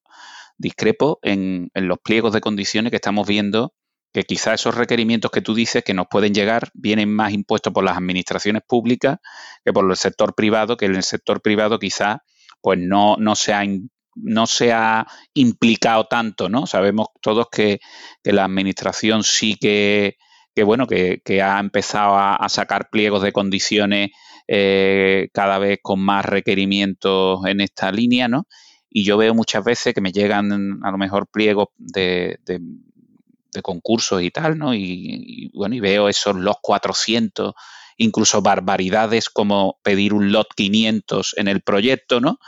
discrepo en, los pliegos de condiciones que estamos viendo que quizá esos requerimientos que tú dices que nos pueden llegar vienen más impuestos por las administraciones públicas que por el sector privado, que en el sector privado quizá pues no, no se ha no se ha implicado tanto, ¿no? Sabemos todos que, la administración sí que, que bueno, que, ha empezado a, sacar pliegos de condiciones eh, cada vez con más requerimientos en esta línea, ¿no? y yo veo muchas veces que me llegan a lo mejor pliegos de, concursos y tal, ¿no? Y, bueno, y veo esos los 400, incluso barbaridades como pedir un lot 500 en el proyecto, ¿no?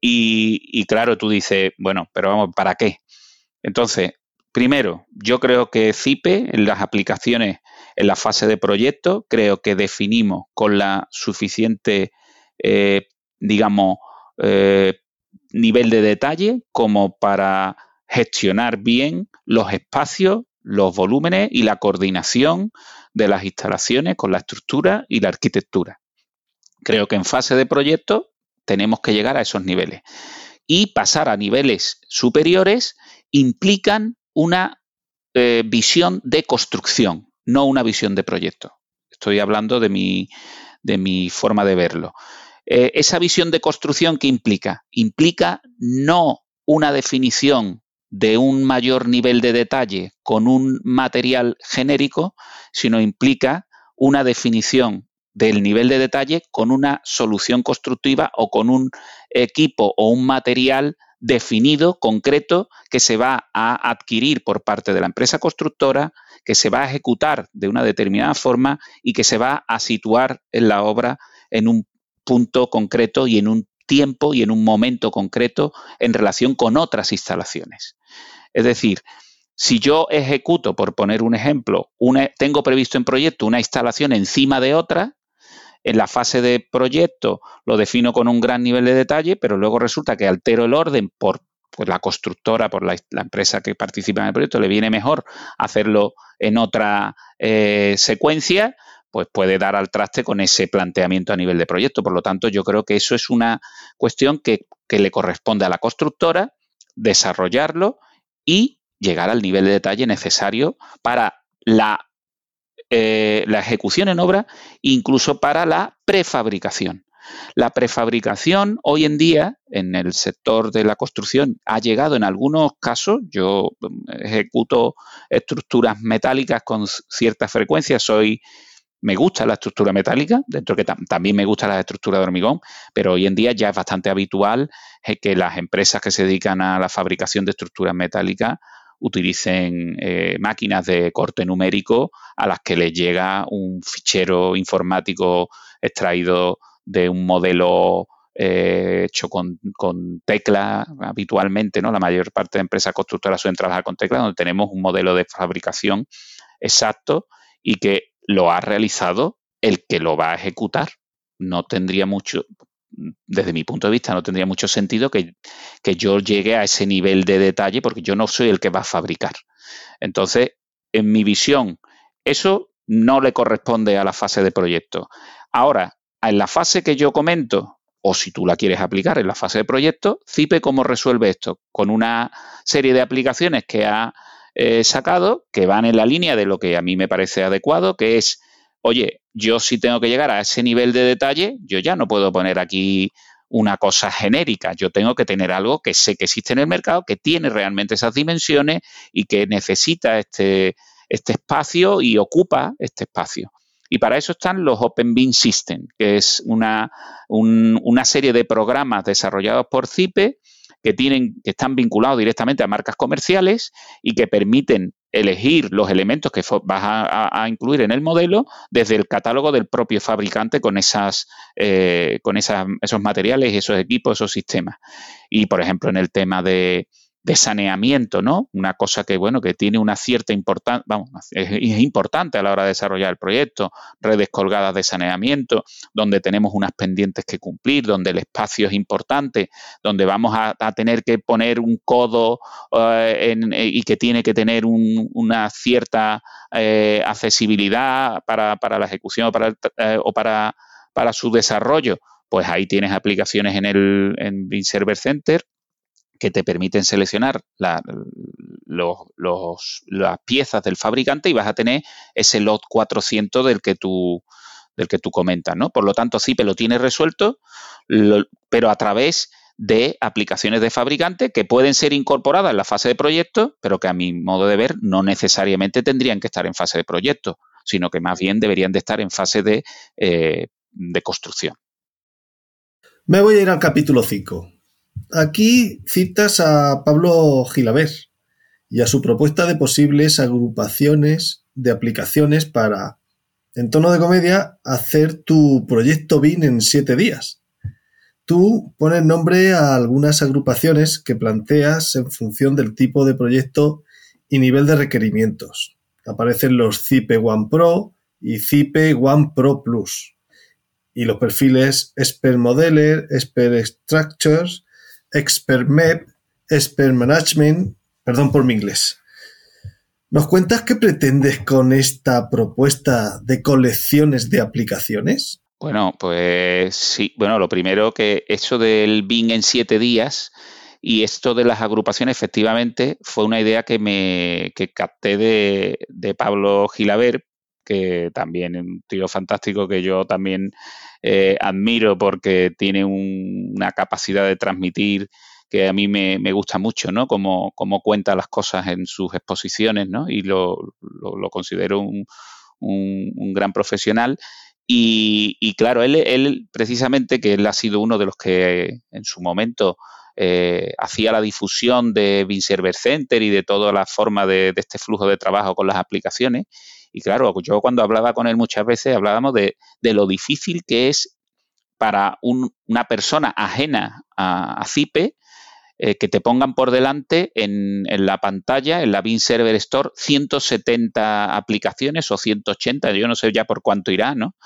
Y, y claro, tú dices, bueno, pero vamos, ¿para qué? Entonces, primero, yo creo que CIPE en las aplicaciones en la fase de proyecto, creo que definimos con la suficiente, eh, digamos, eh, nivel de detalle como para gestionar bien los espacios, los volúmenes y la coordinación de las instalaciones con la estructura y la arquitectura. Creo que en fase de proyecto tenemos que llegar a esos niveles. Y pasar a niveles superiores implican una eh, visión de construcción, no una visión de proyecto. Estoy hablando de mi, de mi forma de verlo. Eh, esa visión de construcción que implica, implica no una definición de un mayor nivel de detalle con un material genérico, sino implica una definición del nivel de detalle con una solución constructiva o con un equipo o un material definido, concreto, que se va a adquirir por parte de la empresa constructora, que se va a ejecutar de una determinada forma y que se va a situar en la obra en un punto concreto y en un tiempo y en un momento concreto en relación con otras instalaciones. Es decir, si yo ejecuto, por poner un ejemplo, tengo previsto en proyecto una instalación encima de otra, en la fase de proyecto lo defino con un gran nivel de detalle, pero luego resulta que altero el orden por la constructora, por la, empresa que participa en el proyecto, le viene mejor hacerlo en otra eh, secuencia, pues puede dar al traste con ese planteamiento a nivel de proyecto. Por lo tanto, yo creo que eso es una cuestión que le corresponde a la constructora desarrollarlo y llegar al nivel de detalle necesario para la eh, la ejecución en obra, incluso para la prefabricación. La prefabricación hoy en día en el sector de la construcción ha llegado en algunos casos, yo mm, ejecuto estructuras metálicas con cierta frecuencia, soy me gusta la estructura metálica, dentro que también me gusta la estructura de hormigón, pero hoy en día ya es bastante habitual eh, que las empresas que se dedican a la fabricación de estructuras metálicas utilicen eh, máquinas de corte numérico a las que les llega un fichero informático extraído de un modelo eh, hecho con, tecla habitualmente, ¿no? La mayor parte de empresas constructoras suelen trabajar con tecla, donde tenemos un modelo de fabricación exacto y que lo ha realizado el que lo va a ejecutar. No tendría mucho, desde mi punto de vista, no tendría mucho sentido que, yo llegue a ese nivel de detalle porque yo no soy el que va a fabricar. Entonces, en mi visión, eso no le corresponde a la fase de proyecto. Ahora, en la fase que yo comento, o si tú la quieres aplicar en la fase de proyecto, CIPE cómo resuelve esto? Con una serie de aplicaciones que ha eh, sacado que van en la línea de lo que a mí me parece adecuado, que es oye, yo si tengo que llegar a ese nivel de detalle, yo ya no puedo poner aquí una cosa genérica, yo tengo que tener algo que sé que existe en el mercado, que tiene realmente esas dimensiones y que necesita este, este espacio y ocupa este espacio. Y para eso están los Open Bin System, que es una, una serie de programas desarrollados por CIPE que, tienen, que están vinculados directamente a marcas comerciales y que permiten elegir los elementos que vas a, incluir en el modelo desde el catálogo del propio fabricante con esas eh, con esos materiales, esos equipos, esos sistemas. Y por ejemplo, en el tema de, de saneamiento, ¿no? Una cosa que, bueno, que tiene una cierta importancia, vamos, es, importante a la hora de desarrollar el proyecto, redes colgadas de saneamiento, donde tenemos unas pendientes que cumplir, donde el espacio es importante, donde vamos a, tener que poner un codo eh, eh, y que tiene que tener una cierta eh, accesibilidad para, la ejecución o para, o para, para su desarrollo, pues ahí tienes aplicaciones en el en Server Center que te permiten seleccionar las piezas del fabricante y vas a tener ese lot 400 del que tú, del que tú comentas, ¿no? Por lo tanto, CIPE lo tiene resuelto, pero a través de aplicaciones de fabricante que pueden ser incorporadas en la fase de proyecto, pero que a mi modo de ver no necesariamente tendrían que estar en fase de proyecto, sino que más bien deberían de estar en fase de, eh, de construcción. Me voy a ir al capítulo 5. Aquí citas a Pablo Gilaber y a su propuesta de posibles agrupaciones de aplicaciones para, en tono de comedia, hacer tu proyecto BIN en siete días. Tú pones nombre a algunas agrupaciones que planteas en función del tipo de proyecto y nivel de requerimientos. Aparecen los CIPE One Pro y CIPE One Pro Plus. Y los perfiles Expert Modeler, Expert Structures, Expert Map, Expert Management, perdón por mi inglés. ¿Nos cuentas qué pretendes con esta propuesta de colecciones de aplicaciones? Bueno, pues sí. Bueno, lo primero que eso del Bing en siete días y esto de las agrupaciones, efectivamente, fue una idea que me que capté de, de Pablo Gilaber, que también es un tío fantástico que yo también eh, admiro porque tiene una capacidad de transmitir que a mí me, gusta mucho, ¿no? Como, cuenta las cosas en sus exposiciones, ¿no? Y lo, considero un, gran profesional. Y, claro, él, él, precisamente, que él ha sido uno de los que en su momento eh, hacía la difusión de Server Center y de toda la forma de, este flujo de trabajo con las aplicaciones. Y claro, yo cuando hablaba con él muchas veces hablábamos de, lo difícil que es para una persona ajena a, CIPE eh, que te pongan por delante en, la pantalla, en la Bean Server Store, 170 aplicaciones o 180, yo no sé ya por cuánto irá, ¿no?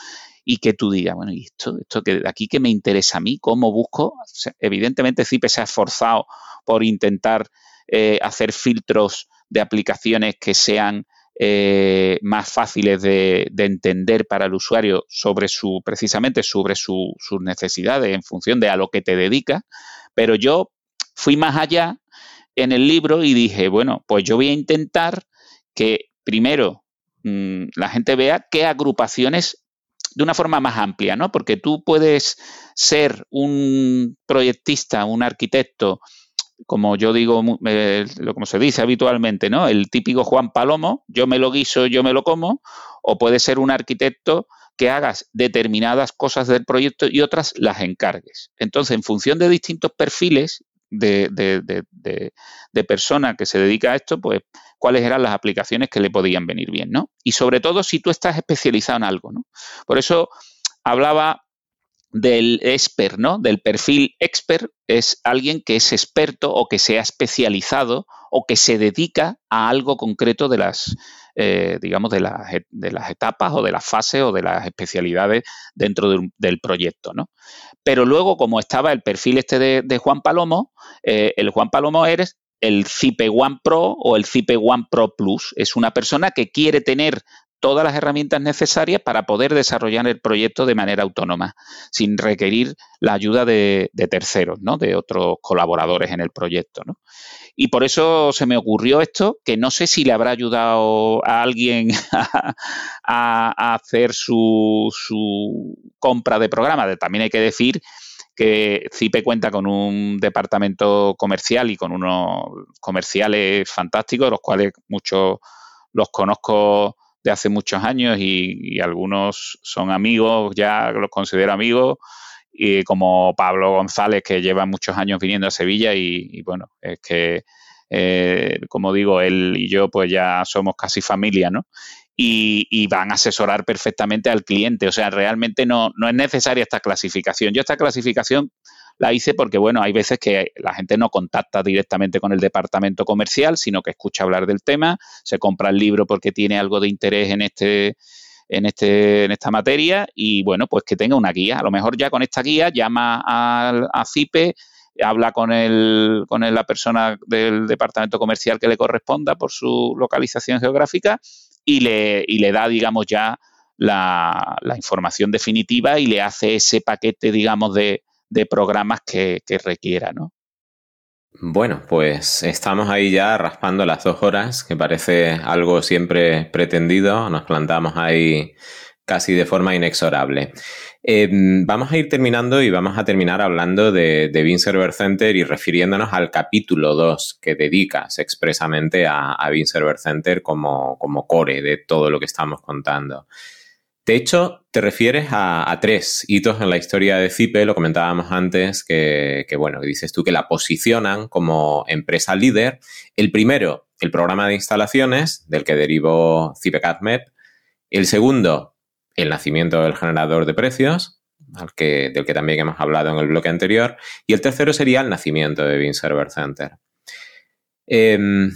y que tú digas, bueno, ¿y esto, esto que de aquí que me interesa a mí? ¿Cómo busco? evidentemente CIPE se ha esforzado por intentar eh, hacer filtros de aplicaciones que sean eh, más fáciles de, entender para el usuario sobre su, precisamente sobre sus necesidades en función de a lo que te dedica. Pero yo fui más allá en el libro y dije, bueno, pues yo voy a intentar que primero mm, la gente vea qué agrupaciones de una forma más amplia, ¿no? Porque tú puedes ser un proyectista, un arquitecto, como yo digo, eh, como se dice habitualmente, ¿no? El típico Juan Palomo, yo me lo guiso, yo me lo como, o puedes ser un arquitecto que hagas determinadas cosas del proyecto y otras las encargues. Entonces, en función de distintos perfiles de, de, de persona que se dedica a esto, pues cuáles eran las aplicaciones que le podían venir bien, ¿no? Y sobre todo si tú estás especializado en algo, ¿no? Por eso hablaba del expert, ¿no? Del perfil expert es alguien que es experto o que se ha especializado o que se dedica a algo concreto de las, eh, digamos, de las, de las, etapas o de las fases o de las especialidades dentro del proyecto, ¿no? Pero luego, como estaba el perfil este de, Juan Palomo, eh, el Juan Palomo eres el Cipe One Pro o el Cipe One Pro Plus. Es una persona que quiere tener todas las herramientas necesarias para poder desarrollar el proyecto de manera autónoma, sin requerir la ayuda de, terceros, ¿no? de otros colaboradores en el proyecto. Y por eso se me ocurrió esto, que no sé si le habrá ayudado a alguien (laughs) a, hacer su, su, compra de programa. También hay que decir que CIPE cuenta con un departamento comercial y con unos comerciales fantásticos, los cuales muchos los conozco de hace muchos años y, algunos son amigos, ya los considero amigos, y como Pablo González, que lleva muchos años viniendo a Sevilla y, bueno, es que, eh, como digo, él y yo pues ya somos casi familia, ¿no? y, van a asesorar perfectamente al cliente. O sea, realmente no, no es necesaria esta clasificación. Yo esta clasificación la hice porque, bueno, hay veces que la gente no contacta directamente con el departamento comercial, sino que escucha hablar del tema, se compra el libro porque tiene algo de interés en este en, este, en esta materia y bueno, pues que tenga una guía. A lo mejor ya con esta guía llama a, a CIPE, habla con, el, con la persona del departamento comercial que le corresponda por su localización geográfica y le, y le da, digamos, ya la, información definitiva y le hace ese paquete, digamos, de, programas que, requiera, ¿no? Bueno, pues estamos ahí ya raspando las dos horas, que parece algo siempre pretendido. Nos plantamos ahí casi de forma inexorable. Em, vamos a ir terminando y vamos a terminar hablando de, de Server Center y refiriéndonos al capítulo 2 que dedicas expresamente a, a Server Center como, como, core de todo lo que estamos contando. De hecho, te refieres a, tres hitos en la historia de Cipe, lo comentábamos antes, que, que, bueno, dices tú que la posicionan como empresa líder. El primero, el programa de instalaciones, del que derivó CipeCAD El segundo, el nacimiento del generador de precios, del que también hemos hablado en el bloque anterior, y el tercero sería el nacimiento de Bean Server Center. Em,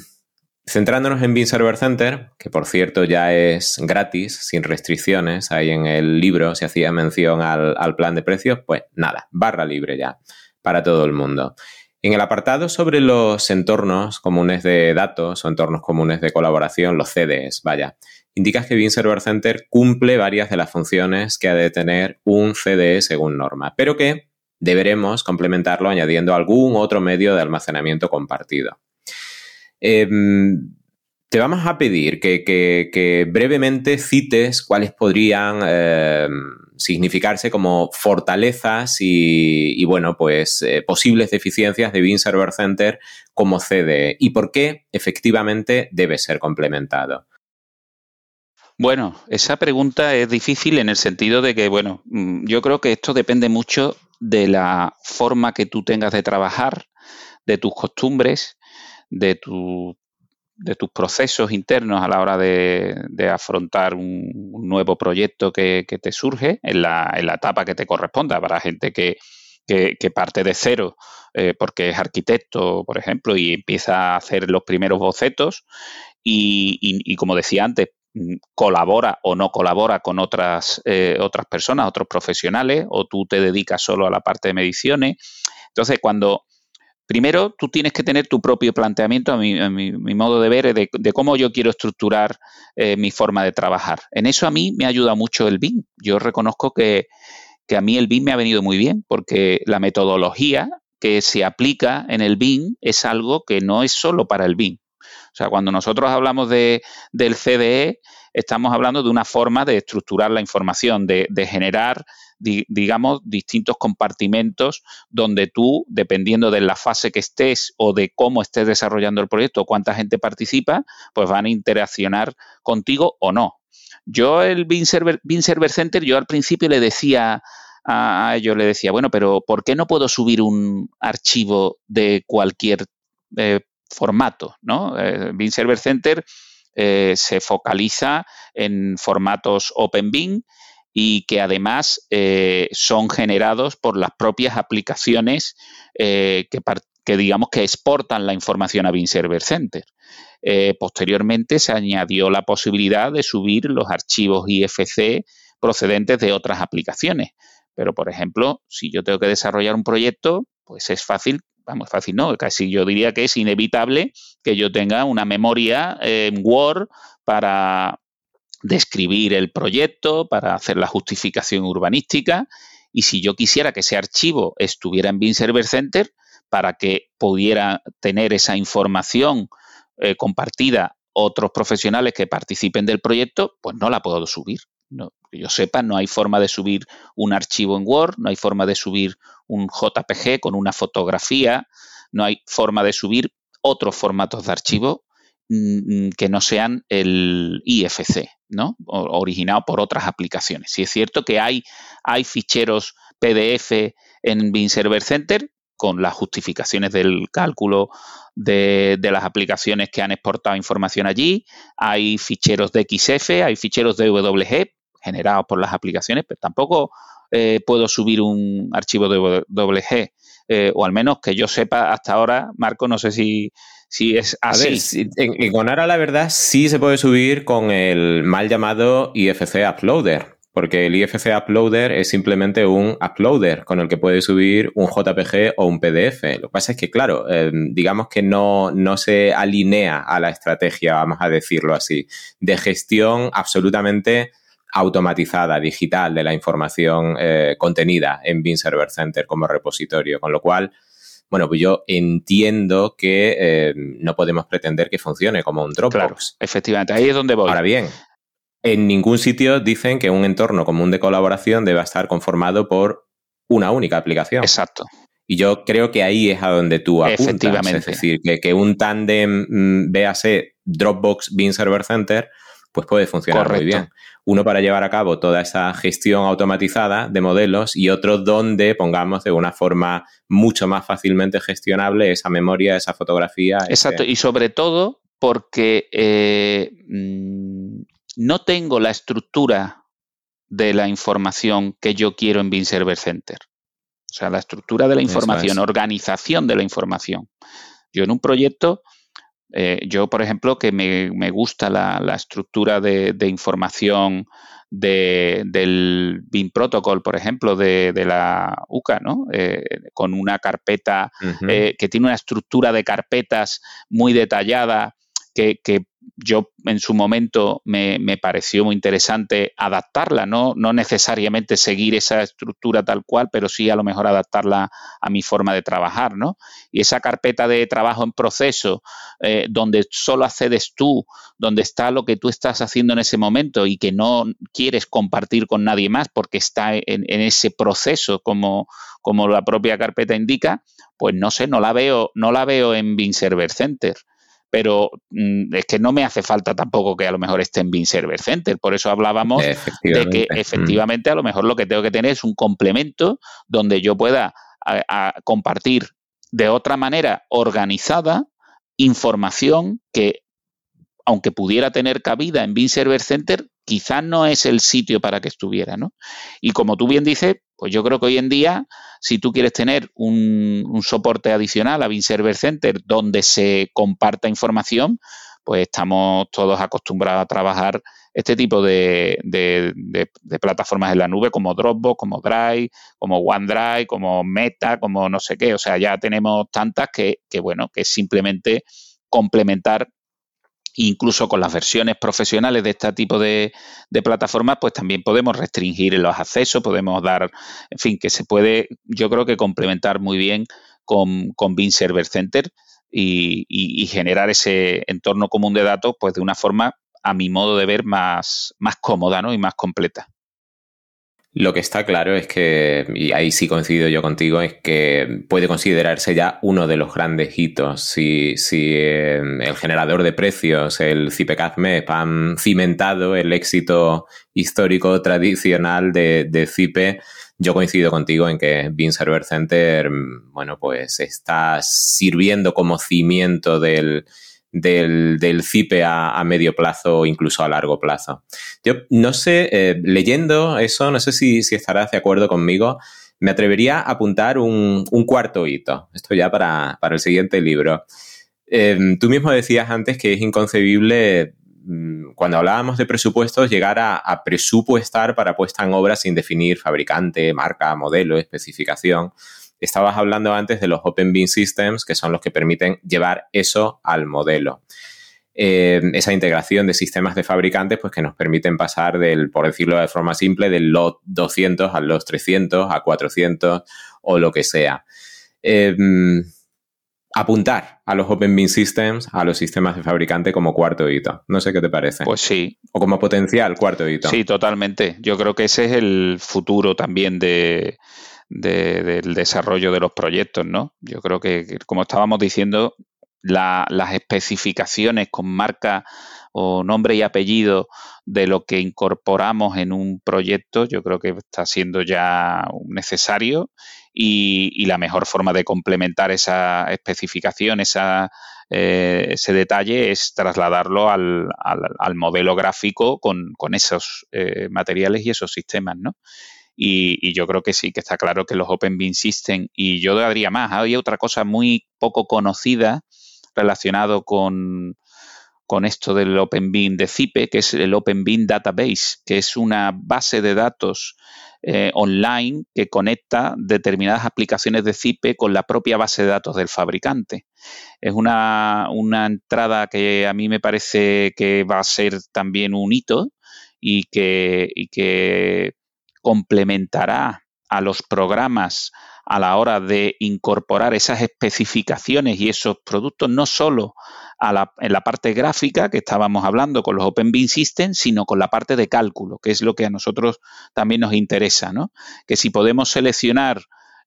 centrándonos en Bean Server Center, que por cierto ya es gratis, sin restricciones, ahí en el libro se hacía mención al, plan de precios, pues nada, barra libre ya para todo el mundo. En el apartado sobre los entornos comunes de datos o entornos comunes de colaboración, los CDs, vaya, indicas que Bean Server Center cumple varias de las funciones que ha de tener un CDE según norma, pero que deberemos complementarlo añadiendo algún otro medio de almacenamiento compartido. Em, te vamos a pedir que, brevemente cites cuáles podrían em, significarse como fortalezas y, bueno, pues eh, posibles deficiencias de Bean Server Center como CDE y por qué efectivamente debe ser complementado. Bueno, esa pregunta es difícil en el sentido de que, bueno, mm, yo creo que esto depende mucho de la forma que tú tengas de trabajar, de tus costumbres, de, tu, de tus procesos internos a la hora de, afrontar un, nuevo proyecto que, te surge en la, en la, etapa que te corresponda. Para gente que, parte de cero eh, porque es arquitecto, por ejemplo, y empieza a hacer los primeros bocetos y como decía antes, Mm, colabora o no colabora con otras, eh, otras personas, otros profesionales, o tú te dedicas solo a la parte de mediciones. Entonces, cuando primero tú tienes que tener tu propio planteamiento, a mi, modo de ver, de, cómo yo quiero estructurar eh, mi forma de trabajar. En eso a mí me ayuda mucho el BIM. Yo reconozco que, que a mí el BIM me ha venido muy bien, porque la metodología que se aplica en el BIM es algo que no es solo para el BIM. O sea, cuando nosotros hablamos de, del CDE, estamos hablando de una forma de estructurar la información, de, generar, digamos, distintos compartimentos donde tú, dependiendo de la fase que estés o de cómo estés desarrollando el proyecto, cuánta gente participa, pues van a interaccionar contigo o no. Yo el Bean Server, Server Center, yo al principio le decía a, ellos, le decía, bueno, pero ¿por qué no puedo subir un archivo de cualquier eh, formato, ¿no? Eh, Server Center eh, se focaliza en formatos OpenBeam y que además eh, son generados por las propias aplicaciones que, digamos que exportan la información a Bean Server Center. posteriormente se añadió la posibilidad de subir los archivos IFC procedentes de otras aplicaciones. Pero, por ejemplo, si yo tengo que desarrollar un proyecto, pues es fácil vamos, fácil no, casi yo diría que es inevitable que yo tenga una memoria en Word para describir el proyecto, para hacer la justificación urbanística. Y si yo quisiera que ese archivo estuviera en Bean Server Center, para que pudiera tener esa información eh, compartida otros profesionales que participen del proyecto, pues no la puedo subir. No, que yo sepa, no hay forma de subir un archivo en Word, no hay forma de subir un JPG con una fotografía, no hay forma de subir otros formatos de archivo mm, mm, que no sean el IFC, ¿no? originado por otras aplicaciones. Si es cierto que hay, hay ficheros PDF en Bean Server Center con las justificaciones del cálculo de, de, las aplicaciones que han exportado información allí, hay ficheros de XF, hay ficheros de WG, generados por las aplicaciones, pero tampoco eh, puedo subir un archivo de WG, eh, o al menos que yo sepa hasta ahora, Marco, no sé si, si es así. en, Gonara la verdad sí se puede subir con el mal llamado IFC Uploader, porque el IFC Uploader es simplemente un uploader con el que puedes subir un JPG o un PDF. Lo que pasa es que, claro, eh, digamos que no, no se alinea a la estrategia, vamos a decirlo así, de gestión absolutamente automatizada, digital de la información eh, contenida en Bean Server Center como repositorio, con lo cual, bueno, pues yo entiendo que eh, no podemos pretender que funcione como un Dropbox. Claro, efectivamente, ahí es donde voy. Ahora bien, en ningún sitio dicen que un entorno común de colaboración debe estar conformado por una única aplicación. Exacto. Y yo creo que ahí es a donde tú apuntas. Efectivamente. Es decir, que, que un tándem, mm, véase Dropbox Bean Server Center, pues puede funcionar muy bien. Uno para llevar a cabo toda esa gestión automatizada de modelos y otro donde pongamos de una forma mucho más fácilmente gestionable esa memoria, esa fotografía. Exacto, y sobre todo porque eh, mm, no tengo la estructura de la información que yo quiero en Bean Server Center. O sea, la estructura de la información, organización de la información. Yo en un proyecto eh, yo, por ejemplo, que me, gusta la, estructura de, información del BIM Protocol, por ejemplo, de, la UCA, ¿no? Eh, con una carpeta eh, que tiene una estructura de carpetas muy detallada que, yo en su momento me, pareció muy interesante adaptarla, ¿no? no necesariamente seguir esa estructura tal cual, pero sí a lo mejor adaptarla a mi forma de trabajar, ¿no? Y esa carpeta de trabajo en proceso, eh, donde solo accedes tú, donde está lo que tú estás haciendo en ese momento y que no quieres compartir con nadie más porque está en, ese proceso como, como la propia carpeta indica, pues no sé, no la veo, no la veo en Bean Server Center pero mm, es que no me hace falta tampoco que a lo mejor esté en Bean Server Center. Por eso hablábamos de que mm. efectivamente a lo mejor lo que tengo que tener es un complemento donde yo pueda compartir de otra manera organizada información que, aunque pudiera tener cabida en Bean Server Center, quizás no es el sitio para que estuviera, ¿no? Y como tú bien dices, pues yo creo que hoy en día, si tú quieres tener un, soporte adicional a Bean Server Center donde se comparta información, pues estamos todos acostumbrados a trabajar este tipo de, plataformas en la nube como Dropbox, como Drive, como OneDrive, como Meta, como no sé qué. O sea, ya tenemos tantas que, que bueno, que simplemente complementar incluso con las versiones profesionales de este tipo de, plataformas, pues también podemos restringir los accesos, podemos dar, en fin, que se puede, yo creo que complementar muy bien con, con Bean Server Center y, y, generar ese entorno común de datos, pues de una forma, a mi modo de ver, más, más cómoda ¿no? y más completa. Lo que está claro es que, y ahí sí coincido yo contigo, es que puede considerarse ya uno de los grandes hitos. Si, si eh, el generador de precios, el CIPE-CADMEP, han cimentado el éxito histórico tradicional de, de CIPE, yo coincido contigo en que Bean Server Center, bueno, pues está sirviendo como cimiento del, del, CIPE a, medio plazo o incluso a largo plazo. Yo no sé, eh, leyendo eso, no sé si, estarás de acuerdo conmigo, me atrevería a apuntar un, cuarto hito, esto ya para, el siguiente libro. Em, tú mismo decías antes que es inconcebible mm, cuando hablábamos de presupuestos, llegar a, a, presupuestar para puesta en obra sin definir fabricante, marca, modelo, especificación estabas hablando antes de los Open Bean Systems, que son los que permiten llevar eso al modelo. Eh, esa integración de sistemas de fabricantes, pues que nos permiten pasar del, por decirlo de forma simple, del lot 200 al lot 300, a 400 o lo que sea. Eh, apuntar a los Open Bean Systems, a los sistemas de fabricante como cuarto hito. No sé qué te parece. Pues sí. O como potencial cuarto hito. Sí, totalmente. Yo creo que ese es el futuro también de, del desarrollo de los proyectos, ¿no? Yo creo que, como estábamos diciendo, las especificaciones con marca o nombre y apellido de lo que incorporamos en un proyecto, yo creo que está siendo ya necesario y, la mejor forma de complementar esa especificación, esa, eh, ese detalle, es trasladarlo al, modelo gráfico con, esos eh, materiales y esos sistemas, ¿no? Y, yo creo que sí, que está claro que los Open Bean System, y yo daría más, hay otra cosa muy poco conocida relacionado con, con esto del Open Bean de CIPE, que es el Open Bean Database, que es una base de datos eh, online que conecta determinadas aplicaciones de CIPE con la propia base de datos del fabricante. Es una, una entrada que a mí me parece que va a ser también un hito y que, y que complementará a los programas a la hora de incorporar esas especificaciones y esos productos no solo en la parte gráfica que estábamos hablando con los Open Bean Systems, sino con la parte de cálculo, que es lo que a nosotros también nos interesa, ¿no? Que si podemos seleccionar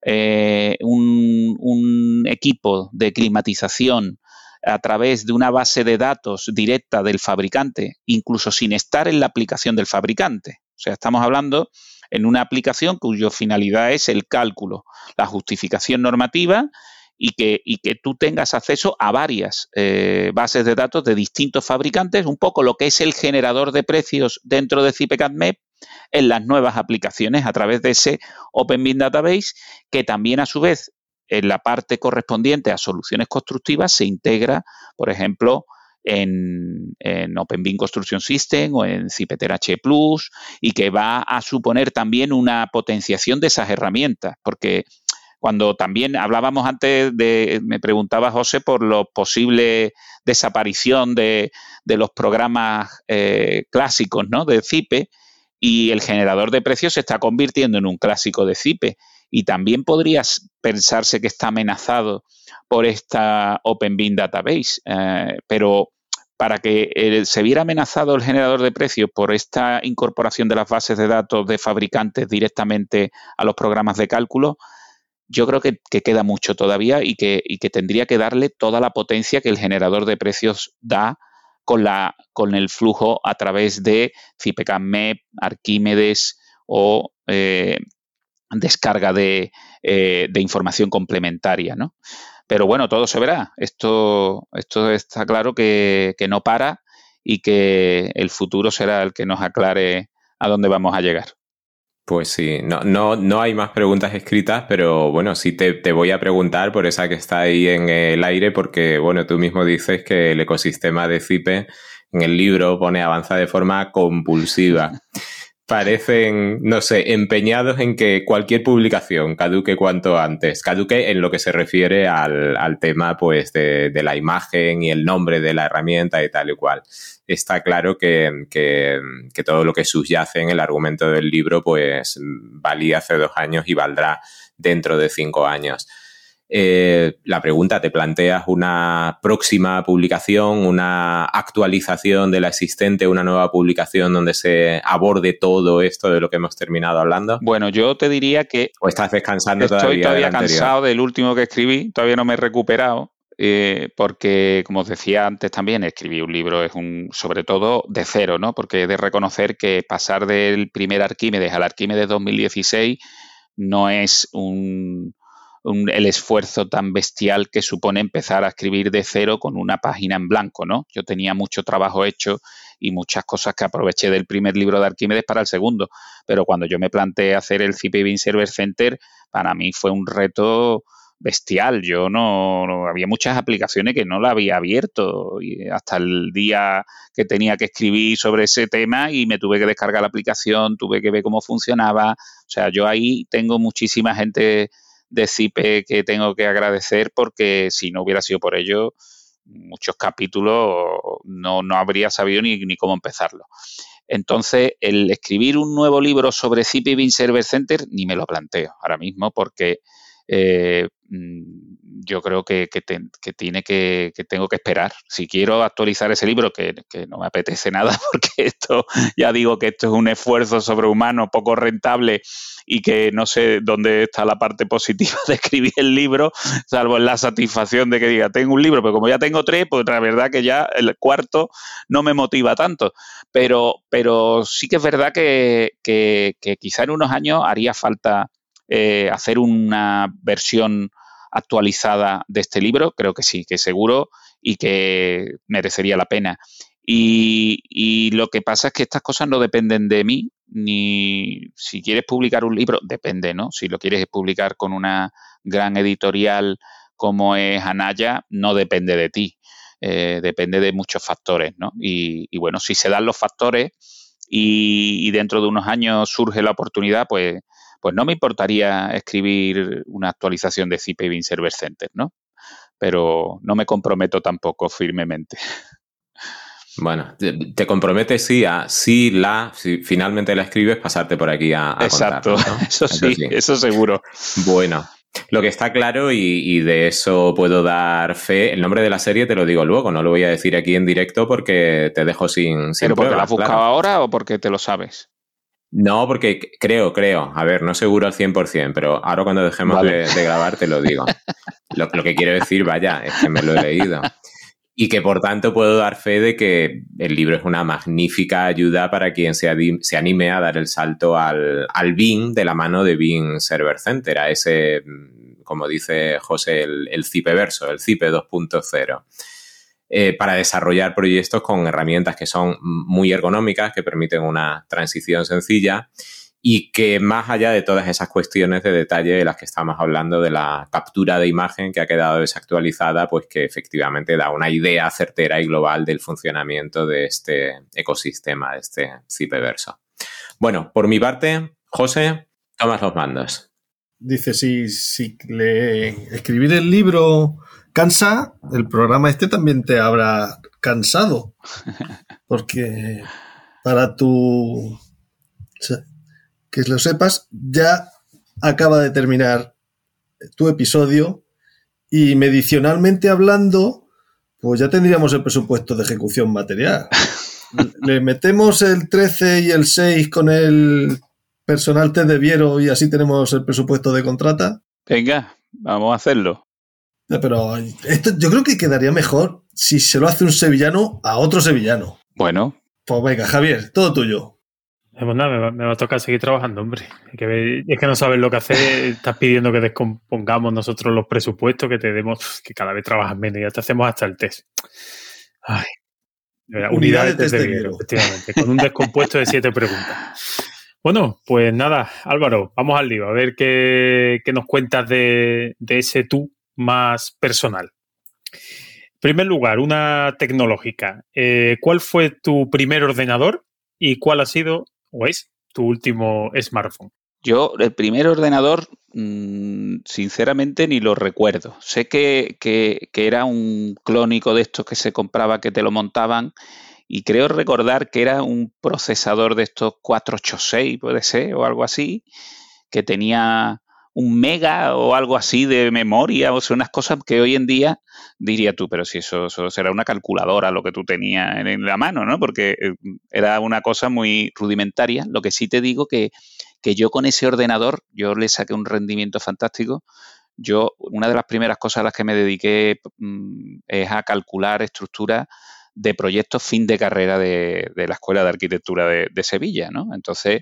eh, un, un equipo de climatización a través de una base de datos directa del fabricante, incluso sin estar en la aplicación del fabricante. O sea, estamos hablando en una aplicación cuya finalidad es el cálculo, la justificación normativa y que, y que tú tengas acceso a varias eh, bases de datos de distintos fabricantes, un poco lo que es el generador de precios dentro de CIPECADMEP en las nuevas aplicaciones a través de ese Open Database, que también a su vez en la parte correspondiente a soluciones constructivas se integra, por ejemplo, en, en Construction System o en Cipeter H y que va a suponer también una potenciación de esas herramientas, porque cuando también hablábamos antes de, me preguntaba José por la posible desaparición de, los programas eh, clásicos, ¿no? De CIPE, y el generador de precios se está convirtiendo en un clásico de CIPE. Y también podría pensarse que está amenazado por esta Open Database, eh, pero para que se viera amenazado el generador de precios por esta incorporación de las bases de datos de fabricantes directamente a los programas de cálculo, yo creo que, queda mucho todavía y que, tendría que darle toda la potencia que el generador de precios da con, el flujo a través de CIPECAM-MEP, Arquímedes o eh, descarga de, eh, de, información complementaria, ¿no? Pero bueno, todo se verá. Esto, esto está claro que, no para y que el futuro será el que nos aclare a dónde vamos a llegar. Pues sí, no, no, no hay más preguntas escritas, pero bueno, sí te, te, voy a preguntar por esa que está ahí en el aire, porque bueno, tú mismo dices que el ecosistema de CIPE en el libro pone avanza de forma compulsiva (laughs) parecen, no sé, empeñados en que cualquier publicación caduque cuanto antes, caduque en lo que se refiere al, tema pues de, la imagen y el nombre de la herramienta y tal y cual. Está claro que, que, que todo lo que subyace en el argumento del libro pues valía hace dos años y valdrá dentro de cinco años. Eh, la pregunta, ¿te planteas una próxima publicación, una actualización de la existente, una nueva publicación donde se aborde todo esto de lo que hemos terminado hablando? Bueno, yo te diría que... ¿O estás descansando estoy todavía? Estoy todavía cansado del último que escribí, todavía no me he recuperado. Eh, porque, como os decía antes también, escribí un libro, es un, sobre todo de cero, ¿no? Porque he de reconocer que pasar del primer Arquímedes al Arquímedes 2016 no es un, el esfuerzo tan bestial que supone empezar a escribir de cero con una página en blanco, ¿no? Yo tenía mucho trabajo hecho y muchas cosas que aproveché del primer libro de Arquímedes para el segundo, pero cuando yo me planteé hacer el CPB Server Center, para mí fue un reto bestial. Yo no, había muchas aplicaciones que no la había abierto y hasta el día que tenía que escribir sobre ese tema y me tuve que descargar la aplicación, tuve que ver cómo funcionaba. O sea, yo ahí tengo muchísima gente de CIPE que tengo que agradecer porque si no hubiera sido por ello, muchos capítulos no, habría sabido ni, ni, cómo empezarlo. Entonces, el escribir un nuevo libro sobre CIPE y Server Center ni me lo planteo ahora mismo porque eh, mm, yo creo que, tiene que, tengo que esperar. Si quiero actualizar ese libro, que, no me apetece (laughs) nada, porque esto, ya digo que esto es un esfuerzo sobrehumano, poco rentable y que no sé dónde está la parte positiva (laughs) de escribir el libro, salvo en la satisfacción de que diga, tengo un libro, pero como ya tengo tres, pues la verdad que ya el cuarto no me motiva tanto. Pero, pero sí que es verdad que, que quizá en unos años haría falta eh, hacer una versión actualizada de este libro, creo que sí, que seguro y que merecería la pena. Y, lo que pasa es que estas cosas no dependen de mí, ni si quieres publicar un libro, depende, ¿no? Si lo quieres publicar con una gran editorial como es Anaya, no depende de ti, eh, depende de muchos factores, ¿no? Y, bueno, si se dan los factores y, y, dentro de unos años surge la oportunidad, pues pues no me importaría escribir una actualización de CIP y Server Center, ¿no? Pero no me comprometo tampoco firmemente. Bueno, te, comprometes sí a si la, si finalmente la escribes, pasarte por aquí a, a Exacto, (laughs) eso, sí, eso seguro. Bueno, lo que está claro y, de eso puedo dar fe, el nombre de la serie te lo digo luego, no lo voy a decir aquí en directo porque te dejo sin, sin ¿Pero porque la has buscado ahora o porque te lo sabes? No, porque creo, creo, a ver, no seguro al 100%, pero ahora cuando dejemos de, grabar te lo digo. (laughs) Lo, que quiero decir, vaya, es que me lo he leído. Y que por tanto puedo dar fe de que el libro es una magnífica ayuda para quien se, se anime a dar el salto al, al BIM de la mano de BIM Server Center, a ese, como dice José, el, el CIPE verso, el CIPE 2.0. Eh, para desarrollar proyectos con herramientas que son muy ergonómicas, que permiten una transición sencilla y que más allá de todas esas cuestiones de detalle de las que estamos hablando, de la captura de imagen que ha quedado desactualizada, pues que efectivamente da una idea certera y global del funcionamiento de este ecosistema, de este cipeverso. Bueno, por mi parte, José, tomas los mandos. dice, si, si le, escribir el libro cansa, el programa este también te habrá cansado. (laughs) Porque para tu... Que lo sepas, ya acaba de terminar tu episodio y medicionalmente hablando, pues ya tendríamos el presupuesto de ejecución material. (laughs) Le metemos el 13 y el 6 con el personal te debiero y así tenemos el presupuesto de contrata. Venga, vamos a hacerlo. Pero esto yo creo que quedaría mejor si se lo hace un sevillano a otro sevillano. Bueno. Pues venga, Javier, todo tuyo. Pues nada, me va, a tocar seguir trabajando, hombre. Es que, no sabes lo que hacer. Estás pidiendo que descompongamos nosotros los presupuestos, que te demos, que cada vez trabajas menos. Ya te hacemos hasta el test. Ay. Unidades, de test de efectivamente. Con un descompuesto de siete preguntas. Bueno, pues nada, Álvaro, vamos al lío. A ver qué, nos cuentas de, ese tú más personal. En primer lugar, una tecnológica. Eh, ¿Cuál fue tu primer ordenador y cuál ha sido o es tu último smartphone? Yo, el primer ordenador, mm, sinceramente, ni lo recuerdo. Sé que, era un clónico de estos que se compraba, que te lo montaban, y creo recordar que era un procesador de estos 486, puede ser, o algo así, que tenía un mega o algo así de memoria, o sea, unas cosas que hoy en día diría tú, pero si eso, será una calculadora lo que tú tenías en, la mano, ¿no? Porque eh, era una cosa muy rudimentaria. Lo que sí te digo que, que yo con ese ordenador, yo le saqué un rendimiento fantástico. Yo, una de las primeras cosas a las que me dediqué mm, es a calcular estructuras de proyectos fin de carrera de, la Escuela de Arquitectura de, de Sevilla, ¿no? Entonces,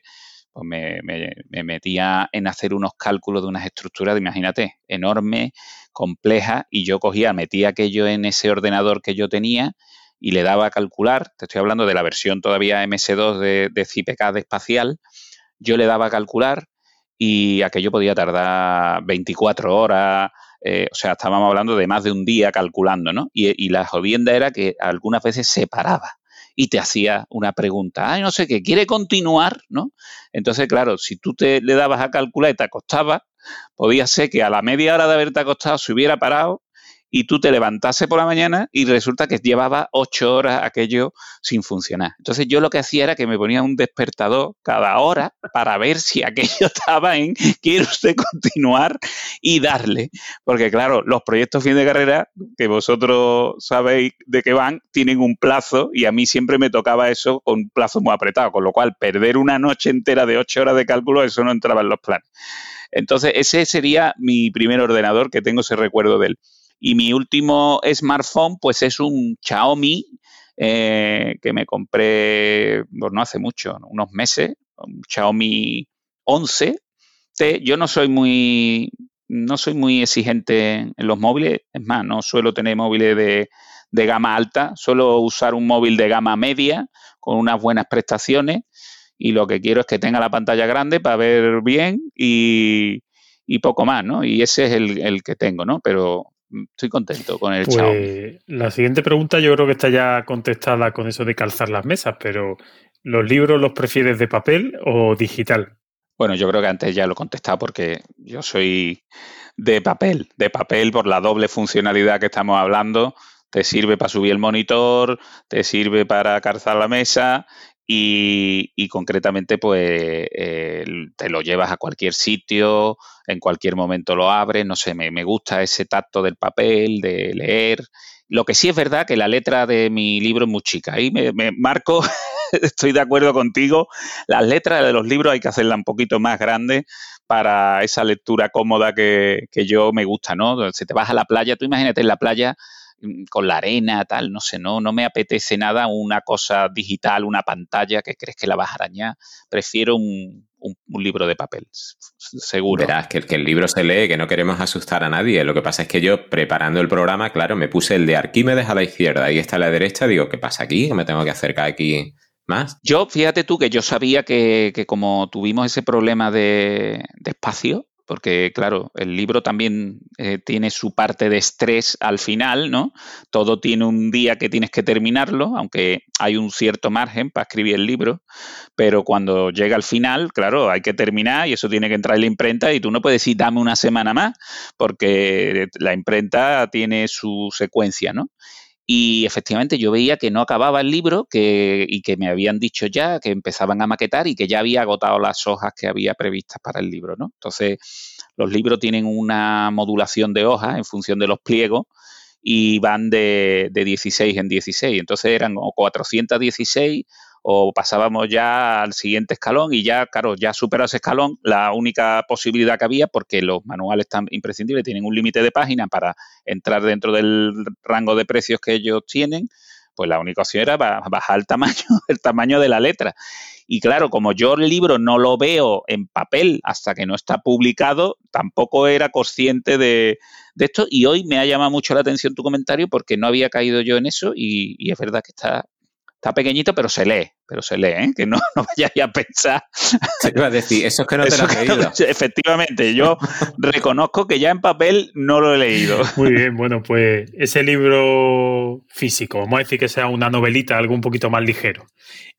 pues me, metía en hacer unos cálculos de unas estructuras, imagínate, enormes, complejas, y yo cogía, metía aquello en ese ordenador que yo tenía y le daba a calcular, te estoy hablando de la versión todavía MS2 de, de de espacial, yo le daba a calcular y aquello podía tardar 24 horas, eh, o sea, estábamos hablando de más de un día calculando, ¿no? Y, y la jodienda era que algunas veces se paraba y te hacía una pregunta, ay, no sé qué, quiere continuar, ¿no? Entonces, claro, si tú te le dabas a calcular y te acostabas, podía ser que a la media hora de haberte acostado se hubiera parado y tú te levantase por la mañana y resulta que llevaba ocho horas aquello sin funcionar. Entonces yo lo que hacía era que me ponía un despertador cada hora para ver si aquello (laughs) estaba en quiere usted continuar y darle. Porque claro, los proyectos fin de carrera, que vosotros sabéis de qué van, tienen un plazo y a mí siempre me tocaba eso con un plazo muy apretado, con lo cual perder una noche entera de ocho horas de cálculo, eso no entraba en los planes. Entonces ese sería mi primer ordenador que tengo ese recuerdo de él. Y mi último smartphone, pues es un Xiaomi eh, que me compré, pues no hace mucho, unos meses, un Xiaomi 11. Yo no soy muy, no soy muy exigente en los móviles, es más, no suelo tener móviles de, de gama alta, suelo usar un móvil de gama media con unas buenas prestaciones y lo que quiero es que tenga la pantalla grande para ver bien y, y poco más, ¿no? Y ese es el, el, que tengo, ¿no? Pero estoy contento con el pues, La siguiente pregunta yo creo que está ya contestada con eso de calzar las mesas, pero ¿los libros los prefieres de papel o digital? Bueno, yo creo que antes ya lo he contestado porque yo soy de papel, de papel por la doble funcionalidad que estamos hablando. Te sirve para subir el monitor, te sirve para calzar la mesa y, concretamente, pues te lo llevas a cualquier sitio, en cualquier momento lo abres, no sé, me, gusta ese tacto del papel, de leer. Lo que sí es verdad que la letra de mi libro es muy chica. Ahí me, marco, (laughs) estoy de acuerdo contigo, las letras de los libros hay que hacerlas un poquito más grandes para esa lectura cómoda que, que yo me gusta, ¿no? Si te vas a la playa, tú imagínate en la playa con la arena, tal, no sé, no, no me apetece nada una cosa digital, una pantalla que crees que la vas a arañar. Prefiero un, libro de papel, seguro. Verás que, que, el libro se lee, que no queremos asustar a nadie. Lo que pasa es que yo, preparando el programa, claro, me puse el de Arquímedes a la izquierda y está a la derecha. Digo, ¿qué pasa aquí? ¿Que me tengo que acercar aquí más? Yo, fíjate tú que yo sabía que, como tuvimos ese problema de, de espacio, porque claro, el libro también eh, tiene su parte de estrés al final, ¿no? Todo tiene un día que tienes que terminarlo, aunque hay un cierto margen para escribir el libro, pero cuando llega al final, claro, hay que terminar y eso tiene que entrar en la imprenta y tú no puedes decir dame una semana más, porque la imprenta tiene su secuencia, ¿no? Y efectivamente yo veía que no acababa el libro que, y que me habían dicho ya que empezaban a maquetar y que ya había agotado las hojas que había previstas para el libro, ¿no? Entonces, los libros tienen una modulación de hojas en función de los pliegos y van de, de 16 en 16. Entonces eran 416 o pasábamos ya al siguiente escalón y ya, claro, ya superado ese escalón, la única posibilidad que había, porque los manuales tan imprescindibles tienen un límite de páginas para entrar dentro del rango de precios que ellos tienen, pues la única opción era bajar el tamaño, (laughs) el tamaño de la letra. Y claro, como yo el libro no lo veo en papel hasta que no está publicado, tampoco era consciente de, esto. Y hoy me ha llamado mucho la atención tu comentario porque no había caído yo en eso y es verdad que está, Está pequeñito, pero se lee, pero se lee, ¿eh? que no, (laughs) no vayáis a pensar. Se iba a decir, eso es que no te lo has leído. efectivamente, yo (laughs) reconozco que ya en papel no lo he leído. Muy bien, bueno, pues ese libro físico, vamos a decir que sea una novelita, algo un poquito más ligero.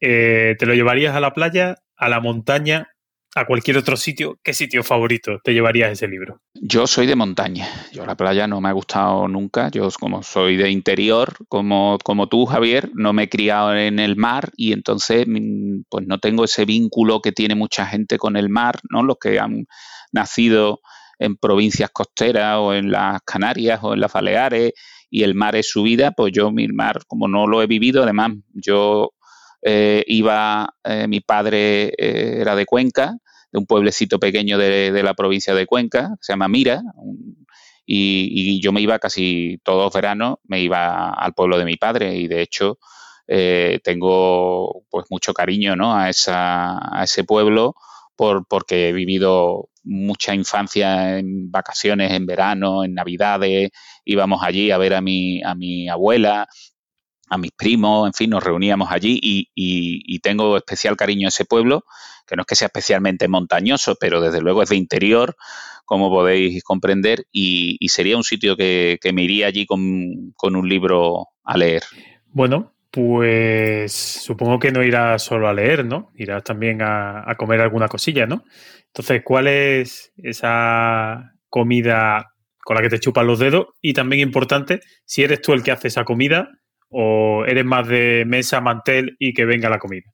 Eh, ¿Te lo llevarías a la playa, a la montaña a cualquier otro sitio, ¿qué sitio favorito te llevarías ese libro? Yo soy de montaña. Yo la playa no me ha gustado nunca. Yo como soy de interior, como, como tú, Javier, no me he criado en el mar y entonces mm, pues no tengo ese vínculo que tiene mucha gente con el mar, ¿no? Los que han nacido en provincias costeras o en las Canarias o en las Baleares y el mar es su vida, pues yo mi mar, como no lo he vivido, además yo eh, iba, eh, mi padre eh, era de Cuenca, de un pueblecito pequeño de, la provincia de Cuenca, se llama Mira, y, yo me iba casi todos los veranos, me iba al pueblo de mi padre y de hecho tengo pues mucho cariño ¿no? a, esa, a ese pueblo por, porque he vivido mucha infancia en vacaciones, en verano, en navidades, íbamos allí a ver a mi, a mi abuela, a mis primos, en fin, nos reuníamos allí y, tengo especial cariño a ese pueblo, que no es que sea especialmente montañoso, pero desde luego es de interior, como podéis comprender, y, sería un sitio que, me iría allí con, un libro a leer. Bueno, pues supongo que no irás solo a leer, ¿no? Irás también a, a comer alguna cosilla, ¿no? Entonces, ¿cuál es esa comida con la que te chupan los dedos? Y también importante, si eres tú el que hace esa comida, ¿O eres más de mesa, mantel y que venga la comida?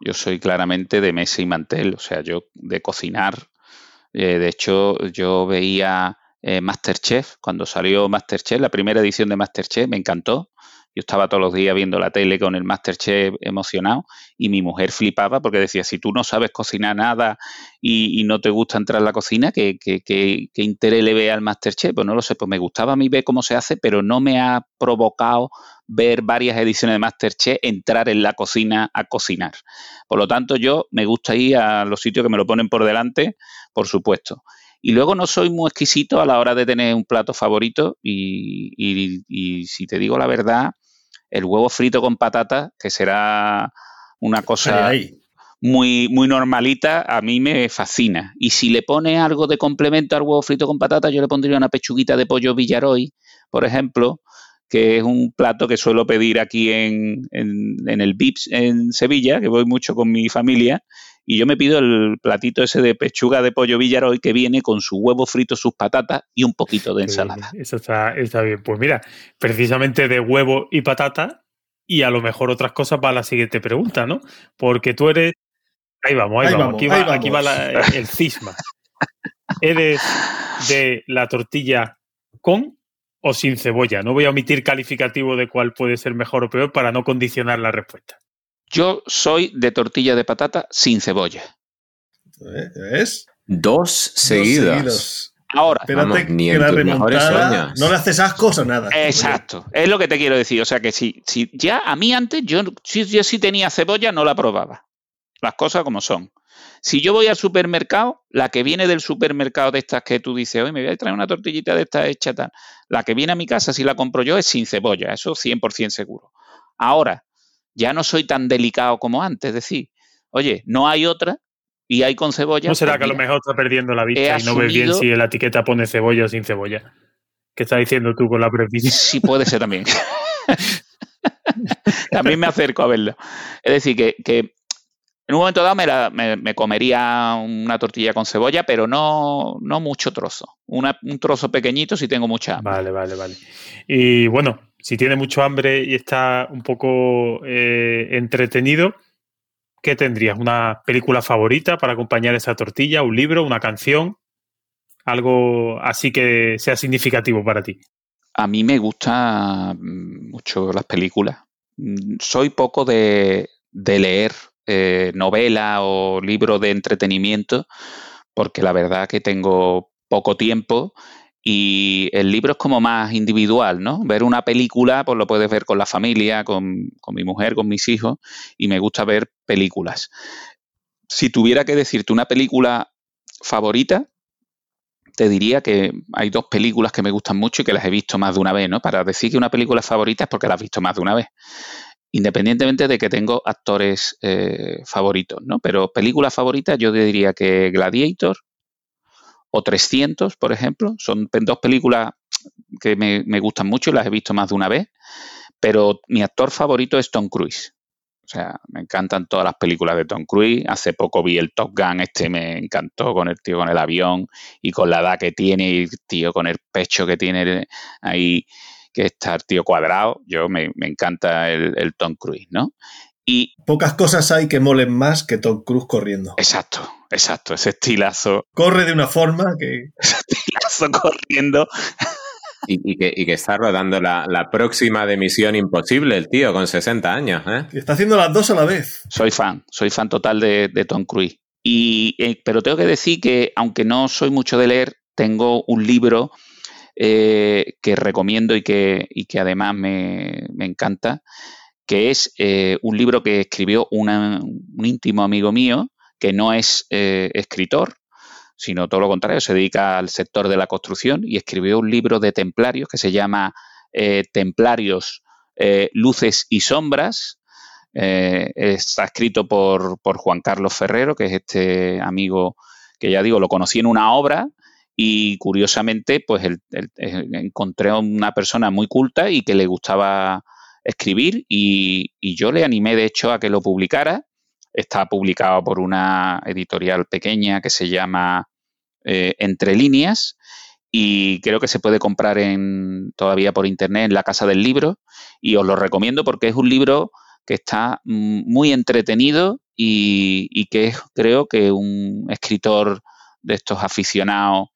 Yo soy claramente de mesa y mantel, o sea, yo de cocinar. Eh, de hecho, yo veía eh, Masterchef, cuando salió Masterchef, la primera edición de Masterchef, me encantó. Yo estaba todos los días viendo la tele con el Masterchef emocionado y mi mujer flipaba porque decía, si tú no sabes cocinar nada y, no te gusta entrar a la cocina, ¿qué, qué, interés le ve al Masterchef? Pues no lo sé, pues me gustaba a mí ver cómo se hace, pero no me ha provocado ver varias ediciones de Masterchef, entrar en la cocina a cocinar. Por lo tanto, yo me gusta ir a los sitios que me lo ponen por delante, por supuesto. Y luego no soy muy exquisito a la hora de tener un plato favorito y, y si te digo la verdad, el huevo frito con patata, que será una cosa muy, muy normalita, a mí me fascina. Y si le pone algo de complemento al huevo frito con patata, yo le pondría una pechuguita de pollo Villaroy, por ejemplo, que es un plato que suelo pedir aquí en, en el VIPS en Sevilla, que voy mucho con mi familia, y yo me pido el platito ese de pechuga de pollo Villaroy que viene con su huevo frito, sus patatas y un poquito de ensalada. eso está, está bien. Pues mira, precisamente de huevo y patata y a lo mejor otras cosas para la siguiente pregunta, ¿no? Porque tú eres... Ahí vamos, ahí, vamos. Aquí va, el cisma. ¿Eres de la tortilla con o sin cebolla? No voy a omitir calificativo de cuál puede ser mejor o peor para no condicionar la respuesta. Yo soy de tortilla de patata sin cebolla. ¿Ves? Dos seguidos. Ahora, Espérate ni que la remontada no le haces ascos a nada. Exacto, es lo que te quiero decir. O sea que si, si ya a mí antes, yo, si yo sí tenía cebolla, no la probaba. Las cosas como son. Si yo voy al supermercado, la que viene del supermercado de estas que tú dices, hoy me voy a traer una tortillita de estas hecha tal, la que viene a mi casa, si la compro yo, es sin cebolla, eso 100% seguro. Ahora, ya no soy tan delicado como antes. Es decir, oye, no hay otra, y hay con cebolla. ¿No será pues que a lo mejor está perdiendo la vista y no ves bien si la etiqueta pone cebolla o sin cebolla? ¿Qué estás diciendo tú con la precisión? Sí, puede ser también. (laughs) también me acerco a verlo. Es decir, que, en un momento dado me, comería una tortilla con cebolla, pero no, no mucho trozo. un trozo pequeñito si tengo mucha hambre. Vale, vale, vale. Y bueno, si tiene mucho hambre y está un poco eh, entretenido, ¿qué tendrías? ¿Una película favorita para acompañar esa tortilla? ¿Un libro? ¿Una canción? Algo así que sea significativo para ti. A mí me gustan mucho las películas. Soy poco de, leer eh, novela o libro de entretenimiento porque la verdad que tengo poco tiempo y el libro es como más individual, ¿no? Ver una película, pues lo puedes ver con la familia, con, mi mujer, con mis hijos, y me gusta ver películas. Si tuviera que decirte una película favorita, te diría que hay dos películas que me gustan mucho y que las he visto más de una vez, ¿no? Para decir que una película favorita es porque la has visto más de una vez. Independientemente de que tengo actores eh, favoritos, ¿no? Pero película favorita yo diría que Gladiator, o 300, por ejemplo. Son dos películas que me, gustan mucho y las he visto más de una vez, pero mi actor favorito es Tom Cruise. O sea, me encantan todas las películas de Tom Cruise. Hace poco vi el Top Gun, este me encantó con el tío con el avión y con la edad que tiene y el tío con el pecho que tiene ahí, que está el tío cuadrado. Yo me, encanta el, el, Tom Cruise, ¿no? Y pocas cosas hay que molen más que Tom Cruise corriendo. Exacto, exacto, ese estilazo. Corre de una forma que. Ese estilazo corriendo. (laughs) Y, que, está rodando la, próxima de Misión Imposible, el tío, con 60 años. ¿eh? está haciendo las dos a la vez. Soy fan, soy fan total de, Tom Cruise. Y, eh, pero tengo que decir que, aunque no soy mucho de leer, tengo un libro eh, que recomiendo y que, y que además me, me encanta, que es eh, un libro que escribió un íntimo amigo mío, que no es eh, escritor, sino todo lo contrario, se dedica al sector de la construcción y escribió un libro de templarios que se llama eh, Templarios, Luces y Sombras. está escrito por, Juan Carlos Ferrero, que es este amigo que ya digo, lo conocí en una obra y curiosamente, pues encontré a una persona muy culta y que le gustaba escribir y, yo le animé de hecho a que lo publicara. Está publicado por una editorial pequeña que se llama eh, Entre líneas y creo que se puede comprar en, todavía por internet en la Casa del Libro y os lo recomiendo porque es un libro que está muy entretenido y, y que es creo que un escritor de estos aficionados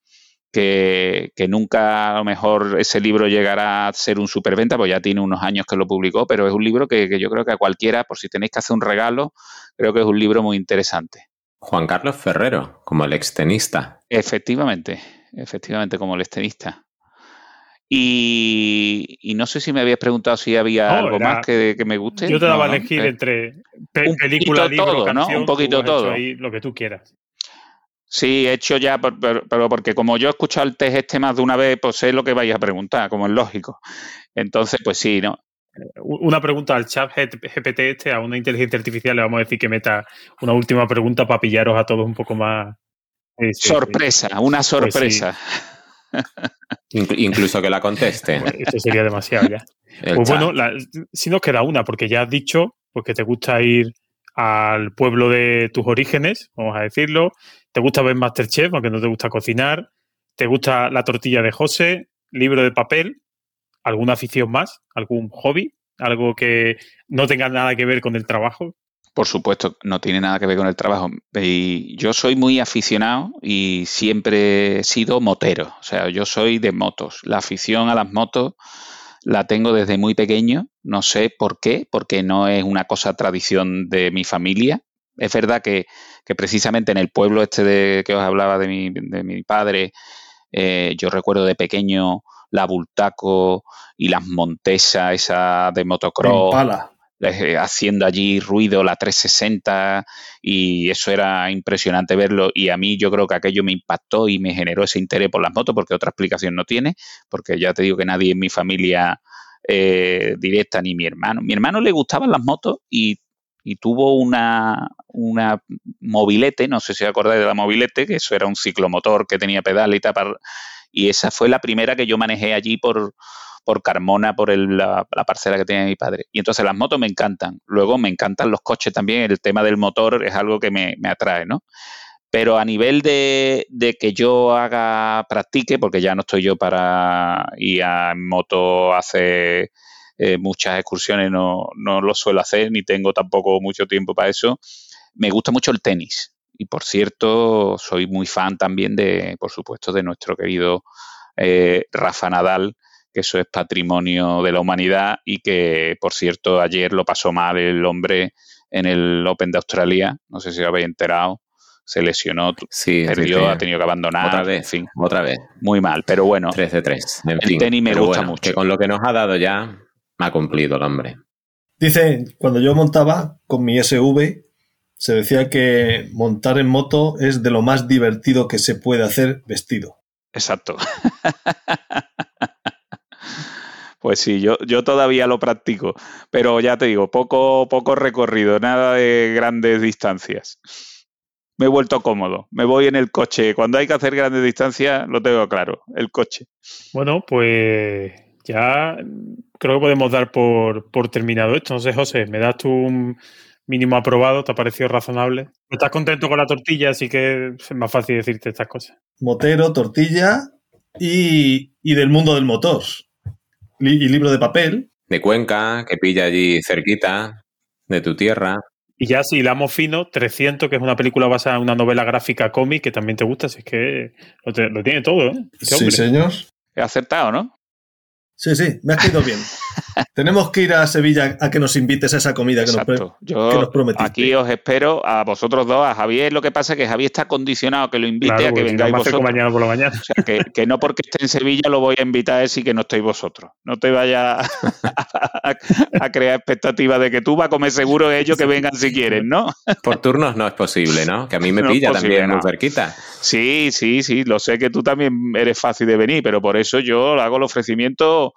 que, nunca a lo mejor ese libro llegará a ser un superventa, pues ya tiene unos años que lo publicó, pero es un libro que, yo creo que a cualquiera, por si tenéis que hacer un regalo, creo que es un libro muy interesante. Juan Carlos Ferrero, como el extenista. Efectivamente, efectivamente, como el extenista. Y, no sé si me habías preguntado si había algo más que, me guste. Yo te daba a elegir eh, entre película, libro, todo, ¿no? Un poquito todo. lo que tú quieras. Sí, he hecho ya, pero, porque como yo he escuchado el test este más de una vez, pues sé lo que vais a preguntar, como es lógico. Entonces, pues sí, ¿no? Una pregunta al chat GPT este, a una inteligencia artificial, le vamos a decir que meta una última pregunta para pillaros a todos un poco más. sorpresa, una pues sorpresa. Incluso que la conteste. Pues esto sería demasiado ya. (laughs) pues bueno, si nos queda una, porque ya has dicho pues que te gusta ir al pueblo de tus orígenes, vamos a decirlo, te gusta ver Masterchef, aunque no te gusta cocinar, te gusta la tortilla de José, libro de papel, alguna afición más, algún hobby, algo que no tenga nada que ver con el trabajo. Por supuesto, no tiene nada que ver con el trabajo. Y yo soy muy aficionado y siempre he sido motero. O sea, yo soy de motos. La afición a las motos la tengo desde muy pequeño. No sé por qué, porque no es una cosa tradición de mi familia. Es verdad que, precisamente en el pueblo este de que os hablaba de mi, de mi padre, eh, yo recuerdo de pequeño la Bultaco y las Montesa, esa de motocross. Eh, haciendo allí ruido la 360 y eso era impresionante verlo y a mí yo creo que aquello me impactó y me generó ese interés por las motos porque otra explicación no tiene porque ya te digo que nadie en mi familia eh, directa ni mi hermano mi hermano le gustaban las motos y y tuvo una, una mobilete, no sé si acordáis de la mobilete, que eso era un ciclomotor que tenía pedal y tal, y esa fue la primera que yo manejé allí por, por Carmona, por la, parcela que tenía mi padre. Y entonces las motos me encantan. Luego me encantan los coches también, el tema del motor es algo que me, atrae, ¿no? Pero a nivel de, que yo haga, practique, porque ya no estoy yo para ir a moto hace eh, muchas excursiones, no, no lo suelo hacer, ni tengo tampoco mucho tiempo para eso. Me gusta mucho el tenis. Y por cierto, soy muy fan también de, por supuesto, de nuestro querido eh, Rafa Nadal, que eso es patrimonio de la humanidad y que, por cierto, ayer lo pasó mal el hombre en el Open de Australia, no sé si os habéis enterado, se lesionó, perdió, ha tenido que abandonar. Otra vez, en fin. Otra vez. Muy mal, pero bueno. 3 de 3. el tenis me gusta mucho. Que con lo que nos ha dado ya, ha cumplido el hombre. Dice, cuando yo montaba con mi SV, se decía que montar en moto es de lo más divertido que se puede hacer vestido. Exacto. (laughs) Pues sí, yo, yo todavía lo practico, pero ya te digo, poco, poco recorrido, nada de grandes distancias. Me he vuelto cómodo, me voy en el coche. Cuando hay que hacer grandes distancias, lo tengo claro, el coche. Bueno, pues ya creo que podemos dar por, por terminado esto. No sé, José, ¿me das tú un mínimo aprobado? ¿Te ha parecido razonable? ¿Estás contento con la tortilla? Así que es más fácil decirte estas cosas. Motero, tortilla y, y del mundo del motor y libro de papel. De Cuenca, que pilla allí cerquita, de tu tierra. Y ya si hilamos fino, 300, que es una película basada en una novela gráfica cómic que también te gusta, si es que lo, tiene todo, ¿eh? sí, señor. He acertado, ¿no? Sí, sí, me ha quedado bien. (laughs) Tenemos que ir a Sevilla a que nos invites a esa comida que, nos, Yo prometiste. Aquí os espero a vosotros dos, a Javier. Lo que pasa es que Javier está condicionado a que lo invite a que vengáis vosotros. mañana por la mañana. O sea, que, no porque esté en Sevilla lo voy a invitar a él y que no estéis vosotros. No te vayas a, (laughs) crear expectativas de que tú vas a comer seguro ellos que vengan si quieren, ¿no? Por turnos no es posible, ¿no? Que a mí me pilla también muy cerquita. Sí, sí, sí. Lo sé que tú también eres fácil de venir, pero por eso yo hago el ofrecimiento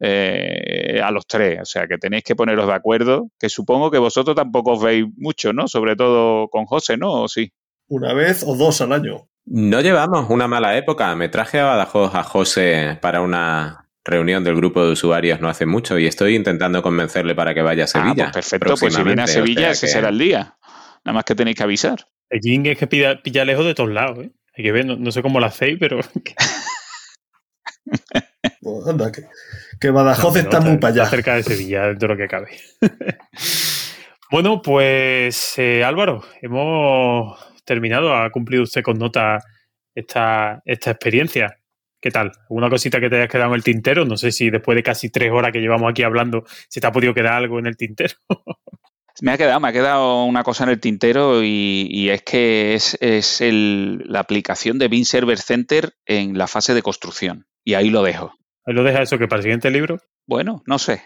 eh, a los tres. O sea, que tenéis que poneros de acuerdo, que supongo que vosotros tampoco os veis mucho, ¿no? Sobre todo con José, ¿no? ¿O sí? Una vez o dos al año. No llevamos una mala época. Me traje a Badajoz a José para una reunión del grupo de usuarios no hace mucho y estoy intentando convencerle para que vaya a ah, Sevilla. pues perfecto, pues si viene a Sevilla, ese será el día. Nada más que tenéis que avisar. El Jing es que pilla, lejos de todos lados, ¿eh? Hay que ver, no, sé cómo lo hacéis, pero... (laughs) Pues anda, que, que Badajoz está, muy para allá. cerca de Sevilla, dentro de lo que cabe. (laughs) bueno, pues eh, Álvaro, hemos terminado. Ha cumplido usted con nota esta, esta experiencia. ¿Qué tal? ¿Alguna cosita que te hayas quedado en el tintero? No sé si después de casi tres horas que llevamos aquí hablando, se te ha podido quedar algo en el tintero. (laughs) Me ha quedado, me ha quedado una cosa en el tintero y, es que es, es la aplicación de Bean Server Center en la fase de construcción. Y ahí lo dejo. ¿Ahí lo deja eso que para el siguiente libro? Bueno, no sé.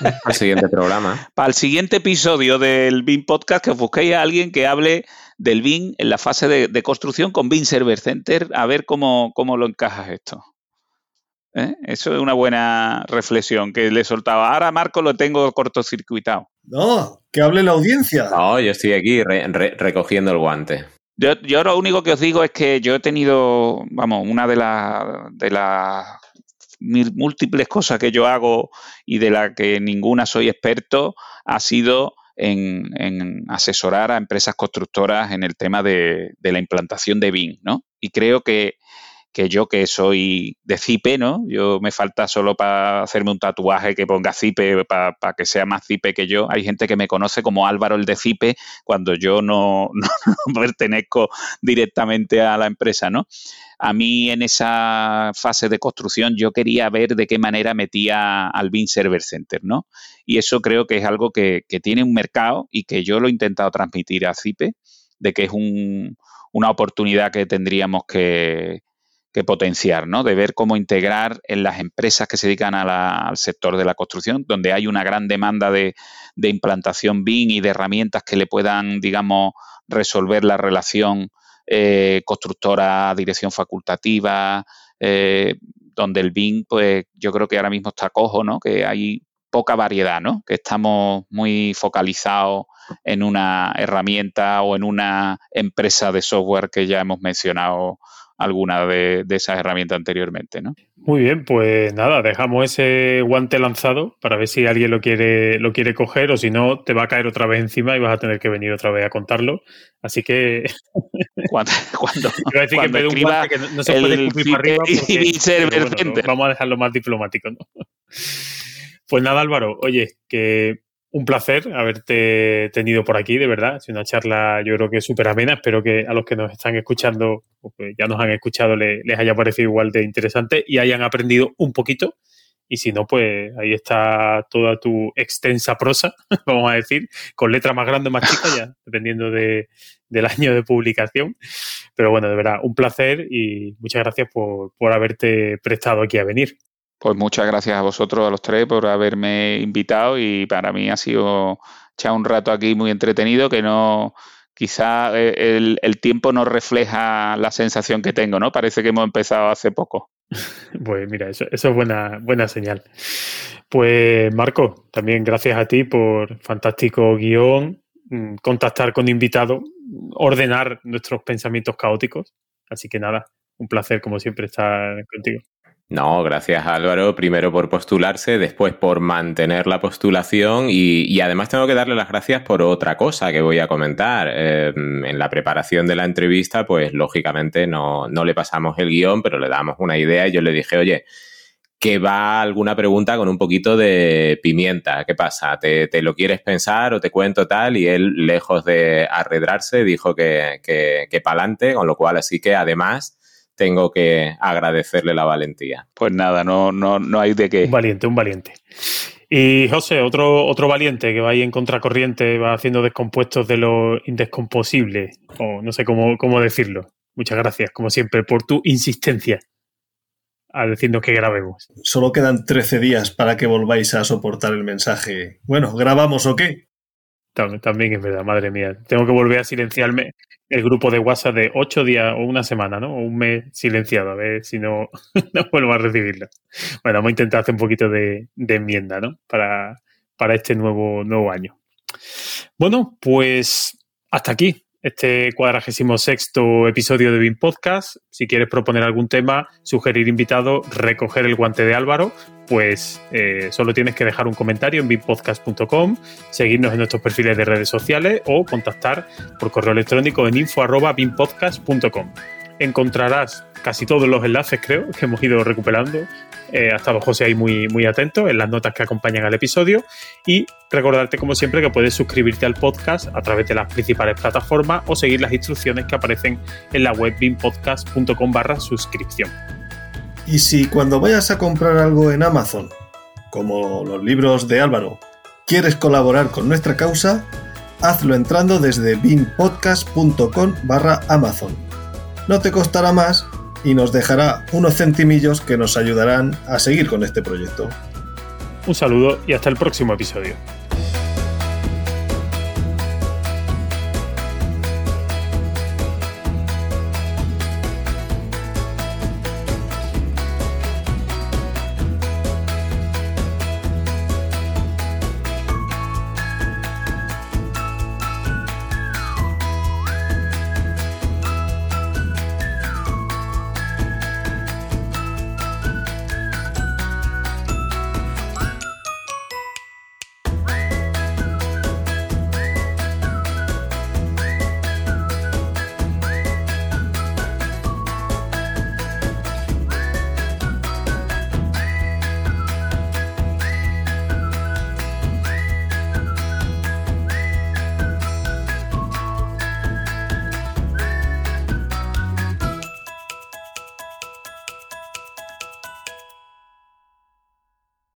Para el siguiente programa. (laughs) Para el siguiente episodio del BIM Podcast, que busquéis a alguien que hable del BIM en la fase de, construcción con BIM Server Center, a ver cómo, cómo lo encajas esto. ¿Eh? Eso es una buena reflexión que le soltaba. Ahora Marco lo tengo cortocircuitado. No, que hable la audiencia. No, yo estoy aquí recogiendo el guante. Yo, yo, lo único que os digo es que yo he tenido, vamos, una de las de las múltiples cosas que yo hago y de la que ninguna soy experto ha sido en, asesorar a empresas constructoras en el tema de, de la implantación de BIM, ¿no? Y creo que que yo que soy de Cipe, ¿no? Yo me falta solo para hacerme un tatuaje que ponga Cipe, para, que sea más Cipe que yo. Hay gente que me conoce como Álvaro el de Cipe cuando yo (laughs) no, no, pertenezco directamente a la empresa, ¿no? A mí en esa fase de construcción yo quería ver de qué manera metía al BIM Server Center, ¿no? Y eso creo que es algo que, que tiene un mercado y que yo lo he intentado transmitir a Cipe, de que es un, una oportunidad que tendríamos que, que potenciar, ¿no? De ver cómo integrar en las empresas que se dedican al sector de la construcción, donde hay una gran demanda de, implantación BIM y de herramientas que le puedan, digamos, resolver la relación eh, constructora-dirección facultativa, eh, donde el BIM, pues yo creo que ahora mismo está cojo, ¿no? Que hay poca variedad, ¿no? Que estamos muy focalizados en una herramienta o en una empresa de software que ya hemos mencionado alguna de, esas herramientas anteriormente, ¿no? Muy bien, pues nada, dejamos ese guante lanzado para ver si alguien lo quiere, lo quiere coger o si no, te va a caer otra vez encima y vas a tener que venir otra vez a contarlo. Así que. (laughs) Cuando, cuando, (laughs) escriba que no, se puede para arriba. vamos a dejarlo más diplomático, ¿no? (laughs) Pues nada, Álvaro, oye, que un placer haberte tenido por aquí, de verdad. Es una charla, yo creo que súper amena. Espero que a los que nos están escuchando, o que ya nos han escuchado, les, haya parecido igual de interesante y hayan aprendido un poquito. Y si no, pues ahí está toda tu extensa prosa, (laughs) vamos a decir, con letra más grande o más chica, ya, (laughs) dependiendo de, del año de publicación. Pero bueno, de verdad, un placer y muchas gracias por, por haberte prestado aquí a venir. Pues muchas gracias a vosotros, a los tres, por haberme invitado y para mí ha sido echar un rato aquí muy entretenido que no, quizá eh, el, tiempo no refleja la sensación que tengo, ¿no? Parece que hemos empezado hace poco. (laughs) Pues mira, eso, eso es buena, buena señal. Pues Marco, también gracias a ti por fantástico guion, mm, contactar con invitados, ordenar nuestros pensamientos caóticos. Así que nada, un placer como siempre estar contigo. No, gracias Álvaro, primero por postularse, después por mantener la postulación y, además tengo que darle las gracias por otra cosa que voy a comentar. Em, en la preparación de la entrevista, pues lógicamente no, no le pasamos el guion, pero le damos una idea y yo le dije, oye, que va alguna pregunta con un poquito de pimienta. ¿Qué pasa? ¿Te, lo quieres pensar o te cuento tal? Y él, lejos de arredrarse, dijo que, que, que pa'lante, con lo cual así que además tengo que agradecerle la valentía. Pues nada, no, no, no hay de qué. Un valiente, un valiente. Y José, otro, otro valiente que va ahí en contracorriente, va haciendo descompuestos de lo indescomposible, o no sé cómo, cómo decirlo. Muchas gracias, como siempre, por tu insistencia a decirnos que grabemos. Solo quedan 13 días para que volváis a soportar el mensaje. Bueno, ¿grabamos o qué? También es verdad, madre mía. Tengo que volver a silenciarme el grupo de WhatsApp de ocho días o una semana, ¿no? O un mes silenciado, a ver si no, (laughs) no vuelvo a recibirlo. Bueno, vamos a intentar hacer un poquito de, enmienda, ¿no? Para, para este nuevo, nuevo año. Bueno, pues hasta aquí este cuadragésimo sexto episodio de BIM Podcast. Si quieres proponer algún tema, sugerir invitado, recoger el guante de Álvaro, pues eh, solo tienes que dejar un comentario en bimpodcast.com, seguirnos en nuestros perfiles de redes sociales o contactar por correo electrónico en info.bimpodcast.com. Encontrarás casi todos los enlaces, creo, que hemos ido recuperando. Eh, ha estado José ahí muy, muy atento en las notas que acompañan al episodio. Y recordarte, como siempre, que puedes suscribirte al podcast a través de las principales plataformas o seguir las instrucciones que aparecen en la web bimpodcast.com barra suscripción. Y si cuando vayas a comprar algo en Amazon, como los libros de Álvaro, quieres colaborar con nuestra causa, hazlo entrando desde bimpodcast.com barra Amazon. No te costará más y nos dejará unos centimillos que nos ayudarán a seguir con este proyecto. Un saludo y hasta el próximo episodio.